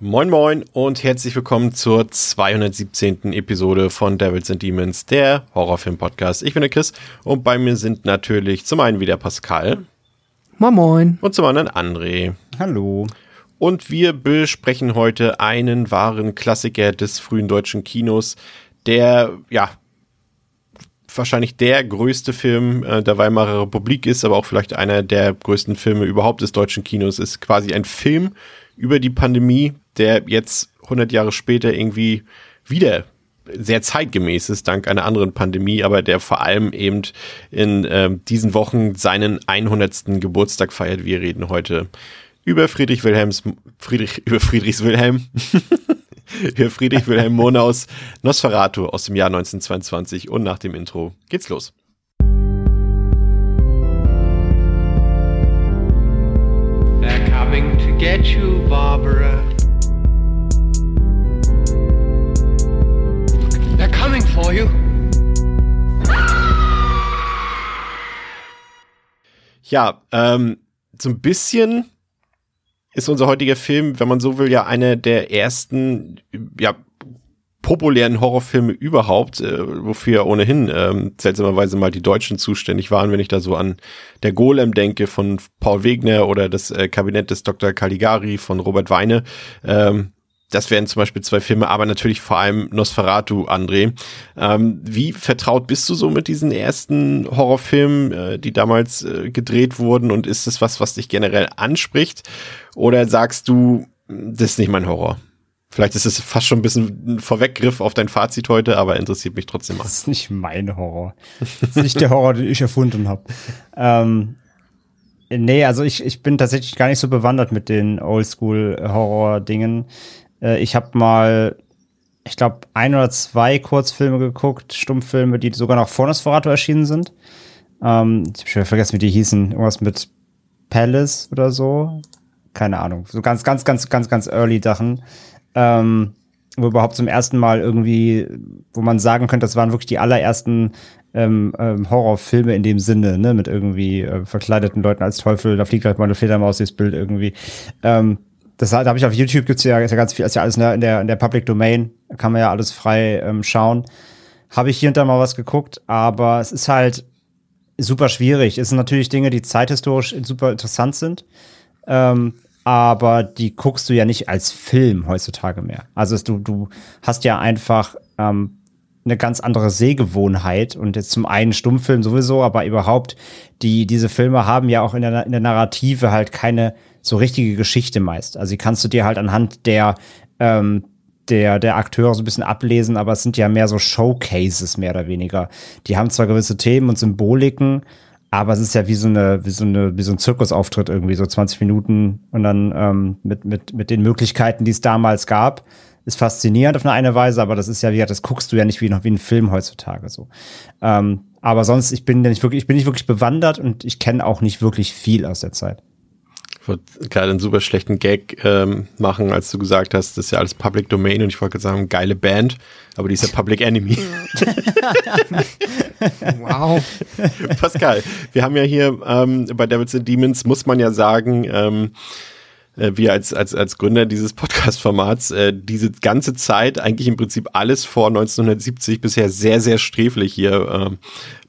Moin Moin und herzlich willkommen zur 217. Episode von Devils and Demons, der Horrorfilm-Podcast. Ich bin der Chris und bei mir sind natürlich zum einen wieder Pascal. Moin Moin. Und zum anderen André. Hallo. Und wir besprechen heute einen wahren Klassiker des frühen deutschen Kinos, der, ja, wahrscheinlich der größte Film äh, der Weimarer Republik ist, aber auch vielleicht einer der größten Filme überhaupt des deutschen Kinos ist. Quasi ein Film über die Pandemie, der jetzt 100 Jahre später irgendwie wieder sehr zeitgemäß ist, dank einer anderen Pandemie, aber der vor allem eben in äh, diesen Wochen seinen 100. Geburtstag feiert. Wir reden heute über Friedrich Wilhelms, Friedrich, über Friedrichs Wilhelm, über Friedrich Wilhelm Monaus Nosferatu aus dem Jahr 1922 und nach dem Intro geht's los. Get you, Barbara. They're coming for you. Ja, ähm, so ein bisschen ist unser heutiger Film, wenn man so will, ja einer der ersten, ja, populären Horrorfilme überhaupt, äh, wofür ohnehin ähm, seltsamerweise mal die Deutschen zuständig waren, wenn ich da so an der Golem denke von Paul Wegner oder das äh, Kabinett des Dr. Caligari von Robert Weine. Ähm, das wären zum Beispiel zwei Filme, aber natürlich vor allem Nosferatu, André. Ähm, wie vertraut bist du so mit diesen ersten Horrorfilmen, äh, die damals äh, gedreht wurden? Und ist das was, was dich generell anspricht? Oder sagst du, das ist nicht mein Horror? Vielleicht ist es fast schon ein bisschen ein Vorweggriff auf dein Fazit heute, aber interessiert mich trotzdem mal. Das ist nicht mein Horror. Das ist nicht der Horror, den ich erfunden habe. Ähm, nee, also ich, ich bin tatsächlich gar nicht so bewandert mit den Oldschool-Horror-Dingen. Äh, ich habe mal, ich glaube, ein oder zwei Kurzfilme geguckt, Stummfilme, die sogar noch vor Nosferatu erschienen sind. Ähm, ich habe schon vergessen, wie die hießen. Irgendwas mit Palace oder so. Keine Ahnung. So ganz, ganz, ganz, ganz, ganz early Sachen ähm, wo überhaupt zum ersten Mal irgendwie, wo man sagen könnte, das waren wirklich die allerersten ähm, ähm, Horrorfilme in dem Sinne, ne, mit irgendwie äh, verkleideten Leuten als Teufel, da fliegt halt mal eine Fledermaus durchs Bild irgendwie. Ähm, das da habe ich auf YouTube gibt's ja, ist ja ganz viel, ist ja alles in der, in der Public Domain, kann man ja alles frei ähm, schauen. Habe ich hier und da mal was geguckt, aber es ist halt super schwierig. Es sind natürlich Dinge, die zeithistorisch super interessant sind. Ähm, aber die guckst du ja nicht als Film heutzutage mehr. Also du, du hast ja einfach ähm, eine ganz andere Sehgewohnheit und jetzt zum einen Stummfilm sowieso, aber überhaupt, die, diese Filme haben ja auch in der, in der Narrative halt keine so richtige Geschichte meist. Also die kannst du dir halt anhand der, ähm, der, der Akteure so ein bisschen ablesen, aber es sind ja mehr so Showcases, mehr oder weniger. Die haben zwar gewisse Themen und Symboliken, aber es ist ja wie so eine, wie so eine, wie so ein Zirkusauftritt irgendwie, so 20 Minuten und dann ähm, mit, mit, mit den Möglichkeiten, die es damals gab. Ist faszinierend auf eine, eine Weise, aber das ist ja, wie das guckst du ja nicht wie noch wie ein Film heutzutage so. Ähm, aber sonst, ich bin nicht wirklich, ich bin nicht wirklich bewandert und ich kenne auch nicht wirklich viel aus der Zeit. Ich wollte gerade einen super schlechten Gag ähm, machen, als du gesagt hast, das ist ja alles Public Domain und ich wollte sagen, geile Band, aber die ist ja Public Enemy. wow. Pascal, wir haben ja hier ähm, bei Devils and Demons, muss man ja sagen, ähm, äh, wir als, als, als Gründer dieses Podcast-Formats äh, diese ganze Zeit eigentlich im Prinzip alles vor 1970 bisher sehr, sehr sträflich hier äh,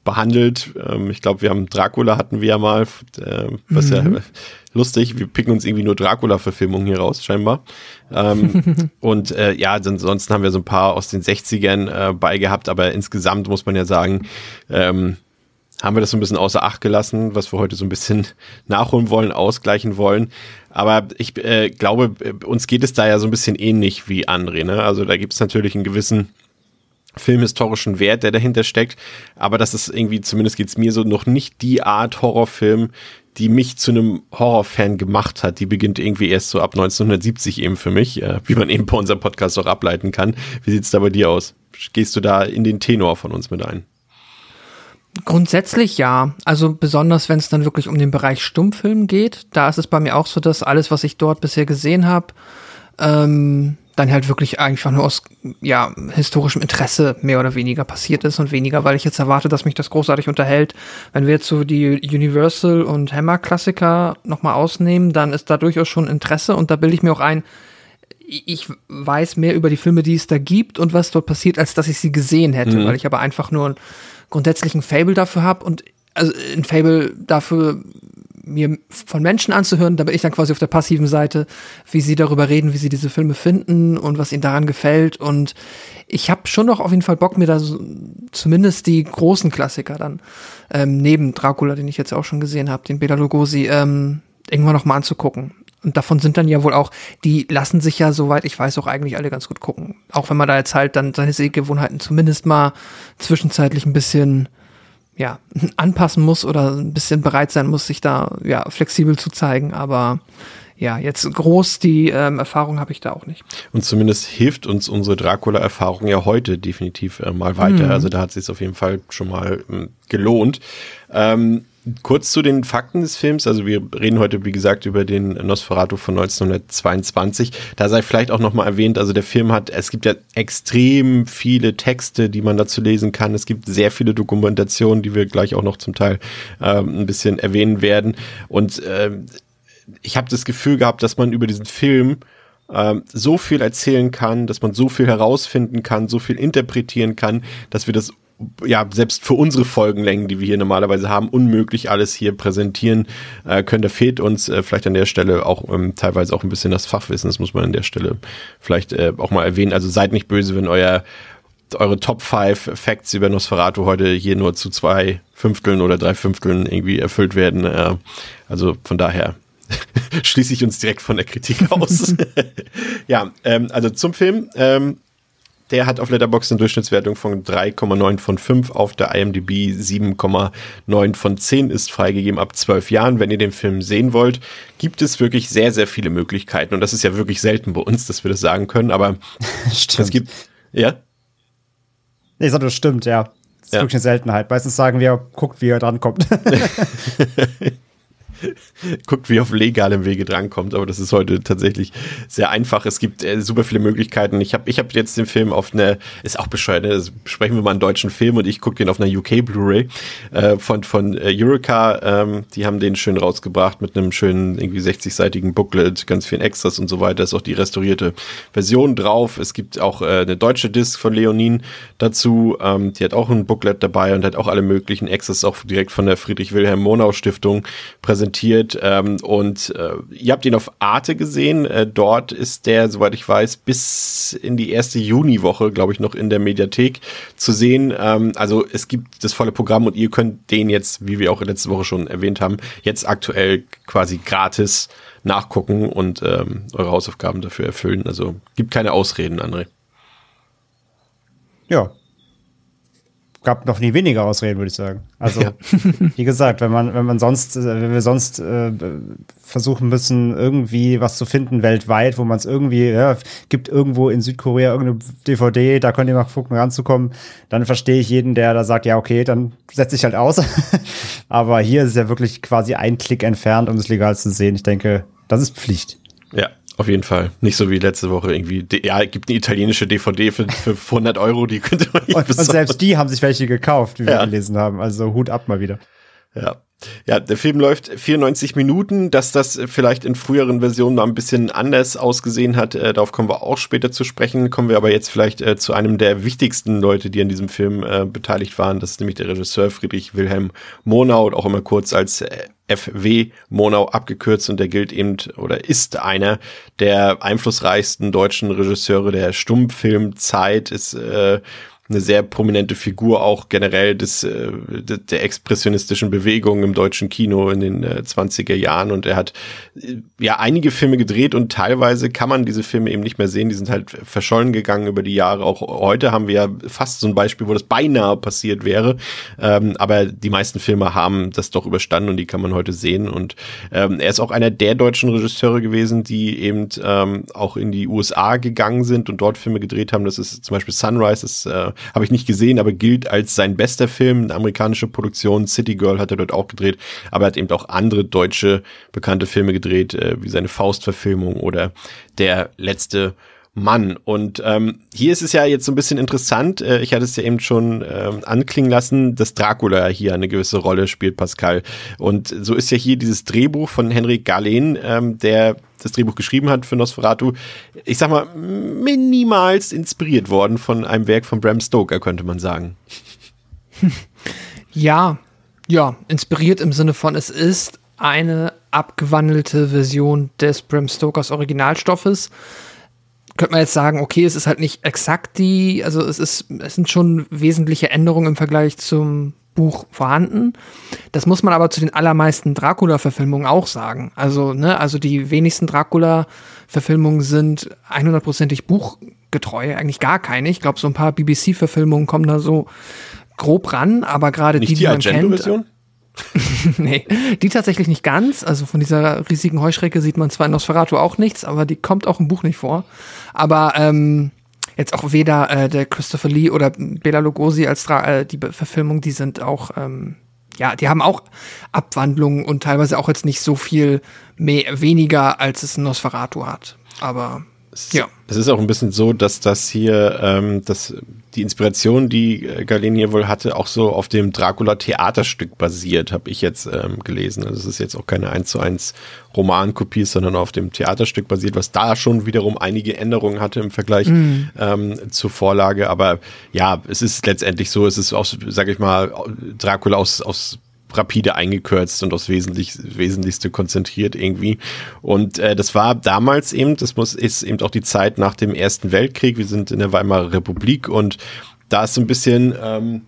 behandelt. Ähm, ich glaube, wir haben Dracula hatten wir ja mal, äh, was mhm. ja lustig. Wir picken uns irgendwie nur Dracula-Verfilmungen hier raus, scheinbar. Ähm, und äh, ja, ansonsten haben wir so ein paar aus den 60ern äh, beigehabt, aber insgesamt muss man ja sagen, ähm, haben wir das so ein bisschen außer Acht gelassen, was wir heute so ein bisschen nachholen wollen, ausgleichen wollen. Aber ich äh, glaube, uns geht es da ja so ein bisschen ähnlich wie André. Ne? Also da gibt es natürlich einen gewissen filmhistorischen Wert, der dahinter steckt. Aber das ist irgendwie, zumindest geht's mir so, noch nicht die Art Horrorfilm, die mich zu einem Horrorfan gemacht hat. Die beginnt irgendwie erst so ab 1970 eben für mich, äh, wie man eben bei unserem Podcast auch ableiten kann. Wie sieht's da bei dir aus? Gehst du da in den Tenor von uns mit ein? Grundsätzlich ja. Also besonders, wenn es dann wirklich um den Bereich Stummfilm geht. Da ist es bei mir auch so, dass alles, was ich dort bisher gesehen habe, ähm, dann halt wirklich einfach nur aus ja, historischem Interesse mehr oder weniger passiert ist und weniger, weil ich jetzt erwarte, dass mich das großartig unterhält. Wenn wir jetzt so die Universal und Hammer Klassiker nochmal ausnehmen, dann ist da durchaus schon Interesse und da bilde ich mir auch ein, ich weiß mehr über die Filme, die es da gibt und was dort passiert, als dass ich sie gesehen hätte, mhm. weil ich aber einfach nur einen grundsätzlichen Fable dafür habe und also ein Fable dafür, mir von Menschen anzuhören, da bin ich dann quasi auf der passiven Seite, wie sie darüber reden, wie sie diese Filme finden und was ihnen daran gefällt. Und ich habe schon noch auf jeden Fall Bock, mir da so, zumindest die großen Klassiker dann, ähm, neben Dracula, den ich jetzt auch schon gesehen habe, den Bela Lugosi, ähm, irgendwann noch mal anzugucken. Und davon sind dann ja wohl auch, die lassen sich ja, soweit ich weiß, auch eigentlich alle ganz gut gucken. Auch wenn man da jetzt halt dann seine Sehgewohnheiten zumindest mal zwischenzeitlich ein bisschen ja, anpassen muss oder ein bisschen bereit sein muss, sich da ja flexibel zu zeigen. Aber ja, jetzt groß die ähm, Erfahrung habe ich da auch nicht. Und zumindest hilft uns unsere Dracula-Erfahrung ja heute definitiv äh, mal weiter. Mhm. Also da hat es sich auf jeden Fall schon mal ähm, gelohnt. Ähm, kurz zu den Fakten des Films. Also wir reden heute, wie gesagt, über den Nosferatu von 1922. Da sei vielleicht auch nochmal erwähnt, also der Film hat, es gibt ja extrem viele Texte, die man dazu lesen kann. Es gibt sehr viele Dokumentationen, die wir gleich auch noch zum Teil ähm, ein bisschen erwähnen werden. Und ähm, ich habe das Gefühl gehabt, dass man über diesen Film ähm, so viel erzählen kann, dass man so viel herausfinden kann, so viel interpretieren kann, dass wir das ja, selbst für unsere Folgenlängen, die wir hier normalerweise haben, unmöglich alles hier präsentieren äh, können. Da fehlt uns äh, vielleicht an der Stelle auch ähm, teilweise auch ein bisschen das Fachwissen. Das muss man an der Stelle vielleicht äh, auch mal erwähnen. Also seid nicht böse, wenn euer eure Top 5 Facts über Nosferatu heute hier nur zu zwei Fünfteln oder drei Fünfteln irgendwie erfüllt werden. Äh, also von daher schließe ich uns direkt von der Kritik aus. ja, ähm, also zum Film. Ähm, der hat auf Letterboxd eine Durchschnittswertung von 3,9 von 5, auf der IMDb 7,9 von 10 ist freigegeben ab 12 Jahren. Wenn ihr den Film sehen wollt, gibt es wirklich sehr, sehr viele Möglichkeiten. Und das ist ja wirklich selten bei uns, dass wir das sagen können, aber es gibt, ja? Nee, das stimmt, ja. Das ist ja. wirklich eine Seltenheit. Meistens sagen wir, guckt, wie er drankommt. guckt, wie auf legalem Wege drankommt, aber das ist heute tatsächlich sehr einfach. Es gibt äh, super viele Möglichkeiten. Ich habe ich hab jetzt den Film auf eine, ist auch bescheuert, ne? Also sprechen wir mal einen deutschen Film und ich gucke den auf einer UK Blu-ray äh, von, von äh, Eureka. Ähm, die haben den schön rausgebracht mit einem schönen, irgendwie 60-seitigen Booklet, ganz vielen Extras und so weiter. Ist auch die restaurierte Version drauf. Es gibt auch äh, eine deutsche Disc von Leonin dazu. Ähm, die hat auch ein Booklet dabei und hat auch alle möglichen Extras auch direkt von der Friedrich-Wilhelm-Monau-Stiftung präsentiert präsentiert ähm, und äh, ihr habt ihn auf Arte gesehen. Äh, dort ist der, soweit ich weiß, bis in die erste Juniwoche, glaube ich, noch in der Mediathek zu sehen. Ähm, also es gibt das volle Programm und ihr könnt den jetzt, wie wir auch letzte Woche schon erwähnt haben, jetzt aktuell quasi gratis nachgucken und ähm, eure Hausaufgaben dafür erfüllen. Also gibt keine Ausreden, André. Ja, gab noch nie weniger Ausreden, würde ich sagen. Also, ja. wie gesagt, wenn man, wenn man sonst, äh, wenn wir sonst äh, versuchen müssen, irgendwie was zu finden weltweit, wo man es irgendwie, ja, gibt irgendwo in Südkorea irgendeine DVD, da könnt ihr mal gucken, ranzukommen, dann verstehe ich jeden, der da sagt, ja, okay, dann setze ich halt aus. Aber hier ist es ja wirklich quasi ein Klick entfernt, um es legal zu sehen. Ich denke, das ist Pflicht. Ja, auf jeden Fall. Nicht so wie letzte Woche irgendwie. Ja, gibt eine italienische DVD für, für 100 Euro, die könnte man nicht und, und selbst die haben sich welche gekauft, wie wir gelesen haben. Also Hut ab mal wieder. Ja. Ja, der Film läuft 94 Minuten, dass das vielleicht in früheren Versionen mal ein bisschen anders ausgesehen hat, äh, darauf kommen wir auch später zu sprechen. Kommen wir aber jetzt vielleicht äh, zu einem der wichtigsten Leute, die an diesem Film äh, beteiligt waren. Das ist nämlich der Regisseur Friedrich Wilhelm Monau, auch immer kurz als äh, FW Monau abgekürzt und der gilt eben oder ist einer der einflussreichsten deutschen Regisseure der Stummfilmzeit, ist äh, eine sehr prominente Figur auch generell des, äh, der expressionistischen Bewegung im deutschen Kino in den äh, 20er Jahren und er hat äh, ja einige Filme gedreht und teilweise kann man diese Filme eben nicht mehr sehen, die sind halt verschollen gegangen über die Jahre. Auch heute haben wir ja fast so ein Beispiel, wo das beinahe passiert wäre, ähm, aber die meisten Filme haben das doch überstanden und die kann man heute sehen und ähm, er ist auch einer der deutschen Regisseure gewesen, die eben ähm, auch in die USA gegangen sind und dort Filme gedreht haben. Das ist zum Beispiel Sunrise, äh, habe ich nicht gesehen, aber gilt als sein bester Film, eine amerikanische Produktion. City Girl hat er dort auch gedreht, aber er hat eben auch andere deutsche bekannte Filme gedreht, äh, wie seine Faustverfilmung oder Der letzte Mann. Und ähm, hier ist es ja jetzt so ein bisschen interessant. Äh, ich hatte es ja eben schon ähm, anklingen lassen, dass Dracula hier eine gewisse Rolle spielt, Pascal. Und so ist ja hier dieses Drehbuch von Henrik Galen, ähm, der das Drehbuch geschrieben hat für Nosferatu, ich sag mal, minimals inspiriert worden von einem Werk von Bram Stoker, könnte man sagen. Ja, ja, inspiriert im Sinne von, es ist eine abgewandelte Version des Bram Stokers Originalstoffes könnte man jetzt sagen, okay, es ist halt nicht exakt die, also es ist, es sind schon wesentliche Änderungen im Vergleich zum Buch vorhanden. Das muss man aber zu den allermeisten Dracula-Verfilmungen auch sagen. Also, ne, also die wenigsten Dracula-Verfilmungen sind 100%ig buchgetreu, eigentlich gar keine. Ich glaube, so ein paar BBC-Verfilmungen kommen da so grob ran, aber gerade die, die, die man kennt. nee, die tatsächlich nicht ganz. Also von dieser riesigen Heuschrecke sieht man zwar in Nosferatu auch nichts, aber die kommt auch im Buch nicht vor. Aber ähm, jetzt auch weder äh, der Christopher Lee oder Bela Lugosi als äh, die Verfilmung, die sind auch, ähm, ja, die haben auch Abwandlungen und teilweise auch jetzt nicht so viel mehr, weniger, als es Nosferatu hat. Aber ja. Es ist auch ein bisschen so, dass das hier, ähm, dass die Inspiration, die äh, Galen hier wohl hatte, auch so auf dem Dracula-Theaterstück basiert, habe ich jetzt ähm, gelesen. Also es ist jetzt auch keine 1 zu 1 Romankopie, sondern auf dem Theaterstück basiert, was da schon wiederum einige Änderungen hatte im Vergleich mm. ähm, zur Vorlage. Aber ja, es ist letztendlich so, es ist auch, sage ich mal, Dracula aus, aus rapide eingekürzt und aufs Wesentlich, Wesentlichste konzentriert irgendwie. Und äh, das war damals eben, das muss, ist eben auch die Zeit nach dem Ersten Weltkrieg. Wir sind in der Weimarer Republik und da ist so ein bisschen ähm,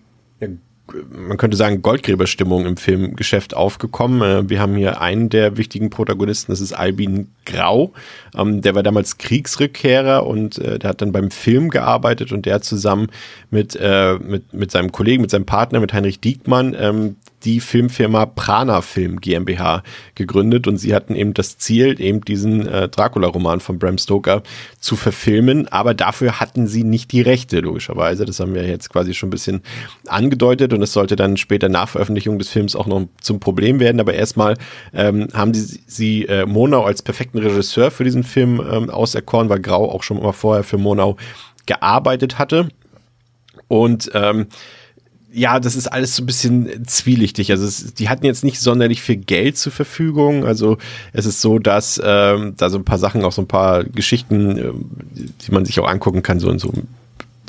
man könnte sagen, Goldgräberstimmung im Filmgeschäft aufgekommen. Äh, wir haben hier einen der wichtigen Protagonisten, das ist Albin Grau. Ähm, der war damals Kriegsrückkehrer und äh, der hat dann beim Film gearbeitet und der zusammen mit, äh, mit, mit seinem Kollegen, mit seinem Partner, mit Heinrich Diekmann, ähm, die Filmfirma Prana Film GmbH gegründet und sie hatten eben das Ziel, eben diesen äh, Dracula-Roman von Bram Stoker zu verfilmen, aber dafür hatten sie nicht die Rechte, logischerweise. Das haben wir jetzt quasi schon ein bisschen angedeutet und es sollte dann später nach Veröffentlichung des Films auch noch zum Problem werden, aber erstmal ähm, haben sie, sie äh, Monau als perfekten Regisseur für diesen Film ähm, auserkoren, weil Grau auch schon mal vorher für Monau gearbeitet hatte. Und ähm, ja, das ist alles so ein bisschen zwielichtig. Also es, die hatten jetzt nicht sonderlich viel Geld zur Verfügung. Also es ist so, dass ähm, da so ein paar Sachen, auch so ein paar Geschichten, äh, die man sich auch angucken kann, so in so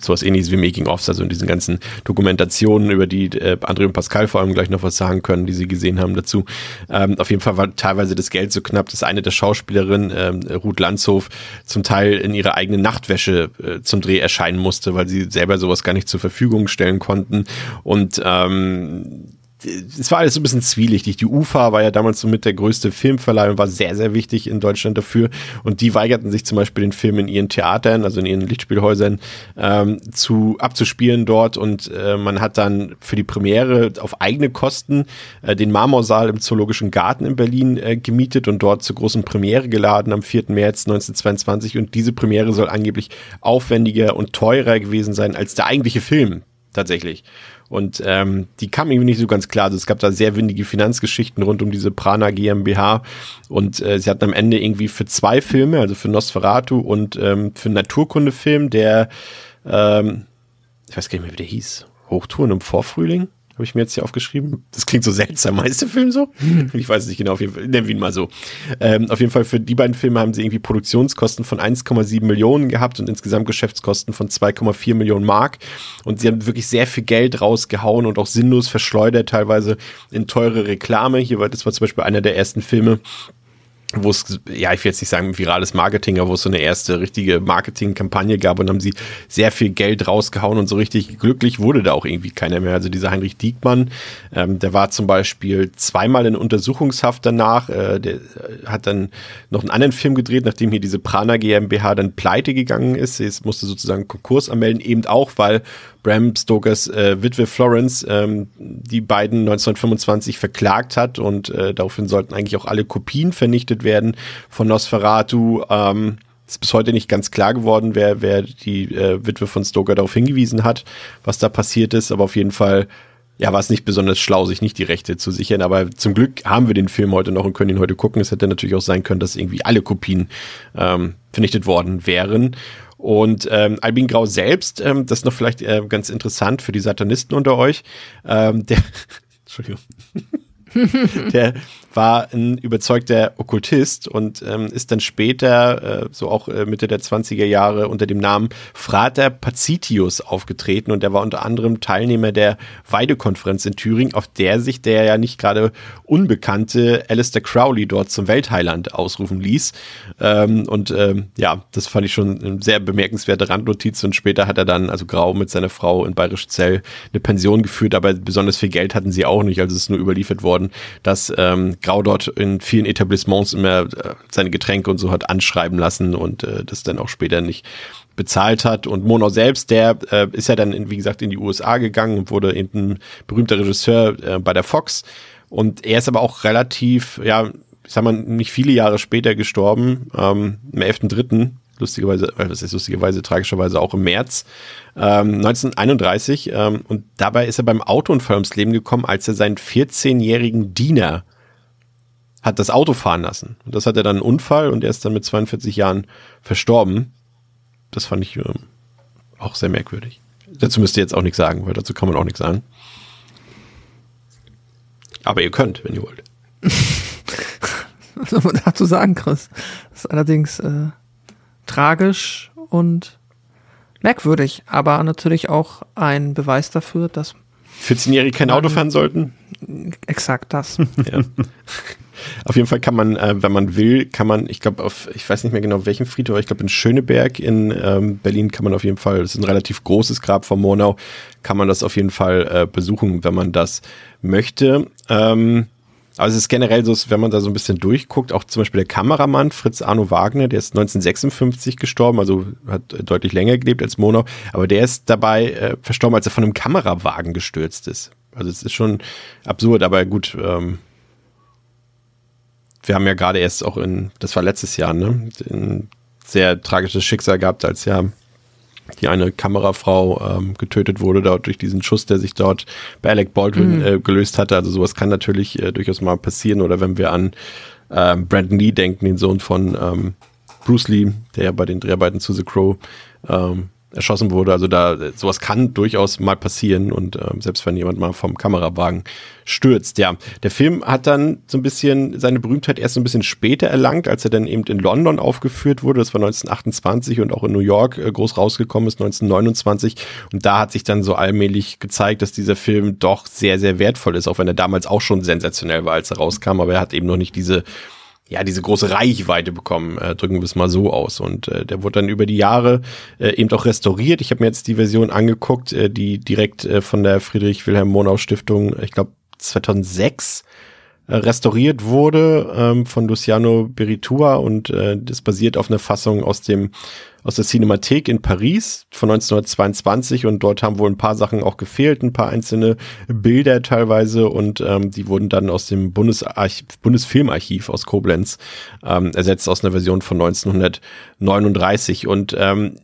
sowas ähnliches wie Making-ofs, also in diesen ganzen Dokumentationen, über die äh, André und Pascal vor allem gleich noch was sagen können, die sie gesehen haben dazu. Ähm, auf jeden Fall war teilweise das Geld so knapp, dass eine der Schauspielerinnen, ähm, Ruth Landshof, zum Teil in ihrer eigenen Nachtwäsche äh, zum Dreh erscheinen musste, weil sie selber sowas gar nicht zur Verfügung stellen konnten. Und ähm, es war alles so ein bisschen zwielichtig. Die UFA war ja damals so mit der größte Filmverleih und war sehr, sehr wichtig in Deutschland dafür. Und die weigerten sich zum Beispiel den Film in ihren Theatern, also in ihren Lichtspielhäusern, ähm, zu abzuspielen dort. Und äh, man hat dann für die Premiere auf eigene Kosten äh, den Marmorsaal im Zoologischen Garten in Berlin äh, gemietet und dort zur großen Premiere geladen am 4. März 1922. Und diese Premiere soll angeblich aufwendiger und teurer gewesen sein als der eigentliche Film tatsächlich. Und ähm, die kam irgendwie nicht so ganz klar. Also es gab da sehr windige Finanzgeschichten rund um diese Prana GmbH. Und äh, sie hatten am Ende irgendwie für zwei Filme, also für Nosferatu und ähm, für einen Naturkundefilm, der, ähm, ich weiß gar nicht mehr, wie der hieß, Hochtouren im Vorfrühling habe ich mir jetzt hier aufgeschrieben. Das klingt so seltsam. Heißt der Film so? Ich weiß es nicht genau. Auf jeden Fall, nennen wir ihn mal so. Ähm, auf jeden Fall für die beiden Filme haben sie irgendwie Produktionskosten von 1,7 Millionen gehabt und insgesamt Geschäftskosten von 2,4 Millionen Mark. Und sie haben wirklich sehr viel Geld rausgehauen und auch sinnlos verschleudert, teilweise in teure Reklame. Hier war das war zum Beispiel einer der ersten Filme, wo es, ja, ich will jetzt nicht sagen virales Marketing, aber wo es so eine erste richtige Marketingkampagne gab und haben sie sehr viel Geld rausgehauen und so richtig glücklich wurde da auch irgendwie keiner mehr. Also dieser Heinrich Diekmann, ähm, der war zum Beispiel zweimal in Untersuchungshaft danach, äh, der äh, hat dann noch einen anderen Film gedreht, nachdem hier diese Prana GmbH dann pleite gegangen ist. Es musste sozusagen Konkurs anmelden, eben auch, weil Bram Stokers äh, Witwe Florence ähm, die beiden 1925 verklagt hat und äh, daraufhin sollten eigentlich auch alle Kopien vernichtet werden von Nosferatu. Ähm, ist bis heute nicht ganz klar geworden, wer, wer die äh, Witwe von Stoker darauf hingewiesen hat, was da passiert ist. Aber auf jeden Fall ja, war es nicht besonders schlau, sich nicht die Rechte zu sichern. Aber zum Glück haben wir den Film heute noch und können ihn heute gucken. Es hätte natürlich auch sein können, dass irgendwie alle Kopien ähm, vernichtet worden wären. Und ähm, Albin Grau selbst, ähm, das ist noch vielleicht äh, ganz interessant für die Satanisten unter euch, ähm, der, Entschuldigung, der war ein überzeugter Okkultist und ähm, ist dann später, äh, so auch äh, Mitte der 20er Jahre, unter dem Namen Frater Pacitius aufgetreten. Und er war unter anderem Teilnehmer der Weidekonferenz in Thüringen, auf der sich der ja nicht gerade unbekannte Alistair Crowley dort zum Weltheiland ausrufen ließ. Ähm, und ähm, ja, das fand ich schon eine sehr bemerkenswerte Randnotiz. Und später hat er dann, also Grau mit seiner Frau in Bayerisch Zell, eine Pension geführt, aber besonders viel Geld hatten sie auch nicht, also es ist nur überliefert worden, dass ähm, Grau dort in vielen Etablissements immer äh, seine Getränke und so hat anschreiben lassen und äh, das dann auch später nicht bezahlt hat. Und Mono selbst, der äh, ist ja dann, in, wie gesagt, in die USA gegangen und wurde eben ein berühmter Regisseur äh, bei der Fox. Und er ist aber auch relativ, ja, ich sag mal, nicht viele Jahre später gestorben, ähm, am 11.3., lustigerweise, äh, was ist lustigerweise, tragischerweise auch im März ähm, 1931. Ähm, und dabei ist er beim Autounfall ums Leben gekommen, als er seinen 14-jährigen Diener hat das Auto fahren lassen. Und das hat er dann einen Unfall und er ist dann mit 42 Jahren verstorben. Das fand ich ähm, auch sehr merkwürdig. Dazu müsst ihr jetzt auch nichts sagen, weil dazu kann man auch nichts sagen. Aber ihr könnt, wenn ihr wollt. Was soll man dazu sagen, Chris? Das ist allerdings äh, tragisch und merkwürdig, aber natürlich auch ein Beweis dafür, dass 14-Jährige kein Auto fahren sollten? Exakt das. Ja. Auf jeden Fall kann man, äh, wenn man will, kann man, ich glaube, auf, ich weiß nicht mehr genau welchen Friedhof, ich glaube in Schöneberg in ähm, Berlin kann man auf jeden Fall, das ist ein relativ großes Grab von Monau, kann man das auf jeden Fall äh, besuchen, wenn man das möchte. Ähm, aber es ist generell so, wenn man da so ein bisschen durchguckt, auch zum Beispiel der Kameramann Fritz Arno Wagner, der ist 1956 gestorben, also hat deutlich länger gelebt als Monau, aber der ist dabei äh, verstorben, als er von einem Kamerawagen gestürzt ist. Also es ist schon absurd, aber gut, ähm, wir haben ja gerade erst auch in, das war letztes Jahr, ne, ein sehr tragisches Schicksal gehabt, als ja die eine Kamerafrau ähm, getötet wurde, dort durch diesen Schuss, der sich dort bei Alec Baldwin mhm. äh, gelöst hatte. Also sowas kann natürlich äh, durchaus mal passieren. Oder wenn wir an ähm, Brandon Lee denken, den Sohn von ähm, Bruce Lee, der ja bei den Dreharbeiten zu The Crow ähm, erschossen wurde. Also da sowas kann durchaus mal passieren und äh, selbst wenn jemand mal vom Kamerawagen stürzt. Ja, der Film hat dann so ein bisschen seine Berühmtheit erst so ein bisschen später erlangt, als er dann eben in London aufgeführt wurde. Das war 1928 und auch in New York äh, groß rausgekommen ist 1929 und da hat sich dann so allmählich gezeigt, dass dieser Film doch sehr sehr wertvoll ist, auch wenn er damals auch schon sensationell war, als er rauskam, aber er hat eben noch nicht diese ja, diese große Reichweite bekommen, äh, drücken wir es mal so aus. Und äh, der wurde dann über die Jahre äh, eben auch restauriert. Ich habe mir jetzt die Version angeguckt, äh, die direkt äh, von der Friedrich Wilhelm Monau Stiftung, ich glaube 2006 äh, restauriert wurde ähm, von Luciano Beritua und äh, das basiert auf einer Fassung aus dem aus der Cinemathek in Paris von 1922 und dort haben wohl ein paar Sachen auch gefehlt, ein paar einzelne Bilder teilweise und ähm, die wurden dann aus dem Bundesarchiv, Bundesfilmarchiv aus Koblenz ähm, ersetzt aus einer Version von 1939 und ähm,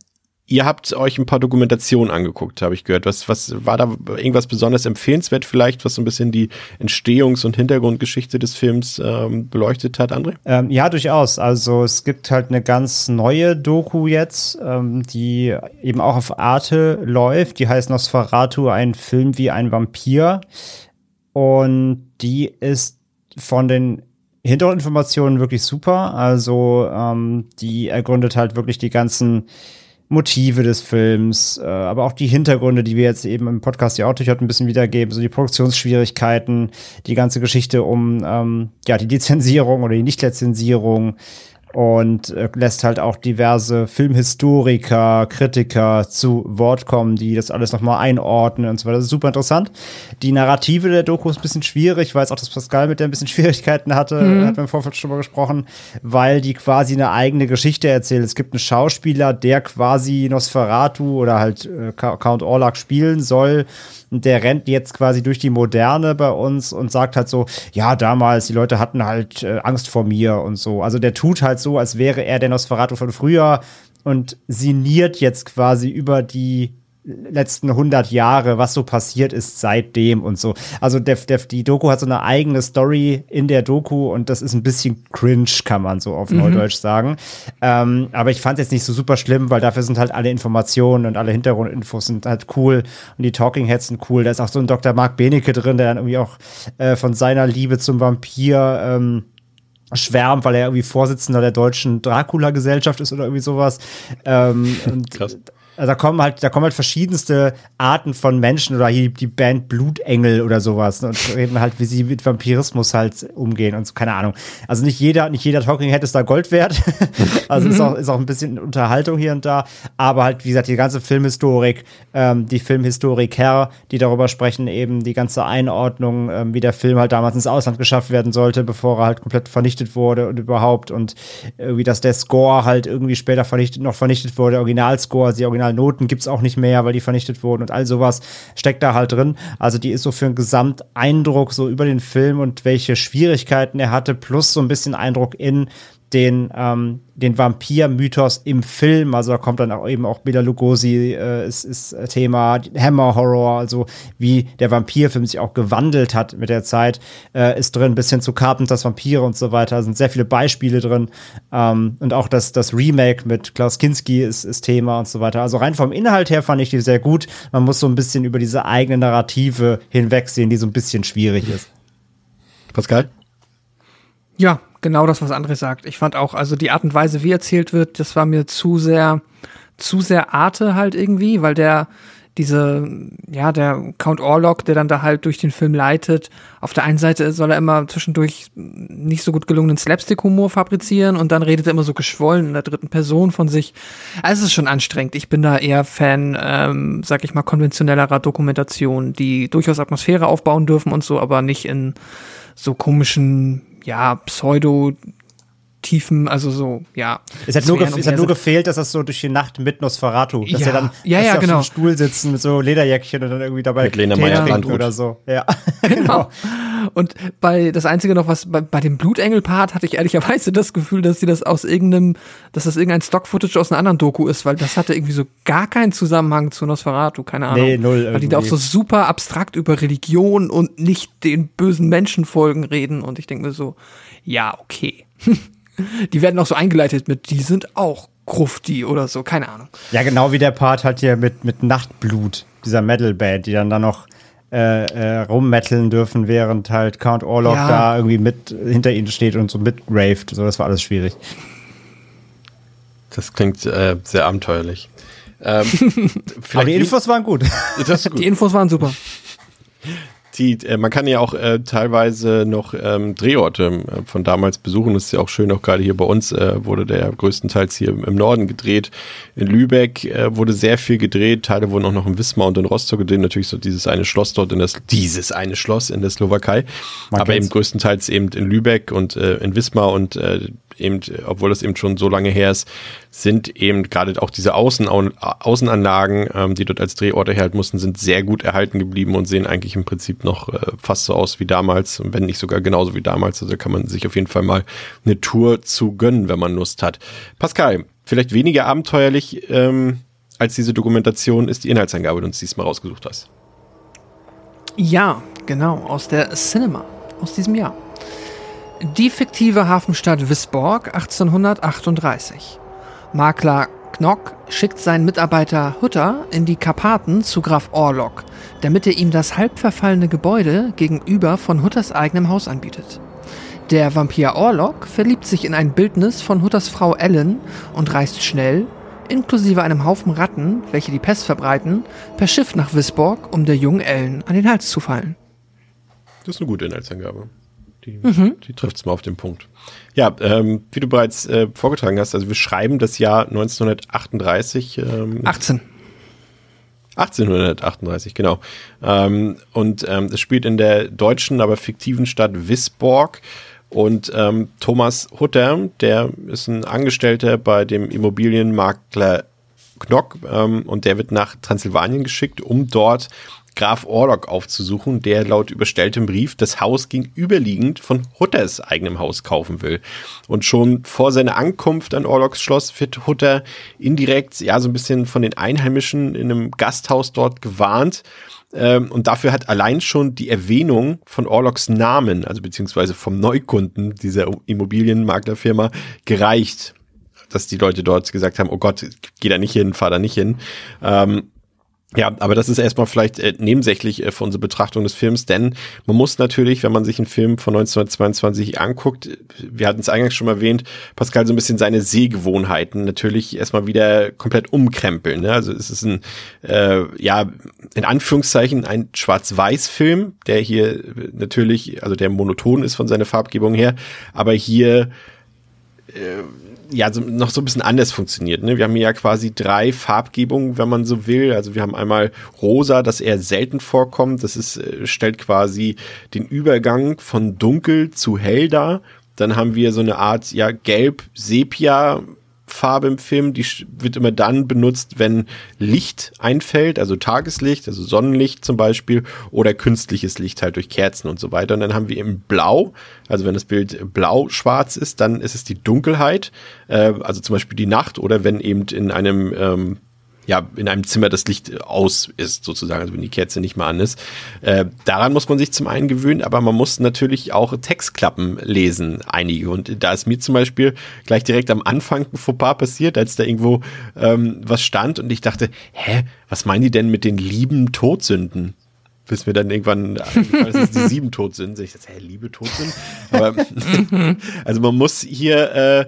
Ihr habt euch ein paar Dokumentationen angeguckt, habe ich gehört. Was, was war da irgendwas besonders empfehlenswert vielleicht, was so ein bisschen die Entstehungs- und Hintergrundgeschichte des Films ähm, beleuchtet hat, André? Ähm, ja, durchaus. Also es gibt halt eine ganz neue Doku jetzt, ähm, die eben auch auf Arte läuft. Die heißt Nosferatu, ein Film wie ein Vampir. Und die ist von den Hintergrundinformationen wirklich super. Also ähm, die ergründet halt wirklich die ganzen Motive des Films, äh, aber auch die Hintergründe, die wir jetzt eben im Podcast ja auch durch ein bisschen wiedergeben, so die Produktionsschwierigkeiten, die ganze Geschichte um ähm, ja die Lizenzierung oder die Nichtlizenzierung, und äh, lässt halt auch diverse Filmhistoriker, Kritiker zu Wort kommen, die das alles nochmal einordnen und so weiter. Das ist super interessant. Die Narrative der Doku ist ein bisschen schwierig. Ich weiß auch, dass Pascal mit der ein bisschen Schwierigkeiten hatte, mhm. hat man im Vorfeld schon mal gesprochen, weil die quasi eine eigene Geschichte erzählt. Es gibt einen Schauspieler, der quasi Nosferatu oder halt äh, Count Orlok spielen soll und der rennt jetzt quasi durch die Moderne bei uns und sagt halt so, ja, damals, die Leute hatten halt äh, Angst vor mir und so. Also der tut halt so, als wäre er der Nosferatu von früher und sinniert jetzt quasi über die letzten 100 Jahre, was so passiert ist seitdem und so. Also der, der, die Doku hat so eine eigene Story in der Doku und das ist ein bisschen cringe, kann man so auf mhm. Neudeutsch sagen. Ähm, aber ich fand es jetzt nicht so super schlimm, weil dafür sind halt alle Informationen und alle Hintergrundinfos sind halt cool und die Talking Heads sind cool. Da ist auch so ein Dr. Mark Benecke drin, der dann irgendwie auch äh, von seiner Liebe zum Vampir ähm, schwärmt, weil er irgendwie Vorsitzender der deutschen Dracula-Gesellschaft ist oder irgendwie sowas. Ähm, Krass. Also da kommen halt, da kommen halt verschiedenste Arten von Menschen oder hier die Band Blutengel oder sowas ne, und reden halt, wie sie mit Vampirismus halt umgehen und so, keine Ahnung. Also nicht jeder, nicht jeder Talking Head ist da Gold wert. also mhm. ist auch, ist auch ein bisschen Unterhaltung hier und da. Aber halt, wie gesagt, die ganze Filmhistorik, ähm, die Filmhistoriker, die darüber sprechen, eben die ganze Einordnung, ähm, wie der Film halt damals ins Ausland geschafft werden sollte, bevor er halt komplett vernichtet wurde und überhaupt und irgendwie, dass der Score halt irgendwie später vernichtet, noch vernichtet wurde, Originalscore, die Original Noten gibt es auch nicht mehr, weil die vernichtet wurden und all sowas steckt da halt drin. Also die ist so für einen Gesamteindruck so über den Film und welche Schwierigkeiten er hatte, plus so ein bisschen Eindruck in den, ähm, den Vampir-Mythos im Film. Also da kommt dann auch eben auch Bela Lugosi, äh, ist, ist Thema, Hammer Horror, also wie der Vampirfilm sich auch gewandelt hat mit der Zeit, äh, ist drin, bis hin zu Carpenters Vampire und so weiter. Da sind sehr viele Beispiele drin. Ähm, und auch das, das Remake mit Klaus Kinski ist, ist Thema und so weiter. Also rein vom Inhalt her fand ich die sehr gut. Man muss so ein bisschen über diese eigene Narrative hinwegsehen, die so ein bisschen schwierig ist. Pascal? Ja, genau das, was André sagt. Ich fand auch, also die Art und Weise, wie erzählt wird, das war mir zu sehr, zu sehr Arte halt irgendwie, weil der, diese, ja, der Count Orlok, der dann da halt durch den Film leitet, auf der einen Seite soll er immer zwischendurch nicht so gut gelungenen Slapstick-Humor fabrizieren und dann redet er immer so geschwollen in der dritten Person von sich. Also es ist schon anstrengend. Ich bin da eher Fan, ähm, sag ich mal, konventionellerer Dokumentation, die durchaus Atmosphäre aufbauen dürfen und so, aber nicht in so komischen ja, Pseudo Tiefen, also so, ja. Es hat, nur, es hat nur gefehlt, dass das so durch die Nacht mit Nosferatu, dass ja, er dann ja, ja, genau. auf dem Stuhl sitzen mit so Lederjäckchen und dann irgendwie dabei mit Lena Meyer oder so. Ja, genau. Und bei das einzige noch, was bei, bei dem Blutengel-Part hatte ich ehrlicherweise das Gefühl, dass sie das aus irgendeinem, dass das irgendein Stock-Footage aus einer anderen Doku ist, weil das hatte irgendwie so gar keinen Zusammenhang zu Nosferatu, keine Ahnung. Nee, null. Weil irgendwie. die da auch so super abstrakt über Religion und nicht den bösen Menschenfolgen reden und ich denke mir so, ja, okay. die werden auch so eingeleitet mit, die sind auch Grufti oder so, keine Ahnung. Ja, genau wie der Part halt hier mit, mit Nachtblut, dieser Metal-Band, die dann da noch äh, äh, rummetteln dürfen, während halt Count Orlok ja. da irgendwie mit hinter ihnen steht und so mitraved. So, das war alles schwierig. Das klingt äh, sehr abenteuerlich. Ähm, Aber die Infos waren gut. gut. Die Infos waren super die, äh, man kann ja auch äh, teilweise noch ähm, Drehorte äh, von damals besuchen. Das ist ja auch schön, auch gerade hier bei uns äh, wurde der größtenteils hier im Norden gedreht. In Lübeck äh, wurde sehr viel gedreht. Teile wurden auch noch in Wismar und in Rostock gedreht. Natürlich so dieses eine Schloss dort in das, dieses eine Schloss in der Slowakei. Man Aber eben größtenteils eben in Lübeck und in Wismar und eben, obwohl das eben schon so lange her ist, sind eben gerade auch diese Außen, Außenanlagen, ähm, die dort als Drehorte herhalten mussten, sind sehr gut erhalten geblieben und sehen eigentlich im Prinzip noch äh, fast so aus wie damals, wenn nicht sogar genauso wie damals. Also kann man sich auf jeden Fall mal eine Tour zu gönnen, wenn man Lust hat. Pascal, vielleicht weniger abenteuerlich ähm, als diese Dokumentation ist die Inhaltsangabe, die du uns diesmal rausgesucht hast. Ja, genau, aus der Cinema, aus diesem Jahr. Die fiktive Hafenstadt Wisborg 1838. Makler Knock schickt seinen Mitarbeiter Hutter in die Karpaten zu Graf Orlok, damit er ihm das halb verfallene Gebäude gegenüber von Hutters eigenem Haus anbietet. Der Vampir Orlok verliebt sich in ein Bildnis von Hutters Frau Ellen und reist schnell, inklusive einem Haufen Ratten, welche die Pest verbreiten, per Schiff nach Wisborg, um der jungen Ellen an den Hals zu fallen. Das ist eine gute Inhaltsangabe. Die, mhm. die trifft es mal auf den Punkt. Ja, ähm, wie du bereits äh, vorgetragen hast, also wir schreiben das Jahr 1938. Ähm, 18. 1838, genau. Ähm, und ähm, es spielt in der deutschen, aber fiktiven Stadt Wisborg. Und ähm, Thomas Hutter, der ist ein Angestellter bei dem Immobilienmakler Knock ähm, und der wird nach Transsilvanien geschickt, um dort Graf Orlok aufzusuchen, der laut überstelltem Brief das Haus gegenüberliegend von Hutters eigenem Haus kaufen will. Und schon vor seiner Ankunft an Orloks Schloss wird Hutter indirekt, ja, so ein bisschen von den Einheimischen in einem Gasthaus dort gewarnt. Ähm, und dafür hat allein schon die Erwähnung von Orloks Namen, also beziehungsweise vom Neukunden dieser Immobilienmaklerfirma, gereicht dass die Leute dort gesagt haben, oh Gott, geh da nicht hin, fahr da nicht hin. Ähm, ja, aber das ist erstmal vielleicht äh, nebensächlich äh, für unsere Betrachtung des Films, denn man muss natürlich, wenn man sich einen Film von 1922 anguckt, wir hatten es eingangs schon erwähnt, Pascal so ein bisschen seine Sehgewohnheiten natürlich erstmal wieder komplett umkrempeln. Ne? Also es ist ein, äh, ja, in Anführungszeichen ein Schwarz-Weiß-Film, der hier natürlich, also der monoton ist von seiner Farbgebung her, aber hier äh, ja so, noch so ein bisschen anders funktioniert. Ne? Wir haben hier ja quasi drei Farbgebungen, wenn man so will. Also wir haben einmal rosa, das eher selten vorkommt. Das ist, äh, stellt quasi den Übergang von dunkel zu hell dar. Dann haben wir so eine Art ja gelb-sepia Farbe im Film, die wird immer dann benutzt, wenn Licht einfällt, also Tageslicht, also Sonnenlicht zum Beispiel, oder künstliches Licht halt durch Kerzen und so weiter. Und dann haben wir im Blau, also wenn das Bild blau-schwarz ist, dann ist es die Dunkelheit, äh, also zum Beispiel die Nacht, oder wenn eben in einem ähm, ja, in einem Zimmer das Licht aus ist, sozusagen, also wenn die Kerze nicht mehr an ist. Äh, daran muss man sich zum einen gewöhnen, aber man muss natürlich auch Textklappen lesen, einige. Und da ist mir zum Beispiel gleich direkt am Anfang ein Fauxpas passiert, als da irgendwo ähm, was stand und ich dachte, hä, was meinen die denn mit den lieben Todsünden? Bis mir dann irgendwann, dass es die sieben tot sind. Ich dachte, hä, Liebe tot sind. Aber also man muss hier äh,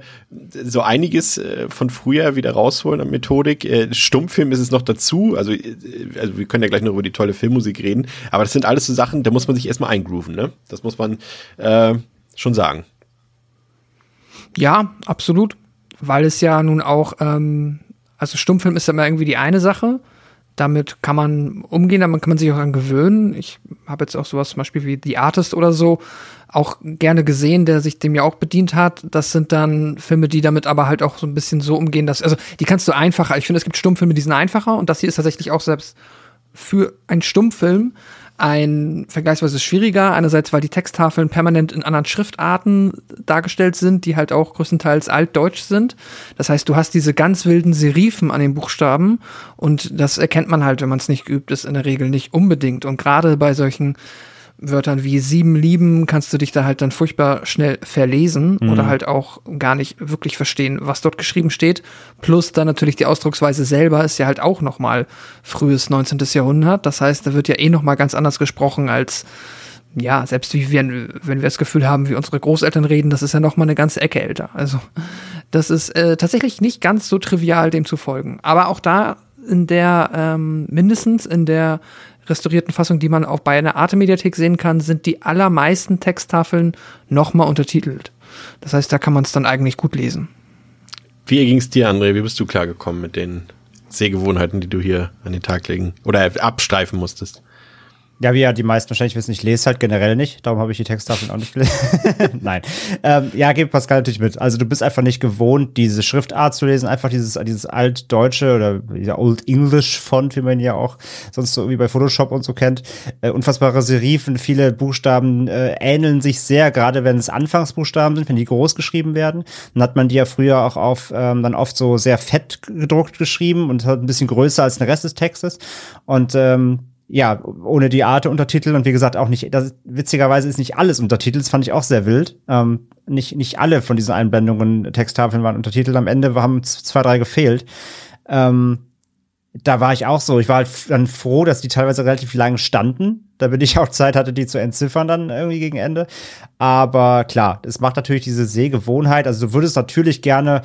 so einiges äh, von früher wieder rausholen an Methodik. Äh, Stummfilm ist es noch dazu. Also, äh, also wir können ja gleich noch über die tolle Filmmusik reden. Aber das sind alles so Sachen, da muss man sich erstmal eingrooven, ne? Das muss man äh, schon sagen. Ja, absolut. Weil es ja nun auch, ähm, also Stummfilm ist ja immer irgendwie die eine Sache damit kann man umgehen, damit kann man sich auch an gewöhnen. Ich habe jetzt auch sowas zum Beispiel wie The Artist oder so auch gerne gesehen, der sich dem ja auch bedient hat. Das sind dann Filme, die damit aber halt auch so ein bisschen so umgehen, dass, also die kannst du einfacher. Ich finde, es gibt Stummfilme, die sind einfacher und das hier ist tatsächlich auch selbst für einen Stummfilm ein vergleichsweise schwieriger. Einerseits, weil die Texttafeln permanent in anderen Schriftarten dargestellt sind, die halt auch größtenteils altdeutsch sind. Das heißt, du hast diese ganz wilden Serifen an den Buchstaben und das erkennt man halt, wenn man es nicht geübt ist, in der Regel nicht unbedingt. Und gerade bei solchen Wörtern wie sieben lieben kannst du dich da halt dann furchtbar schnell verlesen mhm. oder halt auch gar nicht wirklich verstehen, was dort geschrieben steht. Plus dann natürlich die Ausdrucksweise selber ist ja halt auch noch mal frühes 19. Jahrhundert. Das heißt, da wird ja eh noch mal ganz anders gesprochen als ja, selbst wie wir, wenn wir das Gefühl haben, wie unsere Großeltern reden, das ist ja noch mal eine ganze Ecke älter. Also das ist äh, tatsächlich nicht ganz so trivial, dem zu folgen. Aber auch da in der ähm, mindestens in der restaurierten Fassung, die man auch bei einer Arte-Mediathek sehen kann, sind die allermeisten Texttafeln nochmal untertitelt. Das heißt, da kann man es dann eigentlich gut lesen. Wie ging es dir, André? Wie bist du klargekommen mit den Sehgewohnheiten, die du hier an den Tag legen oder abstreifen musstest? Ja, wie ja die meisten wahrscheinlich wissen, ich lese halt generell nicht, darum habe ich die Texttafeln auch nicht gelesen. Nein. Ähm, ja, gebe Pascal natürlich mit. Also du bist einfach nicht gewohnt, diese Schriftart zu lesen, einfach dieses, dieses altdeutsche oder dieser Old English Font, wie man ja auch sonst so irgendwie bei Photoshop und so kennt. Äh, unfassbare Serifen, viele Buchstaben äh, ähneln sich sehr, gerade wenn es Anfangsbuchstaben sind, wenn die groß geschrieben werden. Dann hat man die ja früher auch auf ähm, dann oft so sehr fett gedruckt geschrieben und halt ein bisschen größer als der Rest des Textes. Und ähm, ja, ohne die Arte-Untertitel und wie gesagt auch nicht, das, witzigerweise ist nicht alles untertitelt, das fand ich auch sehr wild. Ähm, nicht, nicht alle von diesen Einblendungen, Texttafeln waren untertitelt, am Ende haben zwei, drei gefehlt. Ähm, da war ich auch so, ich war halt dann froh, dass die teilweise relativ lang standen, damit ich auch Zeit hatte, die zu entziffern dann irgendwie gegen Ende. Aber klar, es macht natürlich diese Sehgewohnheit, also du würdest natürlich gerne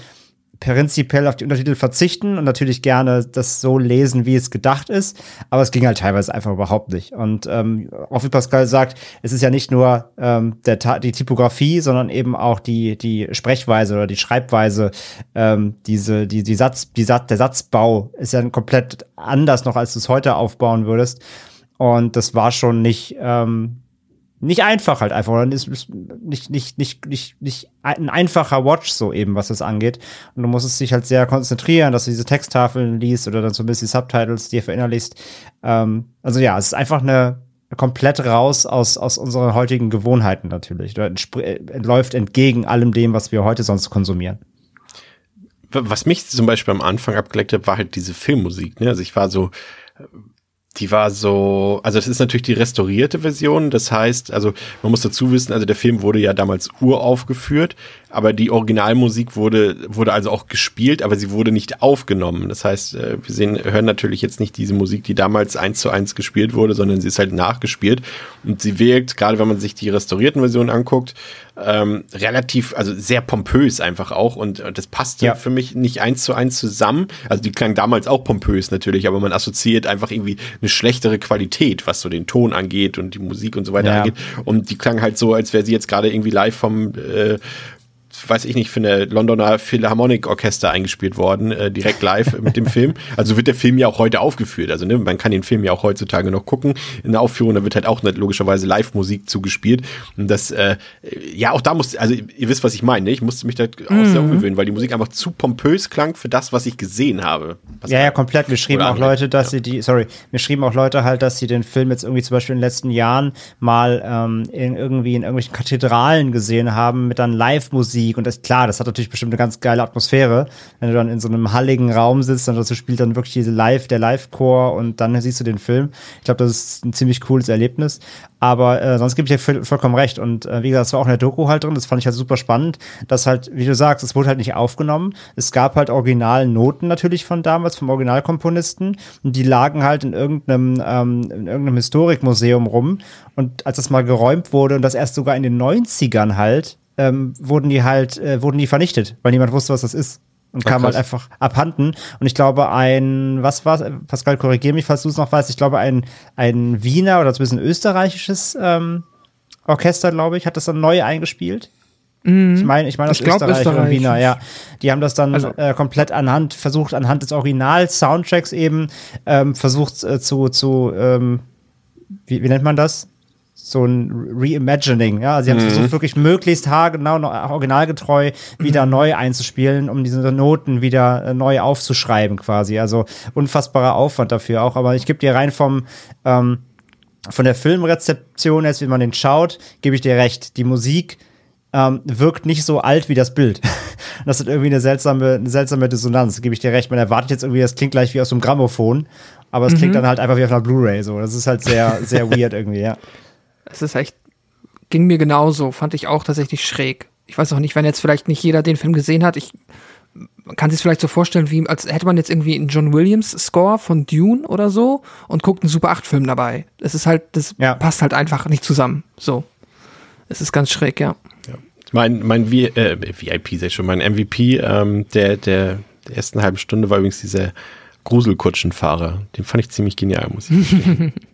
prinzipiell auf die Untertitel verzichten und natürlich gerne das so lesen, wie es gedacht ist. Aber es ging halt teilweise einfach überhaupt nicht. Und ähm, auch wie Pascal sagt, es ist ja nicht nur ähm, der, die Typografie, sondern eben auch die, die Sprechweise oder die Schreibweise, ähm, diese, die, die Satz, die Satz, der Satzbau ist ja komplett anders noch, als du es heute aufbauen würdest. Und das war schon nicht, ähm, nicht einfach halt einfach, oder ist, nicht, nicht, nicht, nicht, nicht ein einfacher Watch so eben, was das angeht. Und du musst es dich halt sehr konzentrieren, dass du diese Texttafeln liest oder dann so ein bisschen Subtitles dir verinnerlichst. Ähm, also ja, es ist einfach eine komplett raus aus, aus unseren heutigen Gewohnheiten natürlich. Läuft entgegen allem dem, was wir heute sonst konsumieren. Was mich zum Beispiel am Anfang abgeleckt hat, war halt diese Filmmusik. Ne? Also ich war so, die war so, also das ist natürlich die restaurierte Version. Das heißt, also man muss dazu wissen, also der Film wurde ja damals uraufgeführt, aber die Originalmusik wurde, wurde also auch gespielt, aber sie wurde nicht aufgenommen. Das heißt, äh, wir sehen, hören natürlich jetzt nicht diese Musik, die damals eins zu eins gespielt wurde, sondern sie ist halt nachgespielt. Und sie wirkt, gerade wenn man sich die restaurierten Versionen anguckt, ähm, relativ, also sehr pompös einfach auch. Und äh, das passte ja. für mich nicht eins zu eins zusammen. Also die klang damals auch pompös natürlich, aber man assoziiert einfach irgendwie eine schlechtere Qualität, was so den Ton angeht und die Musik und so weiter ja. angeht. Und die klang halt so, als wäre sie jetzt gerade irgendwie live vom äh, weiß ich nicht, für eine Londoner Philharmonic Orchester eingespielt worden, äh, direkt live mit dem Film. Also wird der Film ja auch heute aufgeführt. Also ne, man kann den Film ja auch heutzutage noch gucken. In der Aufführung, da wird halt auch logischerweise Live-Musik zugespielt. Und das, äh, ja, auch da muss, also ihr wisst, was ich meine. Ne? Ich musste mich da auch mhm. sehr umgewöhnen, weil die Musik einfach zu pompös klang für das, was ich gesehen habe. Ja, ja, komplett. Wir schrieben auch Leute, dass ja. sie die, sorry, wir schrieben auch Leute halt, dass sie den Film jetzt irgendwie zum Beispiel in den letzten Jahren mal ähm, in, irgendwie in irgendwelchen Kathedralen gesehen haben mit dann Live-Musik Musik und das klar, das hat natürlich bestimmt eine ganz geile Atmosphäre, wenn du dann in so einem halligen Raum sitzt und dazu spielt dann wirklich diese Live, der Live-Chor und dann siehst du den Film. Ich glaube, das ist ein ziemlich cooles Erlebnis. Aber äh, sonst gebe ich dir vollkommen recht. Und äh, wie gesagt, das war auch in der Doku halt drin, das fand ich halt super spannend, dass halt, wie du sagst, es wurde halt nicht aufgenommen. Es gab halt Originalnoten natürlich von damals, vom Originalkomponisten. Und die lagen halt in irgendeinem, ähm, in irgendeinem Historikmuseum rum. Und als das mal geräumt wurde und das erst sogar in den 90ern halt, ähm, wurden die halt, äh, wurden die vernichtet, weil niemand wusste, was das ist. Und kam halt einfach abhanden. Und ich glaube, ein, was war Pascal, korrigier mich, falls du es noch weißt, ich glaube, ein, ein Wiener oder zumindest ein österreichisches ähm, Orchester, glaube ich, hat das dann neu eingespielt. Mhm. Ich meine, ich meine, das Österreich, Österreich und Wiener, ja. Die haben das dann also. äh, komplett anhand, versucht, anhand des Original-Soundtracks eben, ähm, versucht äh, zu, zu ähm, wie, wie nennt man das? So ein Reimagining, ja. Sie haben mhm. versucht, wirklich möglichst haargenau, originalgetreu wieder mhm. neu einzuspielen, um diese Noten wieder äh, neu aufzuschreiben, quasi. Also unfassbarer Aufwand dafür auch. Aber ich gebe dir rein vom, ähm, von der Filmrezeption jetzt, wie man den schaut, gebe ich dir recht. Die Musik ähm, wirkt nicht so alt wie das Bild. das hat irgendwie eine seltsame, eine seltsame Dissonanz, gebe ich dir recht. Man erwartet jetzt irgendwie, das klingt gleich wie aus einem Grammophon, aber es mhm. klingt dann halt einfach wie auf einer Blu-ray so. Das ist halt sehr, sehr weird irgendwie, ja. Es ist echt, ging mir genauso, fand ich auch tatsächlich schräg. Ich weiß auch nicht, wenn jetzt vielleicht nicht jeder den Film gesehen hat, ich kann sich vielleicht so vorstellen, wie als hätte man jetzt irgendwie einen John Williams Score von Dune oder so und guckt einen Super 8 Film dabei. Es ist halt, das ja. passt halt einfach nicht zusammen. So. Es ist ganz schräg, ja. ja. Mein, mein v äh, VIP, sag ich schon, mein MVP ähm, der, der, der ersten halben Stunde war übrigens dieser Gruselkutschenfahrer. Den fand ich ziemlich genial, muss ich sagen.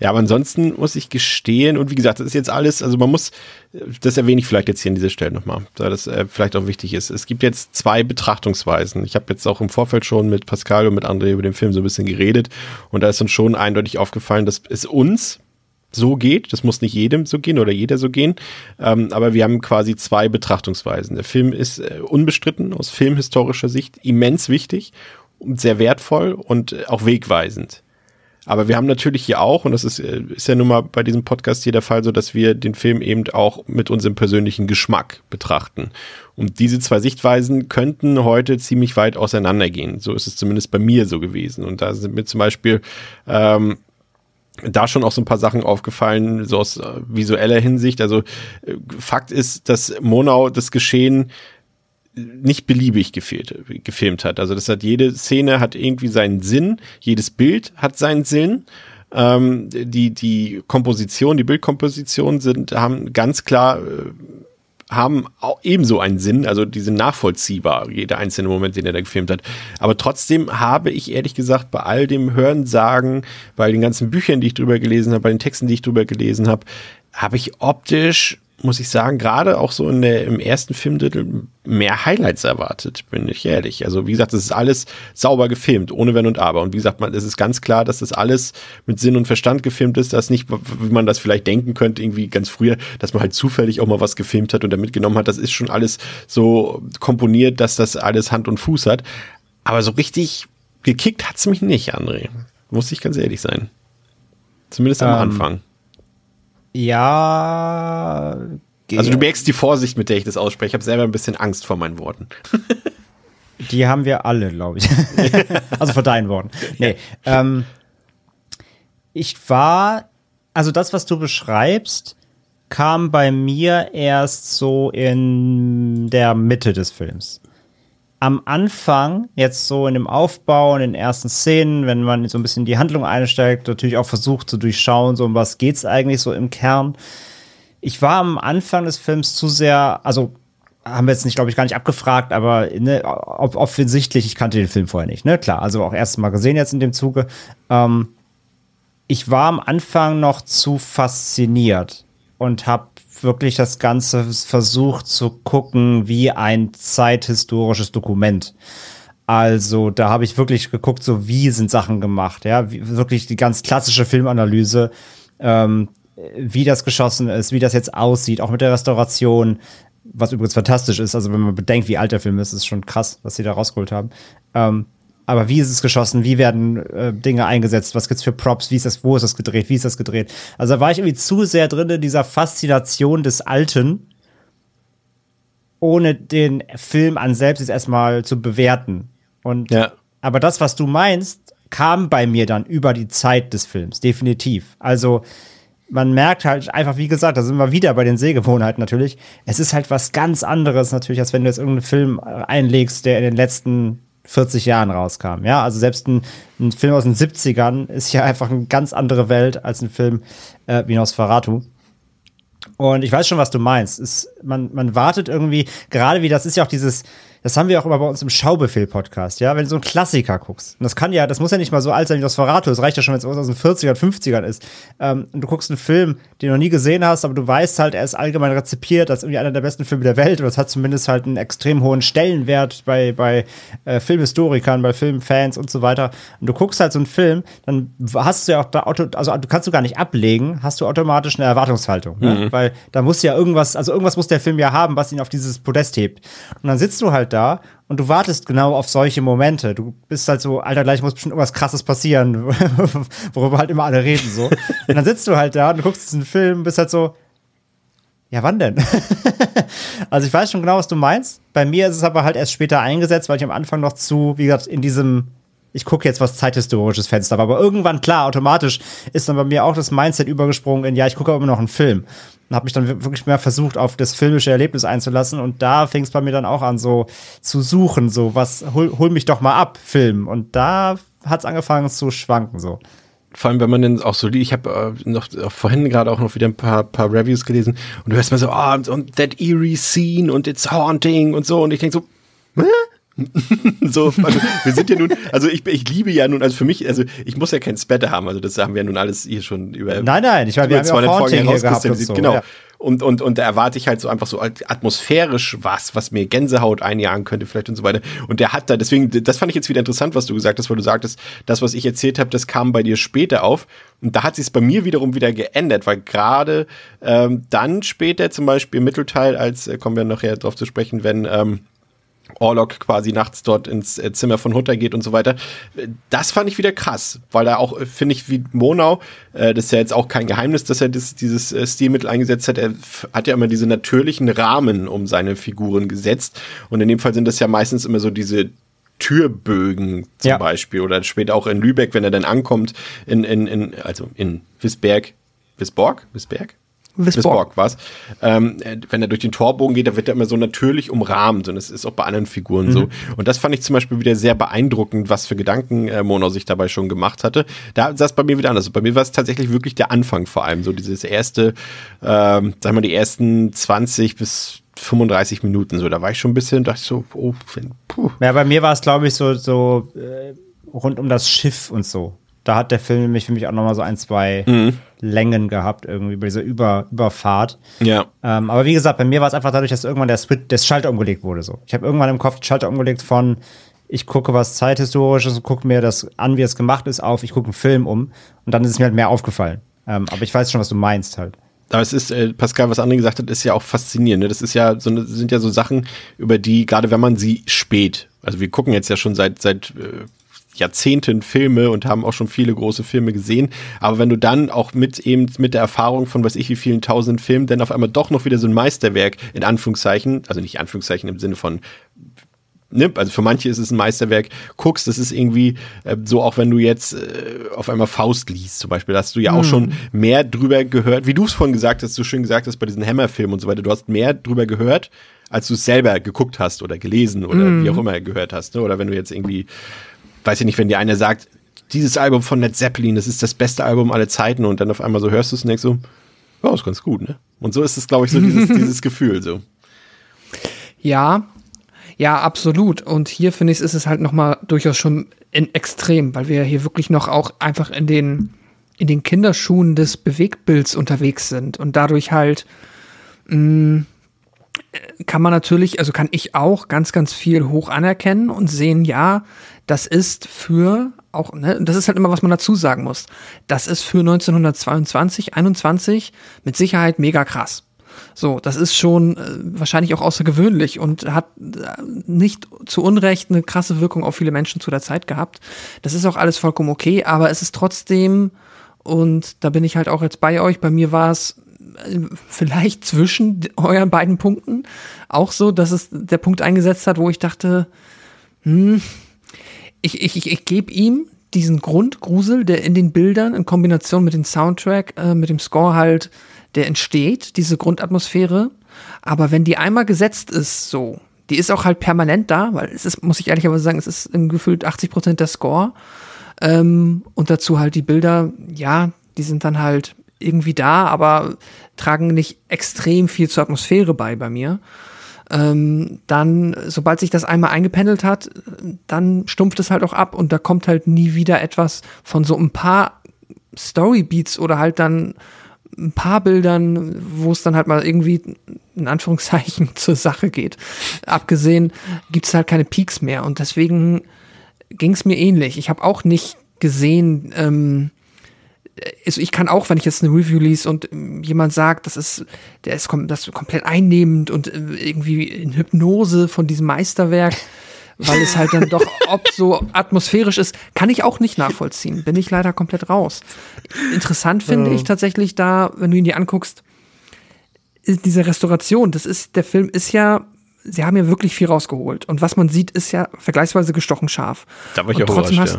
Ja, aber ansonsten muss ich gestehen, und wie gesagt, das ist jetzt alles, also man muss, das erwähne ich vielleicht jetzt hier an dieser Stelle nochmal, da das äh, vielleicht auch wichtig ist. Es gibt jetzt zwei Betrachtungsweisen. Ich habe jetzt auch im Vorfeld schon mit Pascal und mit André über den Film so ein bisschen geredet und da ist uns schon eindeutig aufgefallen, dass es uns so geht. Das muss nicht jedem so gehen oder jeder so gehen. Ähm, aber wir haben quasi zwei Betrachtungsweisen. Der Film ist äh, unbestritten aus filmhistorischer Sicht immens wichtig und sehr wertvoll und äh, auch wegweisend. Aber wir haben natürlich hier auch, und das ist, äh, ist ja nun mal bei diesem Podcast hier der Fall so, dass wir den Film eben auch mit unserem persönlichen Geschmack betrachten. Und diese zwei Sichtweisen könnten heute ziemlich weit auseinandergehen. So ist es zumindest bei mir so gewesen. Und da sind mir zum Beispiel ähm, da schon auch so ein paar Sachen aufgefallen, so aus äh, visueller Hinsicht. Also äh, Fakt ist, dass Monau das Geschehen nicht beliebig gefehlt, gefilmt hat. Also das hat jede Szene hat irgendwie seinen Sinn, jedes Bild hat seinen Sinn. Ähm, die die Komposition, die Bildkomposition sind haben ganz klar äh, haben auch ebenso einen Sinn, also die sind nachvollziehbar, jeder einzelne Moment, den er da gefilmt hat. Aber trotzdem habe ich ehrlich gesagt bei all dem Hören, Sagen, bei den ganzen Büchern, die ich drüber gelesen habe, bei den Texten, die ich drüber gelesen habe, habe ich optisch muss ich sagen, gerade auch so in der, im ersten Filmdrittel mehr Highlights erwartet, bin ich ehrlich. Also wie gesagt, das ist alles sauber gefilmt, ohne Wenn und Aber. Und wie gesagt, man, es ist ganz klar, dass das alles mit Sinn und Verstand gefilmt ist, dass nicht, wie man das vielleicht denken könnte, irgendwie ganz früher, dass man halt zufällig auch mal was gefilmt hat und da mitgenommen hat. Das ist schon alles so komponiert, dass das alles Hand und Fuß hat. Aber so richtig gekickt hat's mich nicht, André. Muss ich ganz ehrlich sein. Zumindest am Ähm, Anfang. Ja. Also du merkst die Vorsicht, mit der ich das ausspreche. Ich habe selber ein bisschen Angst vor meinen Worten. Die haben wir alle, glaube ich. also vor deinen Worten. Nee. Ähm, ich war, also das, was du beschreibst, kam bei mir erst so in der Mitte des Films. Am Anfang, jetzt so in dem Aufbau, in den ersten Szenen, wenn man so ein bisschen in die Handlung einsteigt, natürlich auch versucht zu durchschauen, so um was geht's eigentlich so im Kern. Ich war am Anfang des Films zu sehr, also haben wir jetzt nicht, glaube ich, gar nicht abgefragt, aber ne, ob, offensichtlich, ich kannte den Film vorher nicht, ne? Klar, also auch erst mal gesehen jetzt in dem Zuge. Ähm, ich war am Anfang noch zu fasziniert und habe wirklich das Ganze versucht zu gucken wie ein zeithistorisches Dokument. Also da habe ich wirklich geguckt, so wie sind Sachen gemacht, ja, wie, wirklich die ganz klassische Filmanalyse, ähm, wie das geschossen ist, wie das jetzt aussieht, auch mit der Restauration, was übrigens fantastisch ist. Also wenn man bedenkt, wie alt der Film ist, ist schon krass, was sie da rausgeholt haben. Ähm, aber wie ist es geschossen? Wie werden äh, Dinge eingesetzt? Was gibt's für Props? Wie ist das? Wo ist das gedreht? Wie ist das gedreht? Also da war ich irgendwie zu sehr drin in dieser Faszination des Alten, ohne den Film an selbst jetzt erstmal zu bewerten. Und Ja. aber das, was du meinst, kam bei mir dann über die Zeit des Films, definitiv. Also man merkt halt einfach, wie gesagt, da sind wir wieder bei den Sehgewohnheiten natürlich. Es ist halt was ganz anderes natürlich, als wenn du jetzt irgendeinen Film äh, einlegst, der in den letzten 40 Jahren rauskam. Ja, also selbst ein, ein Film aus den 70ern ist ja einfach eine ganz andere Welt als ein Film äh, wie Nosferatu. Und ich weiß schon, was du meinst. Es, man, man wartet irgendwie, gerade wie das ist ja auch dieses, das haben wir auch immer bei uns im Schaubefehl-Podcast, ja, wenn du so einen Klassiker guckst. Und das kann ja, das muss ja nicht mal so alt sein wie Nosferatu, das reicht ja schon, wenn es aus den 40ern, 50ern ist. Ähm, und du guckst einen Film, den du noch nie gesehen hast, aber du weißt halt, er ist allgemein rezipiert als irgendwie einer der besten Filme der Welt, oder es hat zumindest halt einen extrem hohen Stellenwert bei, bei äh, Filmhistorikern, bei Filmfans und so weiter. Und du guckst halt so einen Film, dann hast du ja auch da, also du kannst du gar nicht ablegen, hast du automatisch eine Erwartungshaltung. Ne? Weil da muss ja irgendwas, also irgendwas muss der Film ja haben, was ihn auf dieses Podest hebt. Und dann sitzt du halt da und du wartest genau auf solche Momente. Du bist halt so, Alter, gleich muss bestimmt irgendwas krasses passieren, worüber halt immer alle reden so. Und dann sitzt du halt da und guckst diesen Film und bist halt so, ja, wann denn? also ich weiß schon genau, was du meinst. Bei mir ist es aber halt erst später eingesetzt, weil ich am Anfang noch zu, wie gesagt, in diesem ich gucke jetzt was zeithistorisches Fenster. Aber irgendwann, klar, automatisch ist dann bei mir auch das Mindset übergesprungen in, ja, ich gucke aber immer noch einen Film. Und habe mich dann wirklich mehr versucht, auf das filmische Erlebnis einzulassen. Und da fing es bei mir dann auch an, so zu suchen, so, was, hol, hol mich doch mal ab, Film. Und da hat es angefangen zu schwanken, so. Vor allem, wenn man dann auch so, ich habe äh, noch äh, vorhin gerade auch noch wieder ein paar, paar Reviews gelesen und du hörst mal so, ah, und that eerie scene und it's haunting und so und ich denke so, hä? so, also wir sind ja nun, also ich, ich liebe ja nun, also für mich, also ich muss ja kein Spatter haben, also das haben wir ja nun alles hier schon über. Nein, nein, ich meine, wir haben ja auch Haunting hier gehabt und so, genau. ja. Und, und, und da erwarte ich halt so einfach so atmosphärisch was, was mir Gänsehaut einjagen könnte, vielleicht und so weiter. Und der hat da, deswegen, das fand ich jetzt wieder interessant, was du gesagt hast, weil du sagtest, das, was ich erzählt habe, das kam bei dir später auf. Und da hat sich es bei mir wiederum wieder geändert, weil gerade ähm, dann später zum Beispiel im Mittelteil, als äh, kommen wir nachher drauf zu sprechen, wenn ähm, Orlok quasi nachts dort ins äh, Zimmer von Hutter geht und so weiter. Das fand ich wieder krass, weil er auch, äh, finde ich, wie Monau, äh, das ist ja jetzt auch kein Geheimnis, dass er das, dieses äh, Stilmittel eingesetzt hat. Er hat ja immer diese natürlichen Rahmen um seine Figuren gesetzt. Und in dem Fall sind das ja meistens immer so diese Türbögen zum Ja. Beispiel oder später auch in Lübeck, wenn er dann ankommt in, in, in also in Wisberg, Wisborg, Wisberg? Wisborg. war's. Ähm, äh, wenn er durch den Torbogen geht, da wird er immer so natürlich umrahmt und es ist auch bei anderen Figuren Mhm. so. Und das fand ich zum Beispiel wieder sehr beeindruckend, was für Gedanken äh, Mono sich dabei schon gemacht hatte. Da sah es bei mir wieder anders. Bei mir war es tatsächlich wirklich der Anfang vor allem, so dieses erste, ähm, sagen wir die ersten 20 bis 35 Minuten so. Da war ich schon ein bisschen, dachte ich so, oh, puh. Ja, bei mir war es, glaube ich, so, so äh, rund um das Schiff und so. Da hat der Film nämlich für mich auch nochmal so ein, zwei Mhm. Längen gehabt, irgendwie bei dieser Über Überfahrt. Ja. Ähm, aber wie gesagt, bei mir war es einfach dadurch, dass irgendwann der Switch, der Schalter umgelegt wurde. So. Ich habe irgendwann im Kopf den Schalter umgelegt von, ich gucke was Zeithistorisches und gucke mir das an, wie es gemacht ist, auf, ich gucke einen Film um und dann ist es mir halt mehr aufgefallen. Ähm, aber ich weiß schon, was du meinst halt. Aber es ist, äh, Pascal, was André gesagt hat, ist ja auch faszinierend. Ne? Das ist ja so, eine- sind ja so Sachen, über die, gerade wenn man sie spät, also wir gucken jetzt ja schon seit, seit äh, Jahrzehnten Filme und haben auch schon viele große Filme gesehen. Aber wenn du dann auch mit eben mit der Erfahrung von weiß ich wie vielen tausend Filmen dann auf einmal doch noch wieder so ein Meisterwerk in Anführungszeichen, also nicht Anführungszeichen im Sinne von ne, also für manche ist es ein Meisterwerk, guckst, das ist irgendwie äh, so, auch wenn du jetzt äh, auf einmal Faust liest zum Beispiel, da hast du ja auch schon mehr drüber gehört, wie du es vorhin gesagt hast, so schön gesagt hast bei diesen Hammer-Filmen und so weiter, du hast mehr drüber gehört, als du es selber geguckt hast oder gelesen oder wie auch immer gehört hast, ne? oder wenn du jetzt irgendwie, weiß ich nicht, wenn dir einer sagt, dieses Album von Led Zeppelin, das ist das beste Album aller Zeiten und dann auf einmal so hörst du es und denkst so, ja, ist ganz gut, ne? Und so ist es, glaube ich, so dieses, dieses Gefühl so. Ja, ja, absolut. Und hier finde ich, ist es halt noch mal durchaus schon in extrem, weil wir hier wirklich noch auch einfach in den in den Kinderschuhen des Bewegtbilds unterwegs sind und dadurch halt mh, kann man natürlich, also kann ich auch ganz, ganz viel hoch anerkennen und sehen, ja, das ist für auch, ne, das ist halt immer, was man dazu sagen muss. Das ist für 1922, 21 mit Sicherheit mega krass. So, das ist schon äh, wahrscheinlich auch außergewöhnlich und hat äh, nicht zu Unrecht eine krasse Wirkung auf viele Menschen zu der Zeit gehabt. Das ist auch alles vollkommen okay, aber es ist trotzdem, und da bin ich halt auch jetzt bei euch, bei mir war es äh, vielleicht zwischen euren beiden Punkten auch so, dass es der Punkt eingesetzt hat, wo ich dachte, hm, ich, ich, ich, ich gebe ihm diesen Grundgrusel, der in den Bildern in Kombination mit dem Soundtrack, äh, mit dem Score halt, der entsteht, diese Grundatmosphäre. Aber wenn die einmal gesetzt ist, so, die ist auch halt permanent da, weil es ist, muss ich ehrlicherweise sagen, es ist gefühlt 80 Prozent der Score. Ähm, und dazu halt die Bilder, ja, die sind dann halt irgendwie da, aber tragen nicht extrem viel zur Atmosphäre bei bei mir. Ähm, dann, sobald sich das einmal eingependelt hat, dann stumpft es halt auch ab und da kommt halt nie wieder etwas von so ein paar Storybeats oder halt dann ein paar Bildern, wo es dann halt mal irgendwie in Anführungszeichen zur Sache geht. Abgesehen gibt es halt keine Peaks mehr und deswegen ging es mir ähnlich. Ich habe auch nicht gesehen, ähm, also ich kann auch, wenn ich jetzt eine Review lies und ähm, jemand sagt, das ist, der ist kom das komplett einnehmend und äh, irgendwie in Hypnose von diesem Meisterwerk, weil es halt dann doch ob so atmosphärisch ist, kann ich auch nicht nachvollziehen. Bin ich leider komplett raus. Interessant finde ich tatsächlich da, wenn du ihn dir anguckst, ist diese Restauration. Das ist, der Film ist ja, sie haben ja wirklich viel rausgeholt. Und was man sieht, ist ja vergleichsweise gestochen scharf. Da war ich Und auch trotzdem hast,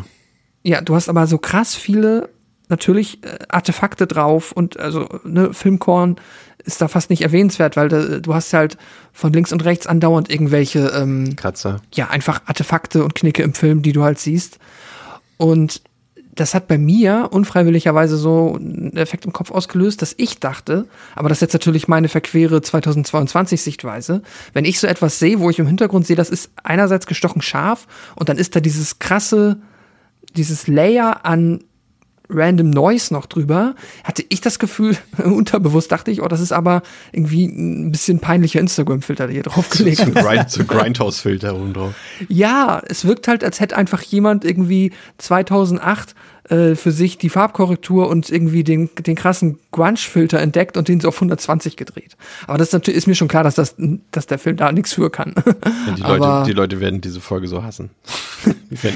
ja. ja, du hast aber so krass viele natürlich äh, Artefakte drauf und also ne, Filmkorn ist da fast nicht erwähnenswert, weil da, du hast halt von links und rechts andauernd irgendwelche ähm, Kratzer. ja einfach Artefakte und Knicke im Film, die du halt siehst. Und das hat bei mir unfreiwilligerweise so einen Effekt im Kopf ausgelöst, dass ich dachte, aber das ist jetzt natürlich meine verquere 2022 Sichtweise, wenn ich so etwas sehe, wo ich im Hintergrund sehe, das ist einerseits gestochen scharf und dann ist da dieses krasse, dieses Layer an Random Noise noch drüber, hatte ich das Gefühl, unterbewusst dachte ich, oh, das ist aber irgendwie ein bisschen peinlicher Instagram-Filter, der hier draufgelegt So, Grind, so Grindhouse-Filter oben drauf. ja, es wirkt halt, als hätte einfach jemand irgendwie 2008 äh, für sich die Farbkorrektur und irgendwie den, den krassen Grunge-Filter entdeckt und den so auf 120 gedreht. Aber das ist natürlich ist mir schon klar, dass, das, dass der Film da nichts für kann. Und die, Leute, Aber- die Leute werden diese Folge so hassen.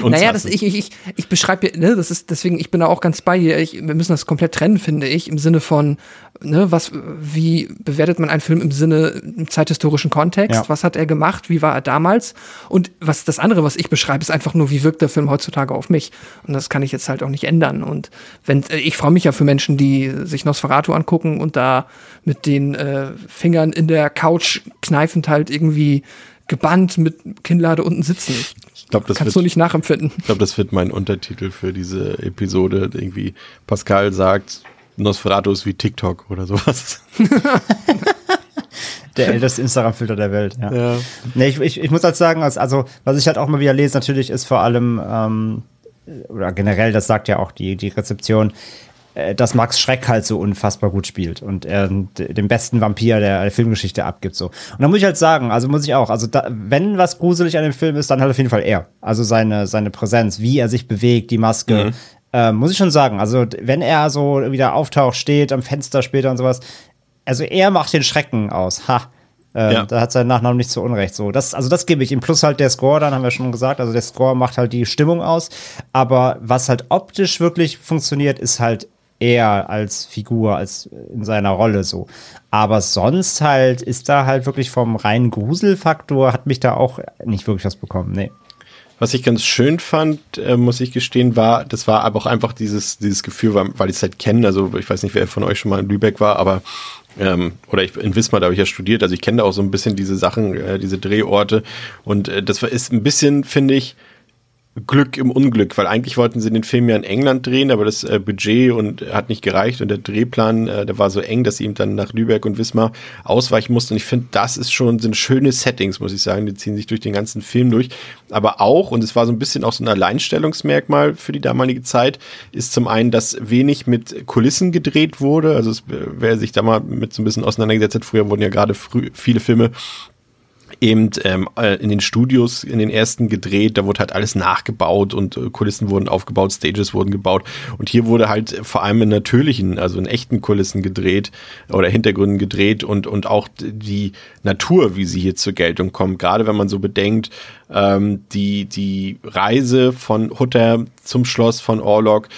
Naja, das, ich, ich, ich, ich beschreibe, ne, das ist, deswegen, ich bin da auch ganz bei dir. Ich, wir müssen das komplett trennen, finde ich, im Sinne von, ne, was, wie bewertet man einen Film im Sinne, im zeithistorischen Kontext? Ja. Was hat er gemacht? Wie war er damals? Und was, das andere, was ich beschreibe, ist einfach nur, wie wirkt der Film heutzutage auf mich? Und das kann ich jetzt halt auch nicht ändern. Und wenn, äh, ich freue mich ja für Menschen, die sich Nosferatu angucken und da mit den äh, Fingern in der Couch kneifend halt irgendwie gebannt mit Kinnlade unten sitzen. Ich glaube, das, kannst du wird- nicht nachempfinden. ich glaub, das wird mein Untertitel für diese Episode. Irgendwie Pascal sagt, Nosferatu ist wie TikTok oder sowas. Der älteste Instagram-Filter der Welt, ja. Ja. Nee, ich, ich, ich muss halt sagen, als, also, was ich halt auch mal wieder lese, natürlich ist vor allem, ähm, oder generell, das sagt ja auch die, die Rezeption, äh, dass Max Schreck halt so unfassbar gut spielt und er den besten Vampir der, der Filmgeschichte abgibt so. Und da muss ich halt sagen, also muss ich auch, also da, wenn was gruselig an dem Film ist, dann halt auf jeden Fall er. Also seine, seine Präsenz, wie er sich bewegt, die Maske. Mhm. Äh, muss ich schon sagen. Also, wenn er so wieder auftaucht, steht am Fenster später und sowas, also er macht den Schrecken aus. Ha. Ähm, ja. Da hat sein Nachname nicht zu Unrecht. So, das, also das gebe ich ihm. Plus halt der Score, dann haben wir schon gesagt. Also der Score macht halt die Stimmung aus. Aber was halt optisch wirklich funktioniert, ist halt er als Figur, als in seiner Rolle so. Aber sonst halt ist da halt wirklich vom reinen Gruselfaktor, hat mich da auch nicht wirklich was bekommen. Nee. Was ich ganz schön fand, äh, muss ich gestehen, war, das war aber auch einfach dieses, dieses Gefühl, weil, weil ich es halt kenne. Also ich weiß nicht, wer von euch schon mal in Lübeck war, aber ähm, oder ich, in Wismar, da habe ich ja studiert, also ich kenne da auch so ein bisschen diese Sachen, äh, diese Drehorte. Und äh, das ist ein bisschen, finde ich, Glück im Unglück, weil eigentlich wollten sie den Film ja in England drehen, aber das äh, Budget und hat nicht gereicht und der Drehplan, äh, der war so eng, dass sie ihm dann nach Lübeck und Wismar ausweichen mussten. Und ich finde, das ist schon sind schöne Settings, muss ich sagen. Die ziehen sich durch den ganzen Film durch. Aber auch, und es war so ein bisschen auch so ein Alleinstellungsmerkmal für die damalige Zeit, ist zum einen, dass wenig mit Kulissen gedreht wurde. Also es, wer sich da mal mit so ein bisschen auseinandergesetzt hat, früher wurden ja gerade viele Filme eben ähm, äh, in den Studios in den ersten gedreht, da wurde halt alles nachgebaut und äh, Kulissen wurden aufgebaut, Stages wurden gebaut. Und hier wurde halt vor allem in natürlichen, also in echten Kulissen gedreht oder Hintergründen gedreht und und auch die Natur, wie sie hier zur Geltung kommt, gerade wenn man so bedenkt, ähm, die, die Reise von Hutter zum Schloss von Orlok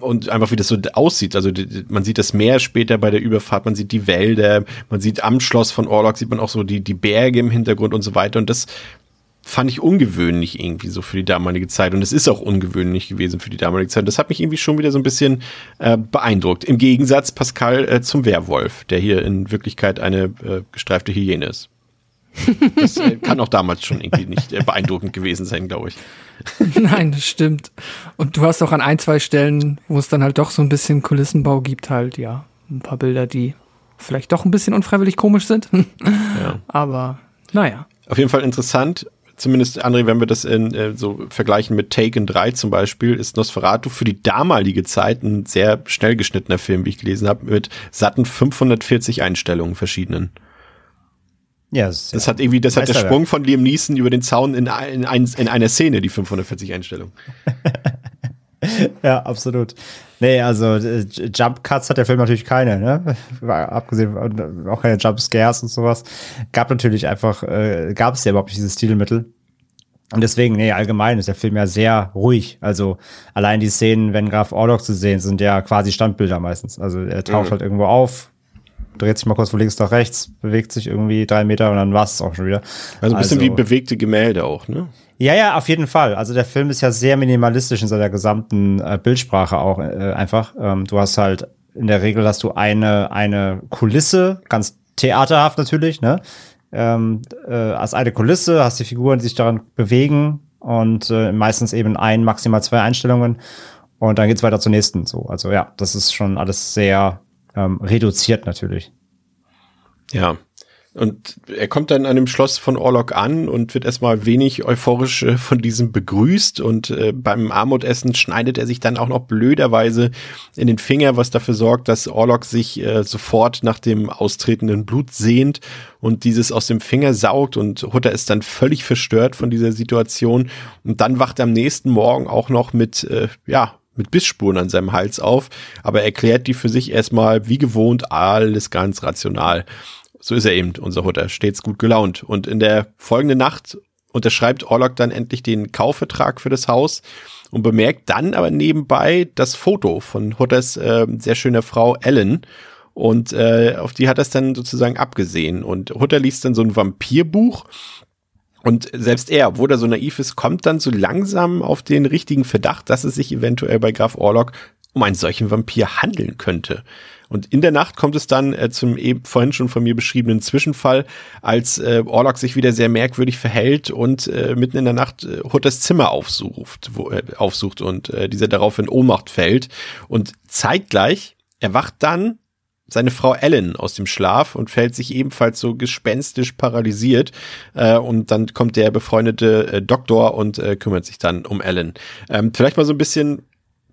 und einfach wie das so aussieht. Also die, man sieht das Meer später bei der Überfahrt, man sieht die Wälder, man sieht am Schloss von Orlok, sieht man auch so die, die Berge im Hintergrund und so weiter. Und das fand ich ungewöhnlich irgendwie so für die damalige Zeit. Und es ist auch ungewöhnlich gewesen für die damalige Zeit. Das hat mich irgendwie schon wieder so ein bisschen äh, beeindruckt. Im Gegensatz, Pascal, äh, zum Werwolf, der hier in Wirklichkeit eine äh, gestreifte Hyäne ist. Das äh, kann auch damals schon irgendwie nicht äh, beeindruckend gewesen sein, glaube ich. Nein, das stimmt. Und du hast auch an ein, zwei Stellen, wo es dann halt doch so ein bisschen Kulissenbau gibt, halt, ja, ein paar Bilder, die vielleicht doch ein bisschen unfreiwillig komisch sind. ja. Aber naja. Auf jeden Fall interessant. Zumindest, André, wenn wir das in, äh, so vergleichen mit Taken 3 zum Beispiel, ist Nosferatu für die damalige Zeit ein sehr schnell geschnittener Film, wie ich gelesen habe, mit satten 540 Einstellungen verschiedenen. Ja, das, das hat irgendwie, das hat der Sprung von Liam Neeson über den Zaun in, in, ein, in einer Szene, die 540 Einstellungen. ja, absolut. Nee, also äh, Jump Cuts hat der Film natürlich keine, ne? Abgesehen auch keine Jump Scares und sowas. Gab natürlich einfach, äh, gab es ja überhaupt nicht dieses Stilmittel. Und deswegen, nee, allgemein ist der Film ja sehr ruhig. Also allein die Szenen, wenn Graf Orlok zu sehen, sind ja quasi Standbilder meistens. Also er taucht mhm. halt irgendwo auf, dreht sich mal kurz von links nach rechts, bewegt sich irgendwie drei Meter und dann war es auch schon wieder. Also ein bisschen also, wie bewegte Gemälde auch, ne? Ja, ja, auf jeden Fall. Also der Film ist ja sehr minimalistisch in seiner gesamten äh, Bildsprache auch äh, einfach. Ähm, du hast halt in der Regel hast du eine eine Kulisse, ganz theaterhaft natürlich, ne? Ähm, äh, als eine Kulisse hast die Figuren, die sich daran bewegen und äh, meistens eben ein, maximal zwei Einstellungen und dann geht's weiter zur nächsten. So, also ja, das ist schon alles sehr ähm, reduziert natürlich. Ja. Und er kommt dann an dem Schloss von Orlok an und wird erstmal wenig euphorisch äh, von diesem begrüßt. Und äh, beim Armutessen schneidet er sich dann auch noch blöderweise in den Finger, was dafür sorgt, dass Orlok sich äh, sofort nach dem austretenden Blut sehnt und dieses aus dem Finger saugt. Und Hutter ist dann völlig verstört von dieser Situation. Und dann wacht er am nächsten Morgen auch noch mit, ja, mit Bissspuren an seinem Hals auf, aber er erklärt die für sich erstmal wie gewohnt alles ganz rational. So ist er eben, unser Hutter, stets gut gelaunt. Und in der folgenden Nacht unterschreibt Orlok dann endlich den Kaufvertrag für das Haus und bemerkt dann aber nebenbei das Foto von Hutters äh, sehr schöner Frau Ellen. Und äh, auf die hat er es dann sozusagen abgesehen. Und Hutter liest dann so ein Vampirbuch und selbst er, obwohl er so naiv ist, kommt dann so langsam auf den richtigen Verdacht, dass es sich eventuell bei Graf Orlok um einen solchen Vampir handeln könnte. Und in der Nacht kommt es dann äh, zum eben vorhin schon von mir beschriebenen Zwischenfall, als äh, Orlok sich wieder sehr merkwürdig verhält und äh, mitten in der Nacht äh, Hutters Zimmer aufsucht, wo, äh, aufsucht und äh, dieser darauf in Ohnmacht fällt. Und zeitgleich erwacht dann seine Frau Ellen aus dem Schlaf und fällt sich ebenfalls so gespenstisch paralysiert. Äh, und dann kommt der befreundete äh, Doktor und äh, kümmert sich dann um Ellen. Ähm, vielleicht mal so ein bisschen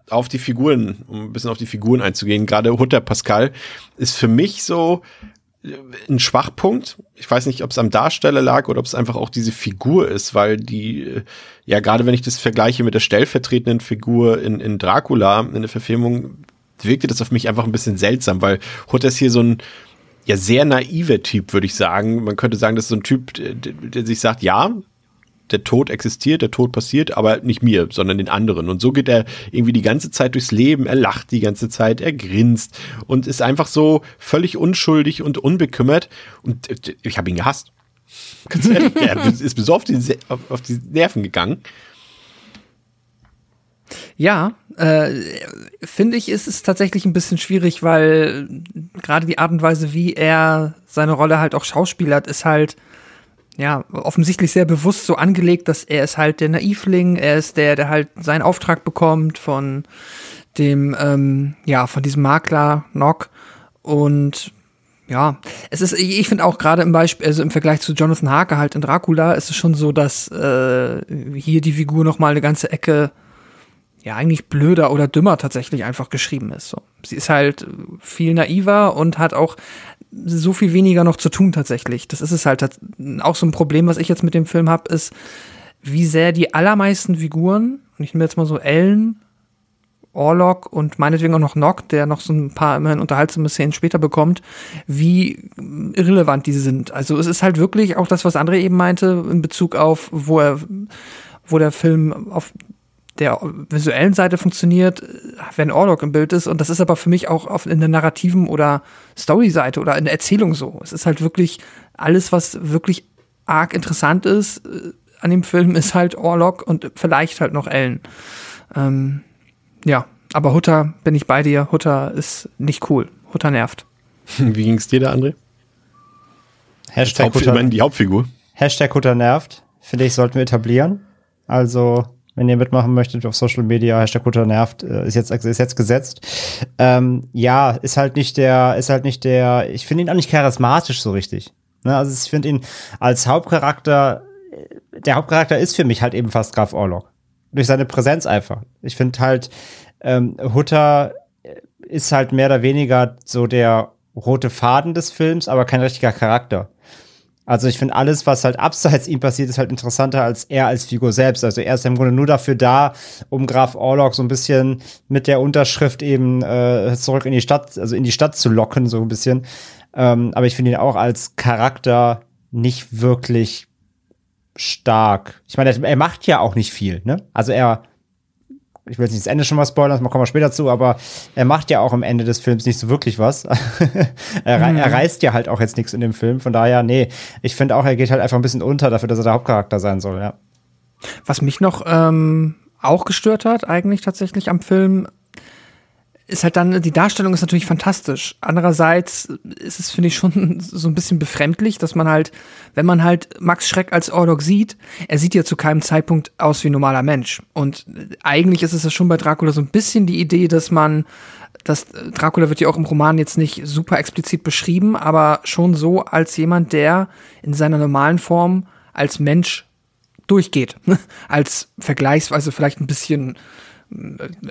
auf die Figuren, um ein bisschen auf die Figuren einzugehen. Gerade Hutter Pascal ist für mich so äh, ein Schwachpunkt. Ich weiß nicht, ob es am Darsteller lag oder ob es einfach auch diese Figur ist, weil die, äh, ja, gerade wenn ich das vergleiche mit der stellvertretenden Figur in, in Dracula, in der Verfilmung, wirkte das auf mich einfach ein bisschen seltsam, weil Hutter ist hier so ein, ja, sehr naiver Typ, würde ich sagen. Man könnte sagen, das ist so ein Typ, der, der sich sagt, ja, der Tod existiert, der Tod passiert, aber nicht mir, sondern den anderen. Und so geht er irgendwie die ganze Zeit durchs Leben, er lacht die ganze Zeit, er grinst und ist einfach so völlig unschuldig und unbekümmert. Und äh, ich habe ihn gehasst. Ganz ehrlich, er ist bis auf die, auf, auf die Nerven gegangen. Ja, äh, finde ich, ist es tatsächlich ein bisschen schwierig, weil gerade die Art und Weise, wie er seine Rolle halt auch schauspielert, ist halt ja offensichtlich sehr bewusst so angelegt, dass er ist halt der Naivling, er ist der, der halt seinen Auftrag bekommt von dem, ähm, ja, von diesem Makler Nock. Und ja, es ist, ich finde auch gerade im Beispiel, also im Vergleich zu Jonathan Harker halt in Dracula, ist es schon so, dass äh, hier die Figur noch mal eine ganze Ecke ja eigentlich blöder oder dümmer tatsächlich einfach geschrieben ist. So. Sie ist halt viel naiver und hat auch so viel weniger noch zu tun tatsächlich. Das ist es halt auch so ein Problem, was ich jetzt mit dem Film habe, ist, wie sehr die allermeisten Figuren, und ich nehme jetzt mal so Ellen, Orlok und meinetwegen auch noch Nock, der noch so ein paar immerhin unterhaltsame Szenen später bekommt, wie irrelevant die sind. Also es ist halt wirklich auch das, was André eben meinte, in Bezug auf, wo er, wo der Film auf der visuellen Seite funktioniert, wenn Orlok im Bild ist. Und das ist aber für mich auch auf, in der narrativen oder Story-Seite oder in der Erzählung so. Es ist halt wirklich alles, was wirklich arg interessant ist äh, an dem Film, ist halt Orlok und vielleicht halt noch Ellen. Ähm, ja, aber Hutter bin ich bei dir. Hutter ist nicht cool. Hutter nervt. Wie ging es dir da, André? Hashtag Hutter, die Hauptfigur. Hashtag Hutter nervt. Finde ich, sollten wir etablieren. Also wenn ihr mitmachen möchtet auf Social Media, Hashtag Kutter nervt, äh, ist jetzt, ist jetzt gesetzt. Ähm, ja, ist halt nicht der, ist halt nicht der, ich finde ihn auch nicht charismatisch so richtig. Ne? Also ich finde ihn als Hauptcharakter, äh, der Hauptcharakter ist für mich halt eben fast Graf Orlok. Durch seine Präsenz einfach. Ich finde halt, ähm, Hutter ist halt mehr oder weniger so der rote Faden des Films, aber kein richtiger Charakter. Also ich finde alles, was halt abseits ihm passiert, ist halt interessanter als er als Figur selbst. Also er ist im Grunde nur dafür da, um Graf Orlok so ein bisschen mit der Unterschrift eben äh, zurück in die Stadt, also in die Stadt zu locken, so ein bisschen. Ähm, aber ich finde ihn auch als Charakter nicht wirklich stark. Ich meine, er macht ja auch nicht viel, ne? Also er ich will jetzt nicht das Ende schon mal spoilern, das kommen wir später zu, aber er macht ja auch am Ende des Films nicht so wirklich was. er, mhm. er, reißt ja halt auch jetzt nichts in dem Film, von daher, nee, ich finde auch, er geht halt einfach ein bisschen unter dafür, dass er der Hauptcharakter sein soll, ja. Was mich noch ähm, auch gestört hat, eigentlich tatsächlich am Film, ist halt dann, die Darstellung ist natürlich fantastisch. Andererseits ist es, finde ich, schon so ein bisschen befremdlich, dass man halt, wenn man halt Max Schreck als Orlok sieht, er sieht ja zu keinem Zeitpunkt aus wie ein normaler Mensch. Und eigentlich ist es ja schon bei Dracula so ein bisschen die Idee, dass man, dass Dracula wird ja auch im Roman jetzt nicht super explizit beschrieben, aber schon so als jemand, der in seiner normalen Form als Mensch durchgeht. als vergleichsweise vielleicht ein bisschen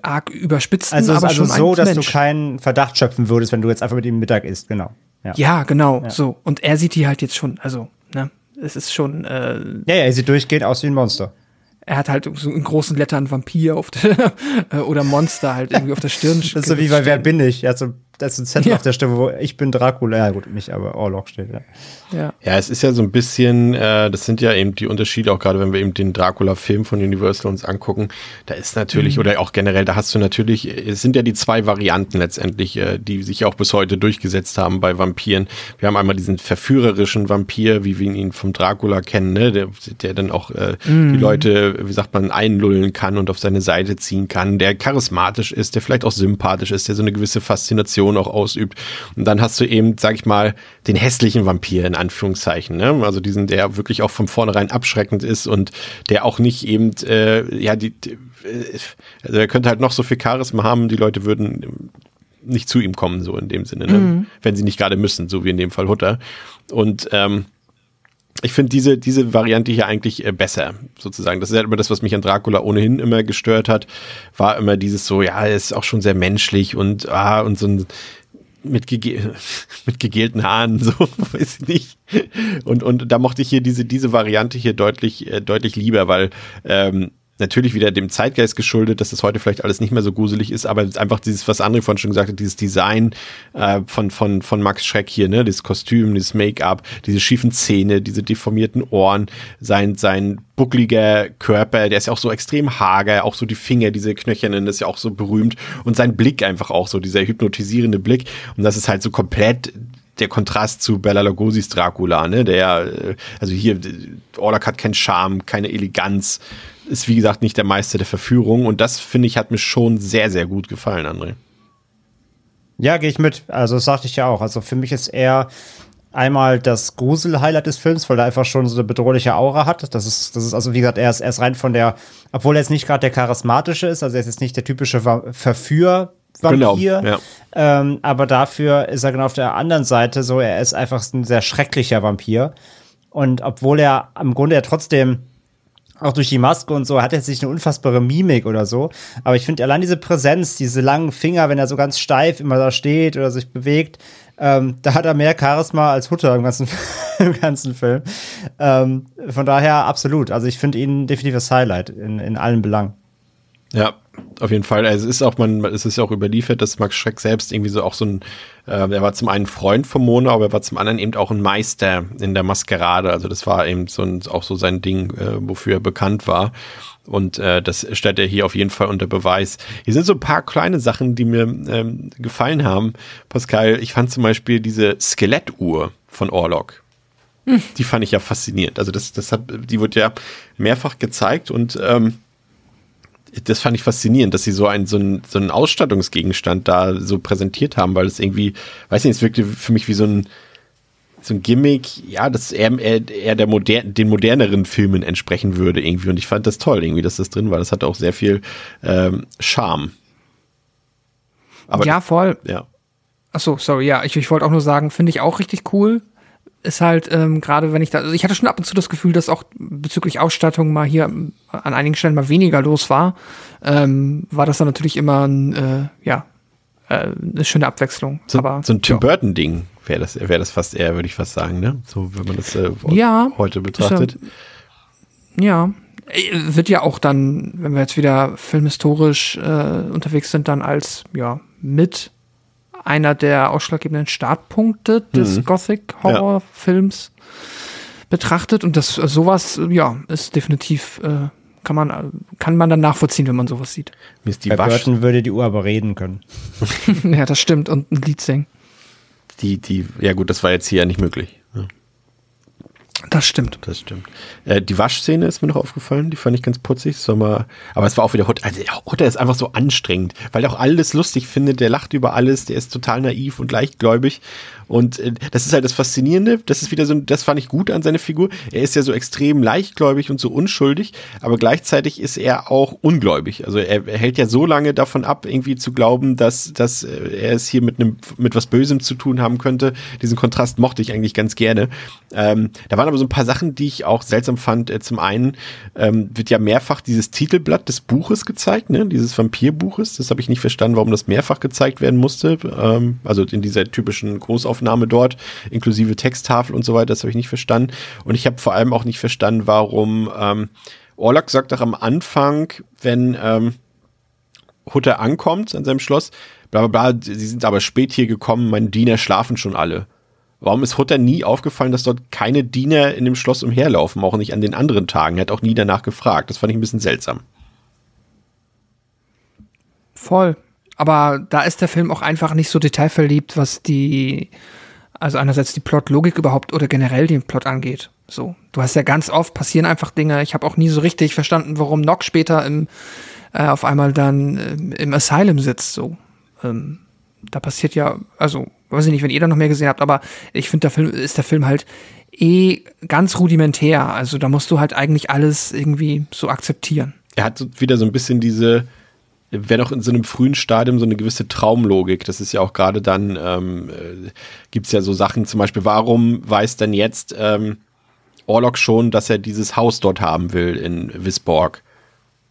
arg überspitzt. Also, aber also schon so, dass Mensch. du keinen Verdacht schöpfen würdest, wenn du jetzt einfach mit ihm Mittag isst, genau. Ja, ja genau, ja. so. Und er sieht die halt jetzt schon, also, ne, es ist schon. Äh, ja, ja, er sieht durchgehend aus wie ein Monster. Er hat halt so in großen Lettern Vampir auf der, oder Monster halt irgendwie auf der Stirn. das ist so wie bei Wer bin ich? Er hat so das ist ein Zettel ja. auf der Stelle, wo ich bin Dracula. Ja, gut, nicht, aber Orlok steht, ja. Ja, ja es ist ja so ein bisschen, äh, das sind ja eben die Unterschiede, auch gerade wenn wir eben den Dracula-Film von Universal uns angucken. Da ist natürlich, mhm. oder auch generell, da hast du natürlich, es sind ja die zwei Varianten letztendlich, äh, die sich auch bis heute durchgesetzt haben bei Vampiren. Wir haben einmal diesen verführerischen Vampir, wie wir ihn vom Dracula kennen, ne? der, der dann auch äh, mhm. die Leute, wie sagt man, einlullen kann und auf seine Seite ziehen kann, der charismatisch ist, der vielleicht auch sympathisch ist, der so eine gewisse Faszination Aggression auch ausübt. Und dann hast du eben, sag ich mal, den hässlichen Vampir in Anführungszeichen. Ne? Also diesen, der wirklich auch von vornherein abschreckend ist und der auch nicht eben, äh, ja, die, die, also er könnte halt noch so viel Charisma haben, die Leute würden nicht zu ihm kommen, so in dem Sinne, ne? Mhm. wenn sie nicht gerade müssen, so wie in dem Fall Hutter. Und ähm, ich finde diese, diese Variante hier eigentlich äh, besser, sozusagen. Das ist halt immer das, was mich an Dracula ohnehin immer gestört hat, war immer dieses so, ja, er ist auch schon sehr menschlich und, ah, und so ein, mit, gege mit gegelten Haaren, so, weiß ich nicht. Und, und da mochte ich hier diese, diese Variante hier deutlich, äh, deutlich lieber, weil, ähm, natürlich wieder dem Zeitgeist geschuldet, dass das heute vielleicht alles nicht mehr so gruselig ist, aber einfach dieses, was André vorhin schon gesagt hat, dieses Design äh, von, von, von Max Schreck hier, ne, dieses Kostüm, dieses Make-up, diese schiefen Zähne, diese deformierten Ohren, sein, sein buckliger Körper, der ist ja auch so extrem hager, auch so die Finger, diese Knöchernen, das ist ja auch so berühmt. Und sein Blick einfach auch so, dieser hypnotisierende Blick. Und das ist halt so komplett der Kontrast zu Bela Lugosi's Dracula, ne, der, äh, also hier, Orlok hat keinen Charme, keine Eleganz, ist wie gesagt nicht der Meister der Verführung und das finde ich hat mir schon sehr, sehr gut gefallen, André. Ja, gehe ich mit. Also das sagte ich ja auch. Also für mich ist er einmal das Grusel-Highlight des Films, weil er einfach schon so eine bedrohliche Aura hat. Das ist, das ist also, wie gesagt, er ist, er ist rein von der, obwohl er jetzt nicht gerade der charismatische ist, also er ist jetzt nicht der typische Verführer. Vampir, Genau, ja. ähm, aber dafür ist er genau auf der anderen Seite so, er ist einfach ein sehr schrecklicher Vampir. Und obwohl er im Grunde ja trotzdem auch durch die Maske und so hat er nicht eine unfassbare Mimik oder so. Aber ich finde allein diese Präsenz, diese langen Finger, wenn er so ganz steif immer da steht oder sich bewegt, ähm, da hat er mehr Charisma als Hutter im ganzen, im ganzen Film. Ähm, von daher absolut. Also ich finde ihn definitiv das Highlight in, in allen Belangen. Ja, auf jeden Fall. Also es ist auch, man, es ist auch überliefert, dass Max Schreck selbst irgendwie so auch so ein, äh, er war zum einen Freund von Mona, aber er war zum anderen eben auch ein Meister in der Maskerade. Also das war eben so ein, auch so sein Ding, äh, wofür er bekannt war. Und äh, das stellt er hier auf jeden Fall unter Beweis. Hier sind so ein paar kleine Sachen, die mir ähm, gefallen haben. Pascal, ich fand zum Beispiel diese Skelettuhr von Orlok. Die fand ich ja faszinierend. Also das, das hat, die wird ja mehrfach gezeigt und ähm, das fand ich faszinierend, dass sie so einen, so einen, so einen Ausstattungsgegenstand da so präsentiert haben, weil es irgendwie, weiß nicht, es wirkte für mich wie so ein, so ein Gimmick, ja, das eher, eher, eher der moder den moderneren Filmen entsprechen würde irgendwie. Und ich fand das toll irgendwie, dass das drin war. Das hatte auch sehr viel ähm, Charme. Aber ja, voll. ja. Achso, sorry, ja, ich, ich wollte auch nur sagen, finde ich auch richtig cool. Ist halt, ähm, gerade wenn ich da, also ich hatte schon ab und zu das Gefühl, dass auch bezüglich Ausstattung mal hier an einigen Stellen mal weniger los war. Ähm, war das dann natürlich immer ein, äh, ja, äh, eine schöne Abwechslung. So, Aber, so ein Tim ja. Burton-Ding wäre das, wäre das fast eher, würde ich fast sagen, ne? So, wenn man das äh, Ja, heute betrachtet. Ja. Äh, Wird ja auch dann, wenn wir jetzt wieder filmhistorisch äh, unterwegs sind, dann als ja mit einer der ausschlaggebenden Startpunkte des Mhm. Gothic-Horrorfilms betrachtet. Und das sowas, ja, ist definitiv, äh, kann man, kann man dann nachvollziehen, wenn man sowas sieht. Mir ist die Bei Wasch, Burton würde die Uhr aber reden können. ja, das stimmt. Und ein Lied singen. die, die, ja gut, das war jetzt hier ja nicht möglich. Das stimmt. Das stimmt. Äh, die Waschszene ist mir noch aufgefallen, die fand ich ganz putzig. Mal, aber es war auch wieder Hutter. Also Hutter ist einfach so anstrengend, weil er auch alles lustig findet. Der lacht über alles, der ist total naiv und leichtgläubig. Und äh, das ist halt das Faszinierende. Das ist wieder so, das fand ich gut an seiner Figur. Er ist ja so extrem leichtgläubig und so unschuldig, aber gleichzeitig ist er auch ungläubig. Also er, hält ja so lange davon ab, irgendwie zu glauben, dass, dass äh, er es hier mit einem mit was Bösem zu tun haben könnte. Diesen Kontrast mochte ich eigentlich ganz gerne. Ähm, da waren aber so ein paar Sachen, die ich auch seltsam fand. Äh, zum einen ähm, wird ja mehrfach dieses Titelblatt des Buches gezeigt, ne? dieses Vampirbuches. Das habe ich nicht verstanden, warum das mehrfach gezeigt werden musste. Ähm, also in dieser typischen Großaufnahme dort, inklusive Texttafel und so weiter. Das habe ich nicht verstanden. Und ich habe vor allem auch nicht verstanden, warum ähm, Orlok sagt doch am Anfang, wenn ähm, Hutter ankommt an seinem Schloss, bla bla bla, sie sind aber spät hier gekommen, meine Diener schlafen schon alle. Warum ist Hutter nie aufgefallen, dass dort keine Diener in dem Schloss umherlaufen, auch nicht an den anderen Tagen? Er hat auch nie danach gefragt. Das fand ich ein bisschen seltsam. Voll. Aber da ist der Film auch einfach nicht so detailverliebt, was die, also einerseits die Plotlogik überhaupt oder generell den Plot angeht. So, du hast ja ganz oft passieren einfach Dinge. Ich habe auch nie so richtig verstanden, warum Nock später im, äh, auf einmal dann ähm, im Asylum sitzt. So, ähm, da passiert ja, also weiß ich nicht, wenn ihr da noch mehr gesehen habt, aber ich finde, der Film ist der Film halt eh ganz rudimentär. Also da musst du halt eigentlich alles irgendwie so akzeptieren. Er hat wieder so ein bisschen diese, wenn auch in so einem frühen Stadium so eine gewisse Traumlogik. Das ist ja auch gerade dann, ähm, äh, gibt es ja so Sachen, zum Beispiel, warum weiß denn jetzt ähm, Orlok schon, dass er dieses Haus dort haben will in Wisborg?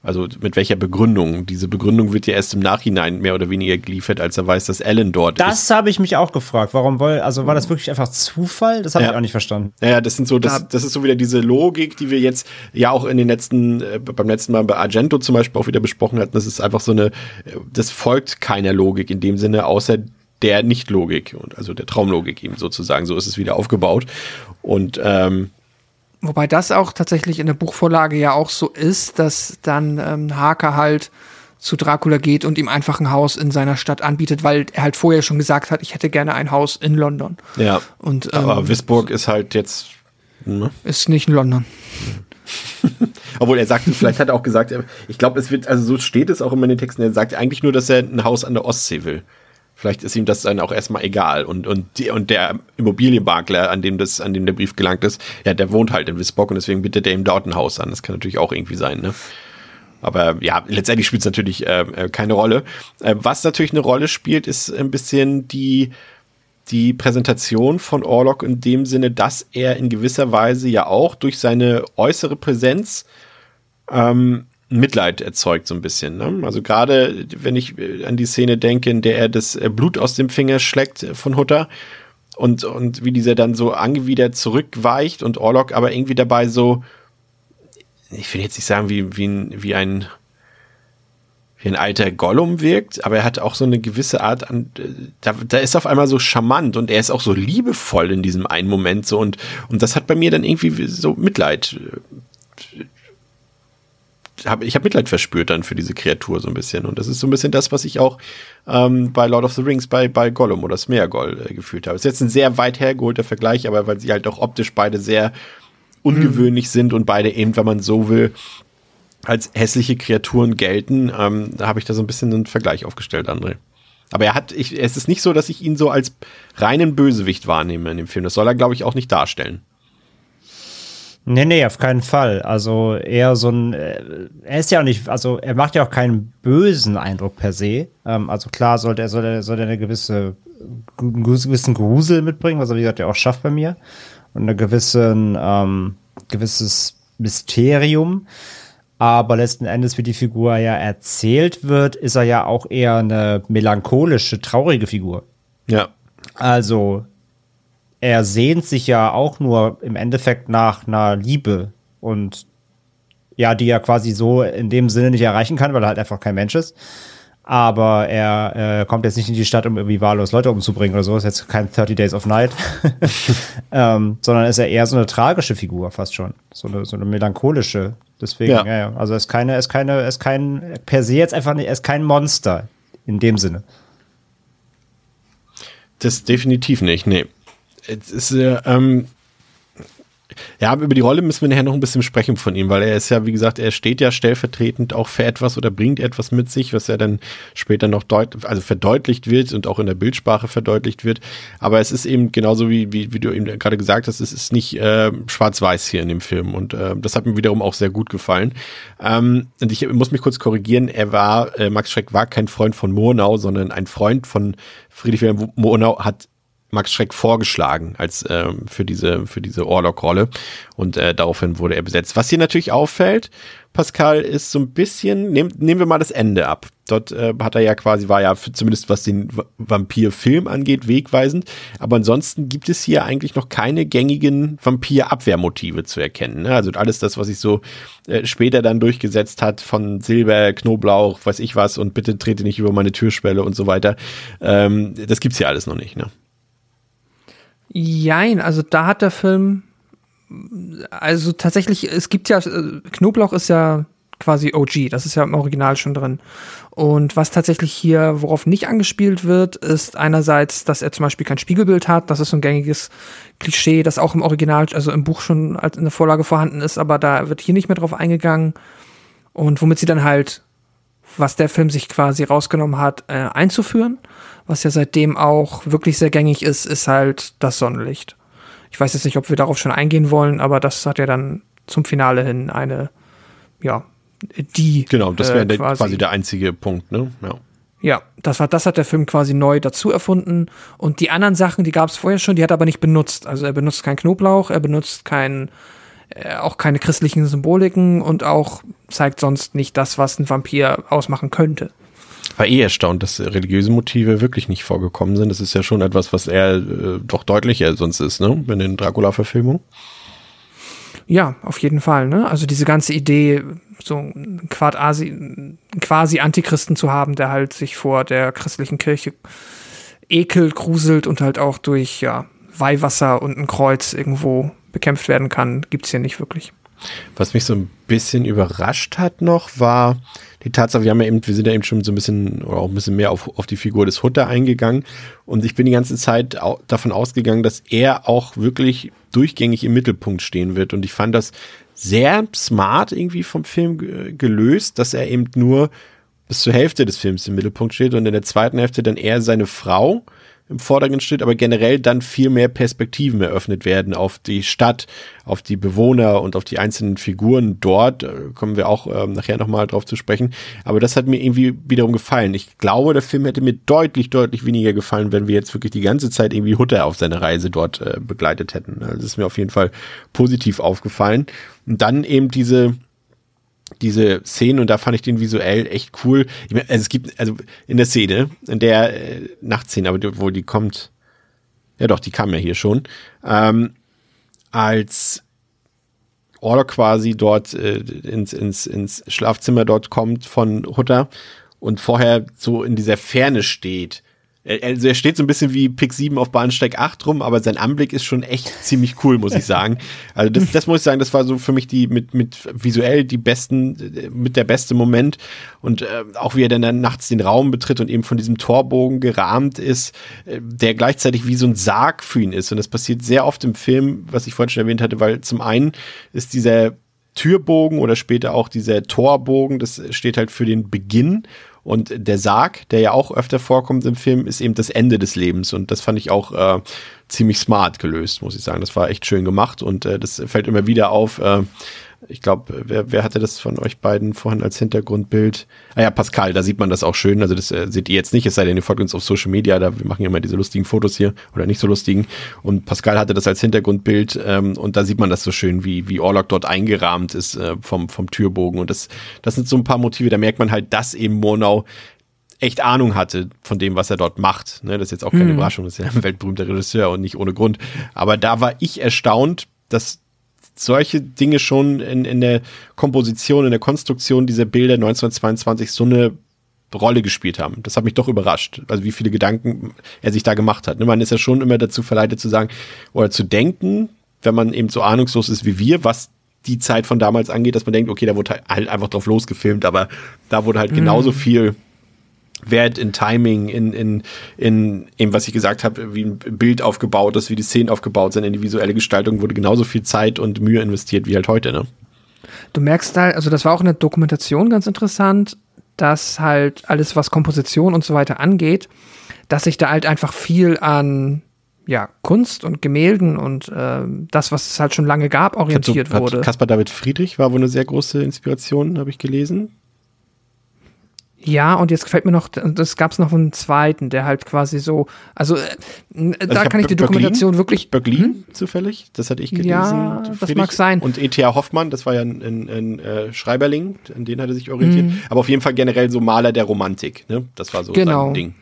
Also mit welcher Begründung? Diese Begründung wird ja erst im Nachhinein mehr oder weniger geliefert, als er weiß, dass Ellen dort das ist. Das habe ich mich auch gefragt. Warum woll, also war das wirklich einfach Zufall? Das habe ja. ich auch nicht verstanden. Naja, das sind so, das, das ist so wieder diese Logik, die wir jetzt ja auch in den letzten, äh, beim letzten Mal bei Argento zum Beispiel auch wieder besprochen hatten. Das ist einfach so eine, das folgt keiner Logik in dem Sinne, außer der Nicht-Logik und also der Traumlogik eben sozusagen. So ist es wieder aufgebaut. Und ähm, Wobei das auch tatsächlich in der Buchvorlage ja auch so ist, dass dann ähm, Harker halt zu Dracula geht und ihm einfach ein Haus in seiner Stadt anbietet, weil er halt vorher schon gesagt hat, ich hätte gerne ein Haus in London. Ja. Und, ähm, aber Wisburg ist halt jetzt. Ne? Ist nicht in London. Obwohl er sagte, vielleicht hat er auch gesagt, ich glaube, es wird, also so steht es auch immer in den Texten, er sagt eigentlich nur, dass er ein Haus an der Ostsee will. Vielleicht ist ihm das dann auch erstmal egal. Und, und, die, und der Immobilienmakler, an dem das, an dem der Brief gelangt ist, ja, der wohnt halt in Wisborg und deswegen bittet er ihm dort ein Haus an. Das kann natürlich auch irgendwie sein, ne? Aber ja, letztendlich spielt es natürlich äh, äh, keine Rolle. Äh, was natürlich eine Rolle spielt, ist ein bisschen die, die Präsentation von Orlok in dem Sinne, dass er in gewisser Weise ja auch durch seine äußere Präsenz ähm, Mitleid erzeugt so ein bisschen. Ne? Also gerade wenn ich äh, an die Szene denke, in der er das äh, Blut aus dem Finger schlägt äh, von Hutter und, und wie dieser dann so angewidert zurückweicht und Orlok aber irgendwie dabei so, ich will jetzt nicht sagen, wie, wie, ein, wie ein wie ein alter Gollum wirkt, aber er hat auch so eine gewisse Art an, da, da ist auf einmal so charmant und er ist auch so liebevoll in diesem einen Moment so und, und das hat bei mir dann irgendwie so Mitleid hab, ich habe Mitleid verspürt dann für diese Kreatur so ein bisschen. Und das ist so ein bisschen das, was ich auch ähm, bei Lord of the Rings bei, bei Gollum oder Smeagol äh, gefühlt habe. Ist jetzt ein sehr weit hergeholter Vergleich, aber weil sie halt auch optisch beide sehr ungewöhnlich mhm. sind und beide eben, wenn man so will, als hässliche Kreaturen gelten, ähm, da habe ich da so ein bisschen einen Vergleich aufgestellt, André. Aber er hat, ich, es ist nicht so, dass ich ihn so als reinen Bösewicht wahrnehme in dem Film. Das soll er, glaube ich, auch nicht darstellen. Nee, nee, auf keinen Fall. Also eher so ein, äh, er ist ja auch nicht, also er macht ja auch keinen bösen Eindruck per se. Ähm, also klar sollte er, soll er, soll er eine gewisse, einen gewissen Grusel mitbringen, was er wie gesagt ja auch schafft bei mir. Und eine gewissen, ähm, gewisses Mysterium. Aber letzten Endes, wie die Figur ja erzählt wird, ist er ja auch eher eine melancholische, traurige Figur. Ja. Also er sehnt sich ja auch nur im Endeffekt nach einer Liebe und ja, die er quasi so in dem Sinne nicht erreichen kann, weil er halt einfach kein Mensch ist. Aber er äh, kommt jetzt nicht in die Stadt, um irgendwie wahllos Leute umzubringen oder so. Ist jetzt kein 30 Days of Night. ähm, sondern ist er eher so eine tragische Figur fast schon. So eine, so eine melancholische. Deswegen, ja. ja, ja. Also er ist keine, er ist keine, er ist kein, per se jetzt einfach nicht, er ist kein Monster. In dem Sinne. Das definitiv nicht, nee. Es ist, äh, ähm, ja, über die Rolle müssen wir nachher noch ein bisschen sprechen von ihm, weil er ist ja, wie gesagt, er steht ja stellvertretend auch für etwas oder bringt etwas mit sich, was ja dann später noch deut also verdeutlicht wird und auch in der Bildsprache verdeutlicht wird. Aber es ist eben genauso wie, wie, wie du eben gerade gesagt hast, es ist nicht äh, schwarz-weiß hier in dem Film und äh, das hat mir wiederum auch sehr gut gefallen. Ähm, und ich muss mich kurz korrigieren, er war, äh, Max Schreck war kein Freund von Murnau, sondern ein Freund von Friedrich Wilhelm Murnau hat Max Schreck vorgeschlagen als ähm, für diese für diese Orlok-Rolle und äh, daraufhin wurde er besetzt. Was hier natürlich auffällt, Pascal, ist so ein bisschen nehm, nehmen wir mal das Ende ab. Dort äh, hat er ja quasi war ja für, zumindest was den Vampir-Film angeht wegweisend, aber ansonsten gibt es hier eigentlich noch keine gängigen Vampir-Abwehrmotive zu erkennen. Ne? Also alles das, was sich so äh, später dann durchgesetzt hat von Silber, Knoblauch, weiß ich was und bitte trete nicht über meine Türschwelle und so weiter. Ähm, das gibt's hier alles noch nicht. Ne? Jein, also da hat der Film, also tatsächlich, es gibt ja, Knoblauch ist ja quasi OG, das ist ja im Original schon drin. Und was tatsächlich hier, worauf nicht angespielt wird, ist einerseits, dass er zum Beispiel kein Spiegelbild hat. Das ist so ein gängiges Klischee, das auch im Original, also im Buch schon als in der Vorlage vorhanden ist, aber da wird hier nicht mehr drauf eingegangen. Und womit sie dann halt, was der Film sich quasi rausgenommen hat, äh, einzuführen was ja seitdem auch wirklich sehr gängig ist, ist halt das Sonnenlicht. Ich weiß jetzt nicht, ob wir darauf schon eingehen wollen, aber das hat ja dann zum Finale hin eine, ja, die. Genau, das wäre äh, quasi. quasi der einzige Punkt, ne? Ja. Ja, das war, das hat der Film quasi neu dazu erfunden. Und die anderen Sachen, die gab es vorher schon, die hat er aber nicht benutzt. Also er benutzt keinen Knoblauch, er benutzt kein, äh, auch keine christlichen Symboliken und auch zeigt sonst nicht das, was ein Vampir ausmachen könnte. War eh erstaunt, dass religiöse Motive wirklich nicht vorgekommen sind. Das ist ja schon etwas, was er äh, doch deutlicher sonst ist, ne? In den Dracula-Verfilmungen. Ja, auf jeden Fall. Ne? Also diese ganze Idee, so quasi, quasi Antichristen zu haben, der halt sich vor der christlichen Kirche ekelt, gruselt und halt auch durch ja, Weihwasser und ein Kreuz irgendwo bekämpft werden kann, gibt's hier nicht wirklich. Was mich so ein bisschen überrascht hat noch, war die Tatsache, wir haben ja eben, wir sind ja eben schon so ein bisschen oder auch ein bisschen mehr auf, auf die Figur des Hutter eingegangen. Und ich bin die ganze Zeit davon ausgegangen, dass er auch wirklich durchgängig im Mittelpunkt stehen wird. Und ich fand das sehr smart irgendwie vom Film gelöst, dass er eben nur bis zur Hälfte des Films im Mittelpunkt steht und in der zweiten Hälfte dann eher seine Frau im Vordergrund steht, aber generell dann viel mehr Perspektiven eröffnet werden auf die Stadt, auf die Bewohner und auf die einzelnen Figuren dort. Da kommen wir auch ähm, nachher nochmal drauf zu sprechen. Aber das hat mir irgendwie wiederum gefallen. Ich glaube, der Film hätte mir deutlich, deutlich weniger gefallen, wenn wir jetzt wirklich die ganze Zeit irgendwie Hutter auf seine Reise dort äh, begleitet hätten. Also das ist mir auf jeden Fall positiv aufgefallen. Und dann eben diese diese Szenen und da fand ich den visuell echt cool. Ich meine, also es gibt, also in der Szene, in der äh, Nachtszene, aber wo die kommt, ja doch, die kam ja hier schon, ähm, als Orlok quasi dort äh, ins, ins, ins Schlafzimmer dort kommt von Hutter und vorher so in dieser Ferne steht also er steht so ein bisschen wie Pick 7 auf Bahnsteig 8 rum, aber sein Anblick ist schon echt ziemlich cool, muss ich sagen. Also das, das muss ich sagen, das war so für mich die mit, mit visuell die besten, mit der beste Moment. Und äh, auch wie er dann nachts den Raum betritt und eben von diesem Torbogen gerahmt ist, äh, der gleichzeitig wie so ein Sarg für ihn ist. Und das passiert sehr oft im Film, was ich vorhin schon erwähnt hatte, weil zum einen ist dieser Türbogen oder später auch dieser Torbogen, das steht halt für den Beginn und der Sarg, der ja auch öfter vorkommt im Film, ist eben das Ende des Lebens. Und das fand ich auch äh, ziemlich smart gelöst, muss ich sagen. Das war echt schön gemacht und äh, das fällt immer wieder auf. Äh, ich glaube, wer, wer hatte das von euch beiden vorhin als Hintergrundbild? Ah ja, Pascal, da sieht man das auch schön. Also das äh, seht ihr jetzt nicht, es sei denn, ihr folgt uns auf Social Media, da wir machen ja immer diese lustigen Fotos hier oder nicht so lustigen. Und Pascal hatte das als Hintergrundbild ähm, und da sieht man das so schön, wie, wie Orlok dort eingerahmt ist äh, vom, vom Türbogen. Und das, das sind so ein paar Motive, da merkt man halt, dass eben Murnau echt Ahnung hatte von dem, was er dort macht. Ne, das ist jetzt auch keine mhm. Überraschung, das ist ja ein weltberühmter Regisseur und nicht ohne Grund. Aber da war ich erstaunt, dass solche Dinge schon in, in der Komposition, in der Konstruktion dieser Bilder 1922 so eine Rolle gespielt haben. Das hat mich doch überrascht. Also wie viele Gedanken er sich da gemacht hat. Ne, man ist ja schon immer dazu verleitet zu sagen oder zu denken, wenn man eben so ahnungslos ist wie wir, was die Zeit von damals angeht, dass man denkt, okay, da wurde halt einfach drauf losgefilmt, aber da wurde halt mhm. genauso viel Wert in Timing, in, in, in eben, was ich gesagt habe, wie ein Bild aufgebaut ist, wie die Szenen aufgebaut sind, in die visuelle Gestaltung wurde genauso viel Zeit und Mühe investiert wie halt heute, ne? Du merkst halt, also das war auch in der Dokumentation ganz interessant, dass halt alles, was Komposition und so weiter angeht, dass sich da halt einfach viel an ja, Kunst und Gemälden und äh, das, was es halt schon lange gab, orientiert so, wurde. Caspar David Friedrich war wohl eine sehr große Inspiration, habe ich gelesen. Ja, und jetzt gefällt mir noch, das gab es noch einen zweiten, der halt quasi so, also, äh, also da kann ich die Dokumentation wirklich. Berlin hm? zufällig, das hatte ich gelesen. Ja, das mag sein. Und E.T.A. Hoffmann, das war ja ein, ein, ein äh, Schreiberling, an den hat er sich orientiert. Mhm. Aber auf jeden Fall generell so Maler der Romantik, ne? Das war so genau. sein Ding.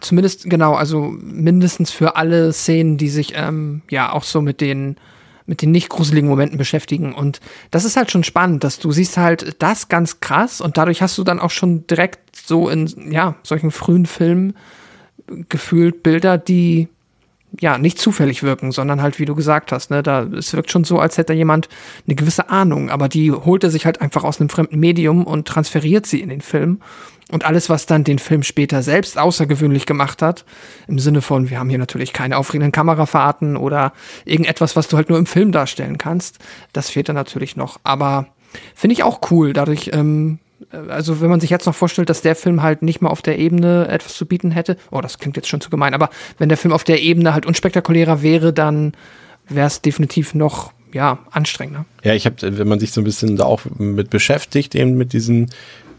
Zumindest, genau, also mindestens für alle Szenen, die sich ähm, ja auch so mit den mit den nicht gruseligen Momenten beschäftigen. Und das ist halt schon spannend, dass du siehst halt das ganz krass und dadurch hast du dann auch schon direkt so in, ja, solchen frühen Filmen gefühlt Bilder, die ja nicht zufällig wirken, sondern halt, wie du gesagt hast, ne, da es wirkt schon so, als hätte jemand eine gewisse Ahnung, aber die holt er sich halt einfach aus einem fremden Medium und transferiert sie in den Film. Und alles, was dann den Film später selbst außergewöhnlich gemacht hat, im Sinne von, wir haben hier natürlich keine aufregenden Kamerafahrten oder irgendetwas, was du halt nur im Film darstellen kannst, das fehlt dann natürlich noch. Aber finde ich auch cool, dadurch, ähm, also wenn man sich jetzt noch vorstellt, dass der Film halt nicht mal auf der Ebene etwas zu bieten hätte, oh, das klingt jetzt schon zu gemein, aber wenn der Film auf der Ebene halt unspektakulärer wäre, dann wäre es definitiv noch ja, anstrengender. Ja, ich habe, wenn man sich so ein bisschen da auch mit beschäftigt, eben mit diesen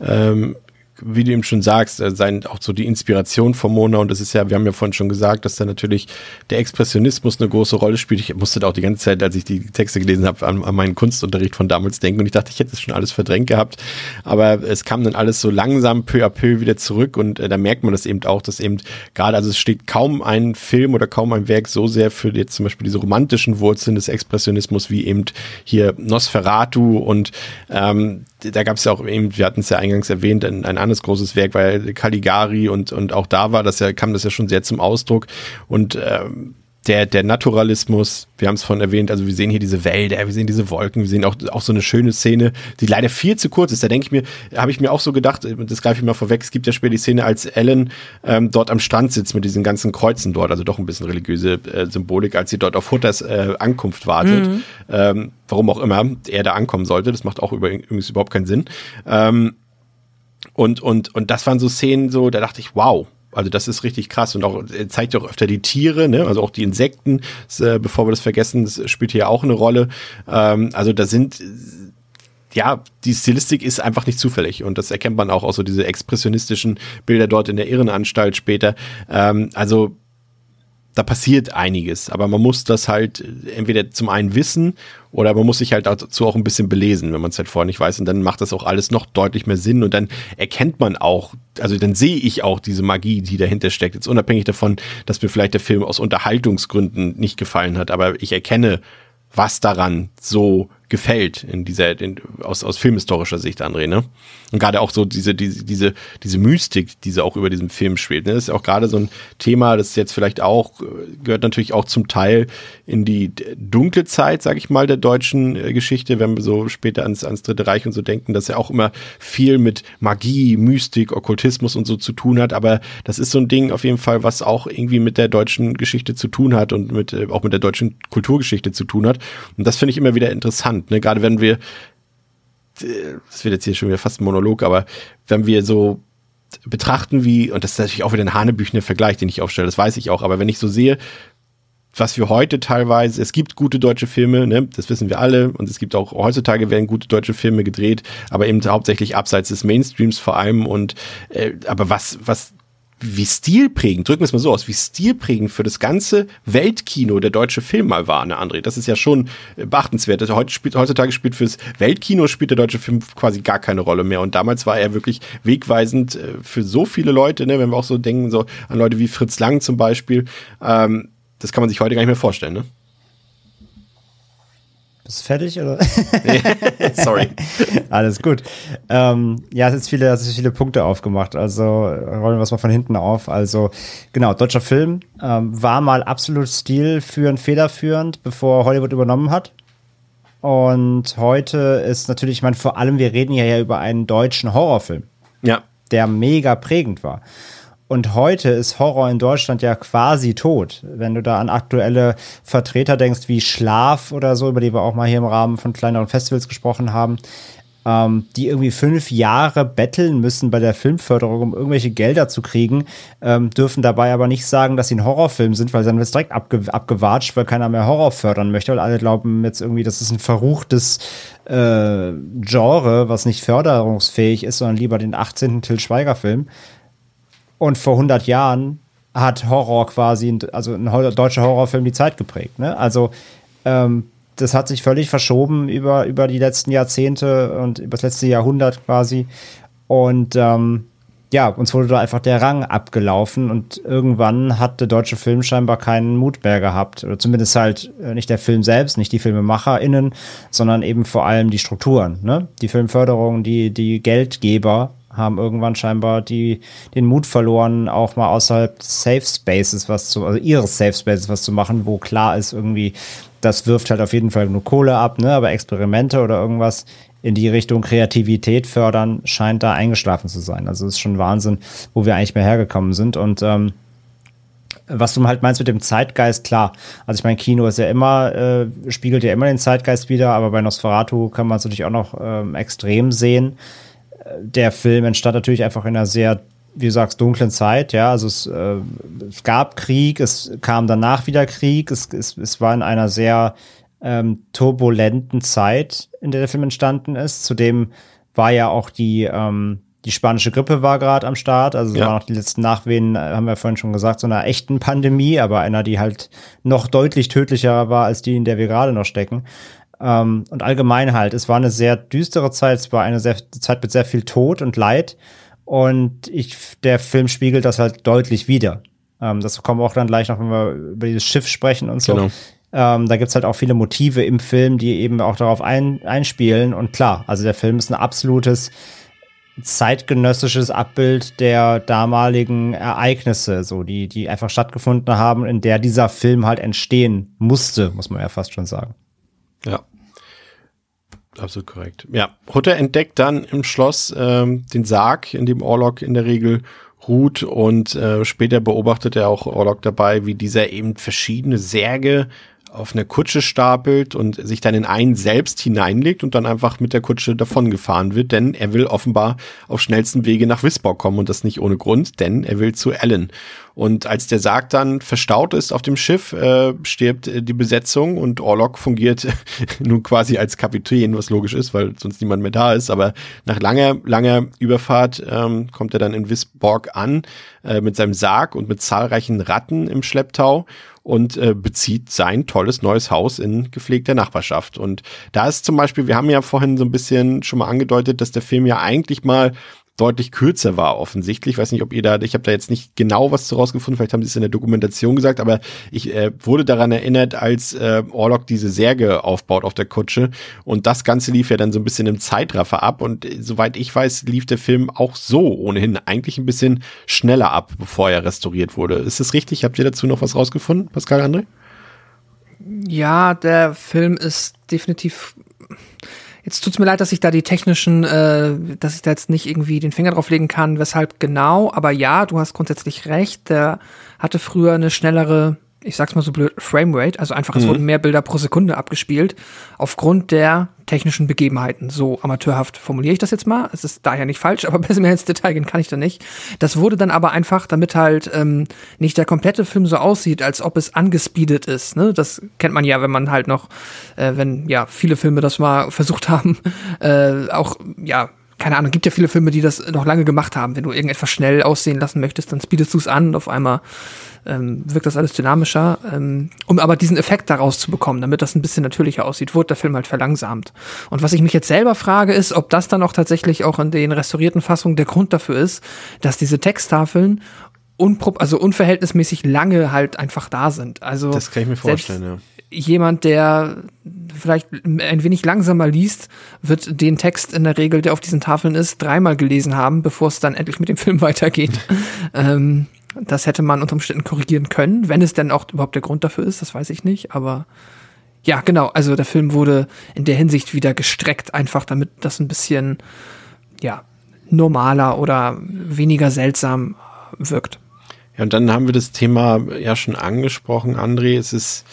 ähm, wie du eben schon sagst, äh, sein auch so die Inspiration von Mona. Und das ist ja, wir haben ja vorhin schon gesagt, dass da natürlich der Expressionismus eine große Rolle spielt. Ich musste da auch die ganze Zeit, als ich die Texte gelesen habe, an, an meinen Kunstunterricht von damals denken. Und ich dachte, ich hätte es schon alles verdrängt gehabt, aber es kam dann alles so langsam peu à peu wieder zurück. Und äh, da merkt man das eben auch, dass eben gerade, also es steht kaum ein Film oder kaum ein Werk so sehr für jetzt zum Beispiel diese romantischen Wurzeln des Expressionismus wie eben hier Nosferatu. Und ähm, da gab es ja auch eben, wir hatten es ja eingangs erwähnt, ein, ein anderes großes Werk, weil Caligari und, und auch da war das ja, kam das ja schon sehr zum Ausdruck. Und ähm, der, der Naturalismus, wir haben es vorhin erwähnt, also wir sehen hier diese Wälder, wir sehen diese Wolken, wir sehen auch, auch so eine schöne Szene, die leider viel zu kurz ist. Da denke ich mir, habe ich mir auch so gedacht, das greife ich mal vorweg, es gibt ja später die Szene, als Ellen ähm, dort am Strand sitzt mit diesen ganzen Kreuzen dort, also doch ein bisschen religiöse äh, Symbolik, als sie dort auf Hutters äh, Ankunft wartet. Mhm. Ähm, warum auch immer er da ankommen sollte, das macht auch übrigens überhaupt keinen Sinn. Ähm, und, und, und das waren so Szenen, so, da dachte ich, wow, also das ist richtig krass und auch er zeigt auch öfter die Tiere, ne? also auch die Insekten, äh, bevor wir das vergessen, das spielt hier auch eine Rolle. Ähm, also da sind ja, die Stilistik ist einfach nicht zufällig und das erkennt man auch aus so diese expressionistischen Bilder dort in der Irrenanstalt später. Ähm, also da passiert einiges, aber man muss das halt entweder zum einen wissen oder man muss sich halt dazu auch ein bisschen belesen, wenn man es halt vorher nicht weiß und dann macht das auch alles noch deutlich mehr Sinn und dann erkennt man auch, also dann sehe ich auch diese Magie, die dahinter steckt, jetzt unabhängig davon, dass mir vielleicht der Film aus Unterhaltungsgründen nicht gefallen hat, aber ich erkenne, was daran so gefällt in dieser in, aus aus filmhistorischer Sicht André ne? Und gerade auch so diese diese diese diese Mystik die sie auch über diesem Film spielt ne? Das ist auch gerade so ein Thema das jetzt vielleicht auch gehört natürlich auch zum Teil in die dunkle Zeit sage ich mal der deutschen äh, Geschichte wenn wir so später ans ans dritte Reich und so denken dass er auch immer viel mit Magie Mystik Okkultismus und so zu tun hat. Aber das ist so ein Ding auf jeden Fall was auch irgendwie mit der deutschen Geschichte zu tun hat und mit äh, auch mit der deutschen Kulturgeschichte zu tun hat. Und das finde ich immer wieder interessant spannend, ne? Gerade wenn wir, das wird jetzt hier schon wieder fast ein Monolog, aber wenn wir so betrachten, wie, und das ist natürlich auch wieder ein hanebüchner Vergleich, den ich aufstelle, das weiß ich auch, aber wenn ich so sehe, was wir heute teilweise, es gibt gute deutsche Filme, ne, das wissen wir alle, und es gibt auch heutzutage werden gute deutsche Filme gedreht, aber eben hauptsächlich abseits des Mainstreams vor allem und äh, aber was was wie stilprägend, drücken wir es mal so aus, wie stilprägend für das ganze Weltkino der deutsche Film mal war, ne, André? Das ist ja schon äh, beachtenswert. Also heute spielt, heutzutage spielt fürs Weltkino spielt der deutsche Film quasi gar keine Rolle mehr. Und damals war er wirklich wegweisend äh, für so viele Leute, ne, wenn wir auch so denken, so an Leute wie Fritz Lang zum Beispiel. Ähm, das kann man sich heute gar nicht mehr vorstellen, ne? Bist du fertig oder? Sorry. Alles gut. Ähm, ja, es ist viele, es ist viele Punkte aufgemacht. Also rollen wir es mal von hinten auf. Also genau, deutscher Film ähm, war mal absolut stilführend, federführend, bevor Hollywood übernommen hat. Und heute ist natürlich, ich meine, vor allem, wir reden ja über einen deutschen Horrorfilm. Ja. Der mega prägend war. Und heute ist Horror in Deutschland ja quasi tot. Wenn du da an aktuelle Vertreter denkst, wie Schlaf oder so, über die wir auch mal hier im Rahmen von kleineren Festivals gesprochen haben, ähm, die irgendwie fünf Jahre betteln müssen bei der Filmförderung, um irgendwelche Gelder zu kriegen, ähm, dürfen dabei aber nicht sagen, dass sie ein Horrorfilm sind, weil dann wird es direkt abge abgewatscht, weil keiner mehr Horror fördern möchte, weil alle glauben jetzt irgendwie, das ist ein verruchtes äh, Genre, was nicht förderungsfähig ist, sondern lieber den 18. Till Schweiger-Film. Und vor 100 Jahren hat Horror quasi, also ein deutscher Horrorfilm die Zeit geprägt. Ne? Also ähm, das hat sich völlig verschoben über, über die letzten Jahrzehnte und über das letzte Jahrhundert quasi. Und ähm, ja, uns wurde da einfach der Rang abgelaufen und irgendwann hat der deutsche Film scheinbar keinen Mut mehr gehabt. Oder zumindest halt äh, nicht der Film selbst, nicht die FilmemacherInnen, sondern eben vor allem die Strukturen. Ne? Die Filmförderung, die, die Geldgeber haben irgendwann scheinbar die, den Mut verloren, auch mal außerhalb Safe Spaces was zu, also ihres Safe Spaces was zu machen, wo klar ist irgendwie, das wirft halt auf jeden Fall nur Kohle ab, ne, aber Experimente oder irgendwas in die Richtung Kreativität fördern, scheint da eingeschlafen zu sein. Also es ist schon Wahnsinn, wo wir eigentlich mehr hergekommen sind und, ähm, was du halt meinst mit dem Zeitgeist, klar. Also ich meine, Kino ist ja immer, äh, spiegelt ja immer den Zeitgeist wieder, aber bei Nosferatu kann man es natürlich auch noch ähm, extrem sehen der Film entstand natürlich einfach in einer sehr, wie du sagst, dunklen Zeit. Ja, also es, äh, es gab Krieg, es kam danach wieder Krieg, es, es, es war in einer sehr ähm, turbulenten Zeit, in der der Film entstanden ist. Zudem war ja auch die, ähm, die spanische Grippe war gerade am Start. Also ja. waren auch die letzten Nachwehen, äh, haben wir vorhin schon gesagt, so einer echten Pandemie, aber einer, die halt noch deutlich tödlicher war als die, in der wir gerade noch stecken. Ähm, und allgemein halt, es war eine sehr düstere Zeit, es war eine sehr, Zeit mit sehr viel Tod und Leid. Und ich, der Film spiegelt das halt deutlich wieder. Ähm, das kommen wir auch dann gleich noch, wenn wir über dieses Schiff sprechen und so. Genau. Ähm, da gibt's halt auch viele Motive im Film, die eben auch darauf ein, einspielen. Und klar, also der Film ist ein absolutes zeitgenössisches Abbild der damaligen Ereignisse, so die, die einfach stattgefunden haben, in der dieser Film halt entstehen musste, muss man ja fast schon sagen. Ja. Absolut korrekt. Ja, Hutter entdeckt dann im Schloss ähm, den Sarg, in dem Orlok in der Regel ruht und äh, später beobachtet er auch Orlok dabei, wie dieser eben verschiedene Särge auf eine Kutsche stapelt und sich dann in einen selbst hineinlegt und dann einfach mit der Kutsche davon gefahren wird, denn er will offenbar auf schnellsten Wege nach Wisborg kommen und das nicht ohne Grund, denn er will zu Ellen. Und als der Sarg dann verstaut ist auf dem Schiff, äh, stirbt äh, die Besetzung und Orlok fungiert nun quasi als Kapitän, was logisch ist, weil sonst niemand mehr da ist. Aber nach langer, langer Überfahrt ähm, kommt er dann in Wisborg an äh, mit seinem Sarg und mit zahlreichen Ratten im Schlepptau und äh, bezieht sein tolles neues Haus in gepflegter Nachbarschaft. Und da ist zum Beispiel, wir haben ja vorhin so ein bisschen schon mal angedeutet, dass der Film ja eigentlich mal deutlich kürzer war offensichtlich. Ich weiß nicht, ob ihr da, ich habe da jetzt nicht genau was zu rausgefunden, vielleicht haben sie es in der Dokumentation gesagt, aber ich äh, wurde daran erinnert, als äh, Orlok diese Särge aufbaut auf der Kutsche und das Ganze lief ja dann so ein bisschen im Zeitraffer ab und äh, soweit ich weiß, lief der Film auch so ohnehin eigentlich ein bisschen schneller ab, bevor er restauriert wurde. Ist das richtig? Habt ihr dazu noch was rausgefunden, Pascal André? Ja, der Film ist definitiv Jetzt tut's mir leid, dass ich da die technischen, äh, dass ich da jetzt nicht irgendwie den Finger drauf legen kann, weshalb genau. Aber ja, du hast grundsätzlich recht. Der hatte früher eine schnellere ich sag's mal so blöd, Framerate, also einfach, es mhm. wurden mehr Bilder pro Sekunde abgespielt, aufgrund der technischen Begebenheiten. So amateurhaft formuliere ich das jetzt mal. Es ist daher nicht falsch, aber besser mehr ins Detail gehen kann ich da nicht. Das wurde dann aber einfach, damit halt ähm, nicht der komplette Film so aussieht, als ob es angespeedet ist. Ne? Das kennt man ja, wenn man halt noch, äh, wenn ja viele Filme das mal versucht haben, äh, auch ja keine Ahnung, gibt ja viele Filme, die das noch lange gemacht haben. Wenn du irgendetwas schnell aussehen lassen möchtest, dann speedest du es an und auf einmal ähm, wirkt das alles dynamischer. Ähm, um aber diesen Effekt daraus zu bekommen, damit das ein bisschen natürlicher aussieht, wurde der Film halt verlangsamt. Und was ich mich jetzt selber frage, ist, ob das dann auch tatsächlich auch in den restaurierten Fassungen der Grund dafür ist, dass diese Texttafeln unprop also unverhältnismäßig lange halt einfach da sind. Also das kann ich mir vorstellen, ja. Jemand, der vielleicht ein wenig langsamer liest, wird den Text in der Regel, der auf diesen Tafeln ist, dreimal gelesen haben, bevor es dann endlich mit dem Film weitergeht. ähm, das hätte man unter Umständen korrigieren können, wenn es denn auch überhaupt der Grund dafür ist, das weiß ich nicht, aber ja, genau, also der Film wurde in der Hinsicht wieder gestreckt, einfach damit das ein bisschen, ja, normaler oder weniger seltsam wirkt. Ja, und dann haben wir das Thema ja schon angesprochen, André. Es ist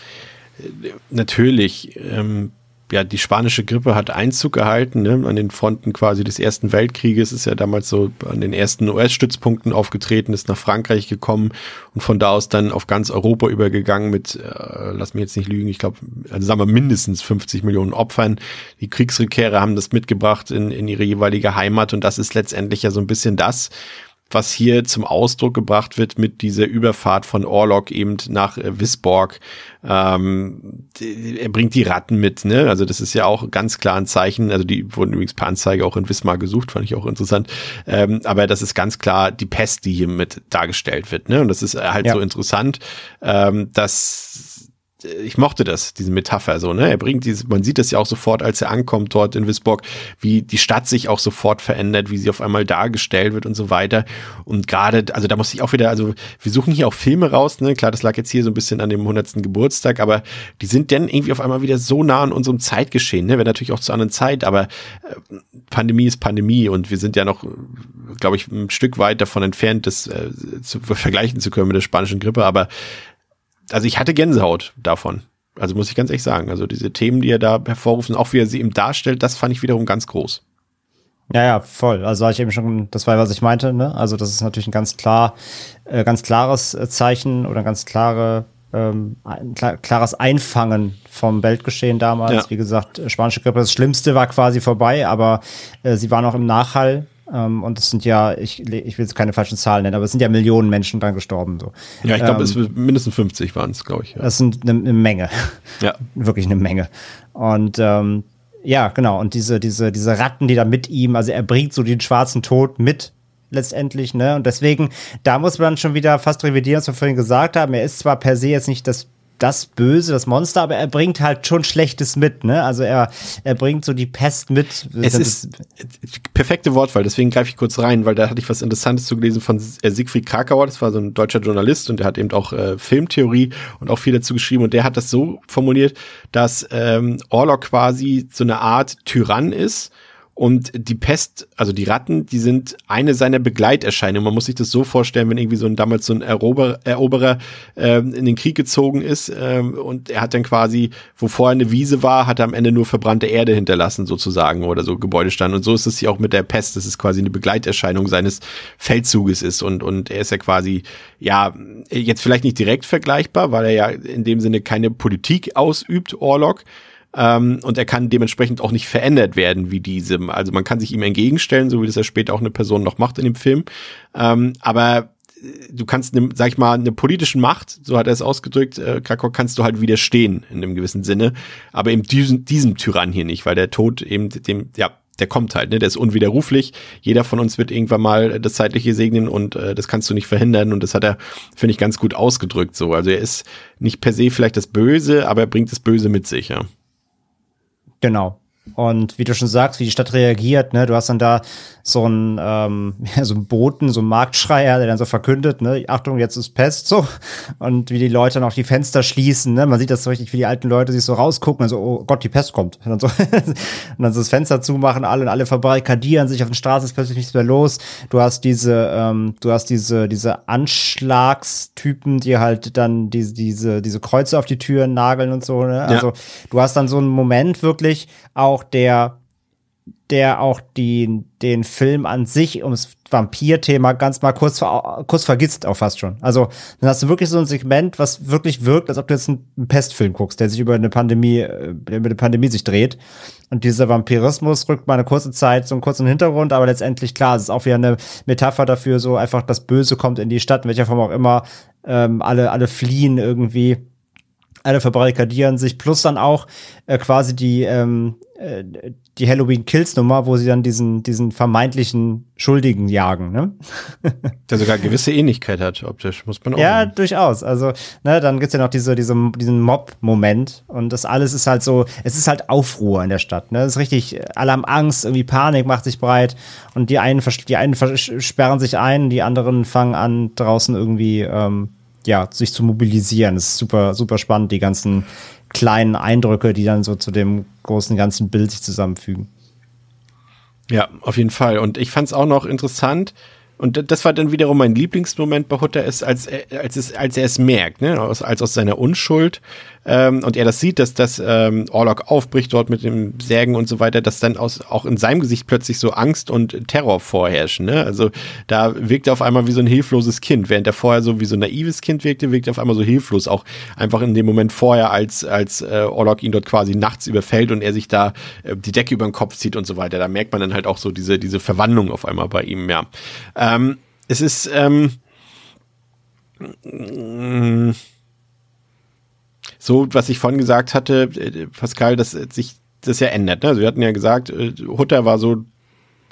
äh, natürlich ähm, ja, die spanische Grippe hat Einzug gehalten, ne, an den Fronten quasi des Ersten Weltkrieges, ist ja damals so an den ersten US-Stützpunkten aufgetreten, ist nach Frankreich gekommen und von da aus dann auf ganz Europa übergegangen mit, äh, lass mich jetzt nicht lügen, ich glaube, also sagen wir mindestens 50 Millionen Opfern. Die Kriegsrückkehrer haben das mitgebracht in, in ihre jeweilige Heimat und das ist letztendlich ja so ein bisschen das, was hier zum Ausdruck gebracht wird mit dieser Überfahrt von Orlok eben nach äh, Wisborg. Ähm, er bringt die Ratten mit, ne? Also das ist ja auch ganz klar ein Zeichen. Also die wurden übrigens per Anzeige auch in Wismar gesucht, fand ich auch interessant. Ähm, aber das ist ganz klar die Pest, die hier mit dargestellt wird, ne? Und das ist halt ja. so interessant, ähm, dass ich mochte das, diese Metapher so, ne? Er bringt diese, man sieht das ja auch sofort, als er ankommt dort in Wisborg, wie die Stadt sich auch sofort verändert, wie sie auf einmal dargestellt wird und so weiter. Und gerade, also da muss ich auch wieder, also wir suchen hier auch Filme raus, ne? Klar, das lag jetzt hier so ein bisschen an dem 100. Geburtstag, aber die sind dann irgendwie auf einmal wieder so nah an unserem Zeitgeschehen, ne? Wäre natürlich auch zu anderen Zeit, aber äh, Pandemie ist Pandemie und wir sind ja noch, glaube ich, ein Stück weit davon entfernt, das äh, zu vergleichen zu können mit der spanischen Grippe, aber also ich hatte Gänsehaut davon. Also muss ich ganz ehrlich sagen. Also diese Themen, die er da hervorruft, auch wie er sie ihm darstellt, das fand ich wiederum ganz groß. Ja, ja, voll. Also war ich eben schon, das war, was ich meinte, ne? Also das ist natürlich ein ganz klar, äh, ganz klares äh, Zeichen oder ein ganz klare ähm, ein klares Einfangen vom Weltgeschehen damals. Ja. Wie gesagt, spanische Grippe, das Schlimmste war quasi vorbei, aber äh, sie war noch im Nachhall. Ähm, und es sind ja, ich, ich will jetzt keine falschen Zahlen nennen, aber es sind ja Millionen Menschen dann gestorben. So. Ja, ich glaube, ähm, mindestens 50 waren es, glaube ich. Ja. Das sind eine, eine Menge. Ja. Wirklich eine Menge. Und ähm, ja, genau. Und diese, diese, diese Ratten, die da mit ihm, also er bringt so den schwarzen Tod mit letztendlich, ne? Und deswegen, da muss man schon wieder fast revidieren, was wir vorhin gesagt haben. Er ist zwar per se jetzt nicht das das Böse, das Monster, aber er bringt halt schon Schlechtes mit, ne? Also er, er bringt so die Pest mit. Es ist perfekte Wortwahl, deswegen greife ich kurz rein, weil da hatte ich was Interessantes zu gelesen von äh, Siegfried Krakauer, das war so ein deutscher Journalist und der hat eben auch äh, Filmtheorie und auch viel dazu geschrieben und der hat das so formuliert, dass ähm, Orlok quasi so eine Art Tyrann ist, und die Pest, also die Ratten, die sind eine seiner Begleiterscheinungen. Man muss sich das so vorstellen, wenn irgendwie so ein damals so ein Erober, Eroberer äh, in den Krieg gezogen ist äh, und er hat dann quasi, wo vorher eine Wiese war, hat er am Ende nur verbrannte Erde hinterlassen sozusagen oder so Gebäudestand. Und so ist es hier auch mit der Pest, dass es quasi eine Begleiterscheinung seines Feldzuges ist und und er ist ja quasi ja jetzt vielleicht nicht direkt vergleichbar, weil er ja in dem Sinne keine Politik ausübt, Orlok ähm, und er kann dementsprechend auch nicht verändert werden wie diesem. Also man kann sich ihm entgegenstellen, so wie das ja später auch eine Person noch macht in dem Film. Ähm, aber äh, du kannst, ne, sag ich mal, eine politische Macht, so hat er es ausgedrückt, äh, Krakau kannst du halt widerstehen in einem gewissen Sinne, aber eben diesem, diesem Tyrann hier nicht, weil der Tod eben dem, ja, der kommt halt, ne? Der ist unwiderruflich. Jeder von uns wird irgendwann mal das Zeitliche segnen und äh, das kannst du nicht verhindern. Und das hat er, finde ich, ganz gut ausgedrückt. So, also er ist nicht per se vielleicht das Böse, aber er bringt das Böse mit sich, ja. Genau. Und wie du schon sagst, wie die Stadt reagiert, ne, du hast dann da so einen, ähm, ja, so einen Boten, so einen Marktschreier, der dann so verkündet, ne, Achtung, jetzt ist Pest, so. Und wie die Leute dann auch die Fenster schließen, ne, man sieht das so richtig, wie die alten Leute sich so rausgucken, also, oh Gott, die Pest kommt. Und dann so, und dann so das Fenster zumachen, alle und alle verbarrikadieren sich auf den Straßen, ist plötzlich nichts mehr los. Du hast diese, ähm, du hast diese, diese Anschlagstypen, die halt dann diese, diese, diese Kreuze auf die Türen nageln und so, ne. Also, ja. du hast dann so einen Moment wirklich auch der der auch die, den Film an sich ums Vampir-Thema ganz mal kurz, kurz vergisst, auch fast schon. Also, dann hast du wirklich so ein Segment, was wirklich wirkt, als ob du jetzt einen Pestfilm guckst, der sich über eine Pandemie, äh, über eine Pandemie sich dreht. Und dieser Vampirismus rückt mal eine kurze Zeit so einen kurzen Hintergrund, aber letztendlich, klar, es ist auch wieder eine Metapher dafür, so einfach das Böse kommt in die Stadt, in welcher Form auch immer, ähm, alle, alle fliehen irgendwie alle verbarrikadieren sich, plus dann auch äh, quasi die, ähm, äh, die Halloween Kills Nummer, wo sie dann diesen, diesen vermeintlichen Schuldigen jagen, ne? Der sogar gewisse Ähnlichkeit hat, optisch, muss man auch. Ja, sagen. durchaus. Also, ne, dann gibt's ja noch diese, diese, diesen Mob-Moment und das alles ist halt so, es ist halt Aufruhr in der Stadt, ne? Es ist richtig, alle haben Angst, irgendwie Panik macht sich breit und die einen, die einen sperren sich ein, die anderen fangen an, draußen irgendwie, ähm, ja, sich zu mobilisieren. Das ist super, super spannend, die ganzen kleinen Eindrücke, die dann so zu dem großen ganzen Bild sich zusammenfügen. Ja, auf jeden Fall. Und ich fand es auch noch interessant, und das war dann wiederum mein Lieblingsmoment bei Hutter, ist, als, er, als, es, als er es merkt, ne? als, als aus seiner Unschuld ähm, und er das sieht, dass das ähm, Orlok aufbricht dort mit dem Särgen und so weiter, dass dann aus, auch in seinem Gesicht plötzlich so Angst und Terror vorherrschen. Ne? Also da wirkt er auf einmal wie so ein hilfloses Kind, während er vorher so wie so ein naives Kind wirkte, wirkt er auf einmal so hilflos, auch einfach in dem Moment vorher, als, als äh, Orlok ihn dort quasi nachts überfällt und er sich da äh, die Decke über den Kopf zieht und so weiter. Da merkt man dann halt auch so diese, diese Verwandlung auf einmal bei ihm, ja. Ähm, es ist, ähm, so, was ich vorhin gesagt hatte, äh, Pascal, dass sich das ja ändert. Ne? Also wir hatten ja gesagt, äh, Hutter war so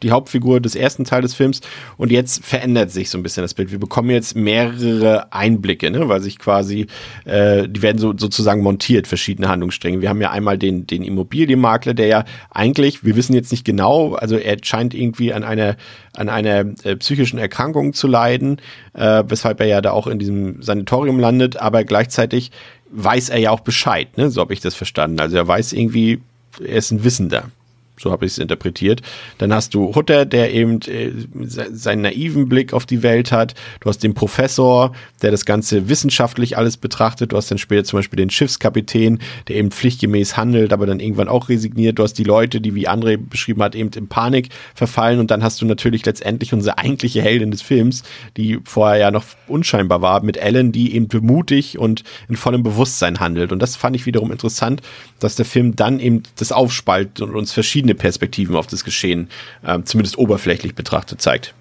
die Hauptfigur des ersten Teils des Films und jetzt verändert sich so ein bisschen das Bild. Wir bekommen jetzt mehrere Einblicke, ne? weil sich quasi, äh, die werden so sozusagen montiert, verschiedene Handlungsstränge. Wir haben ja einmal den, den Immobilienmakler, der ja eigentlich, wir wissen jetzt nicht genau, also er scheint irgendwie an einer, an einer äh, psychischen Erkrankung zu leiden, äh, weshalb er ja da auch in diesem Sanatorium landet, aber gleichzeitig weiß er ja auch Bescheid, ne? so habe ich das verstanden. Also er weiß irgendwie, er ist ein Wissender. So habe ich es interpretiert. Dann hast du Hutter, der eben äh, seinen naiven Blick auf die Welt hat. Du hast den Professor, der das Ganze wissenschaftlich alles betrachtet. Du hast dann später zum Beispiel den Schiffskapitän, der eben pflichtgemäß handelt, aber dann irgendwann auch resigniert. Du hast die Leute, die, wie André beschrieben hat, eben in Panik verfallen. Und dann hast du natürlich letztendlich unsere eigentliche Heldin des Films, die vorher ja noch unscheinbar war, mit Ellen, die eben mutig und in vollem Bewusstsein handelt. Und das fand ich wiederum interessant, dass der Film dann eben das aufspaltet und uns verschiedene Perspektiven auf das Geschehen, äh, zumindest oberflächlich betrachtet, zeigt.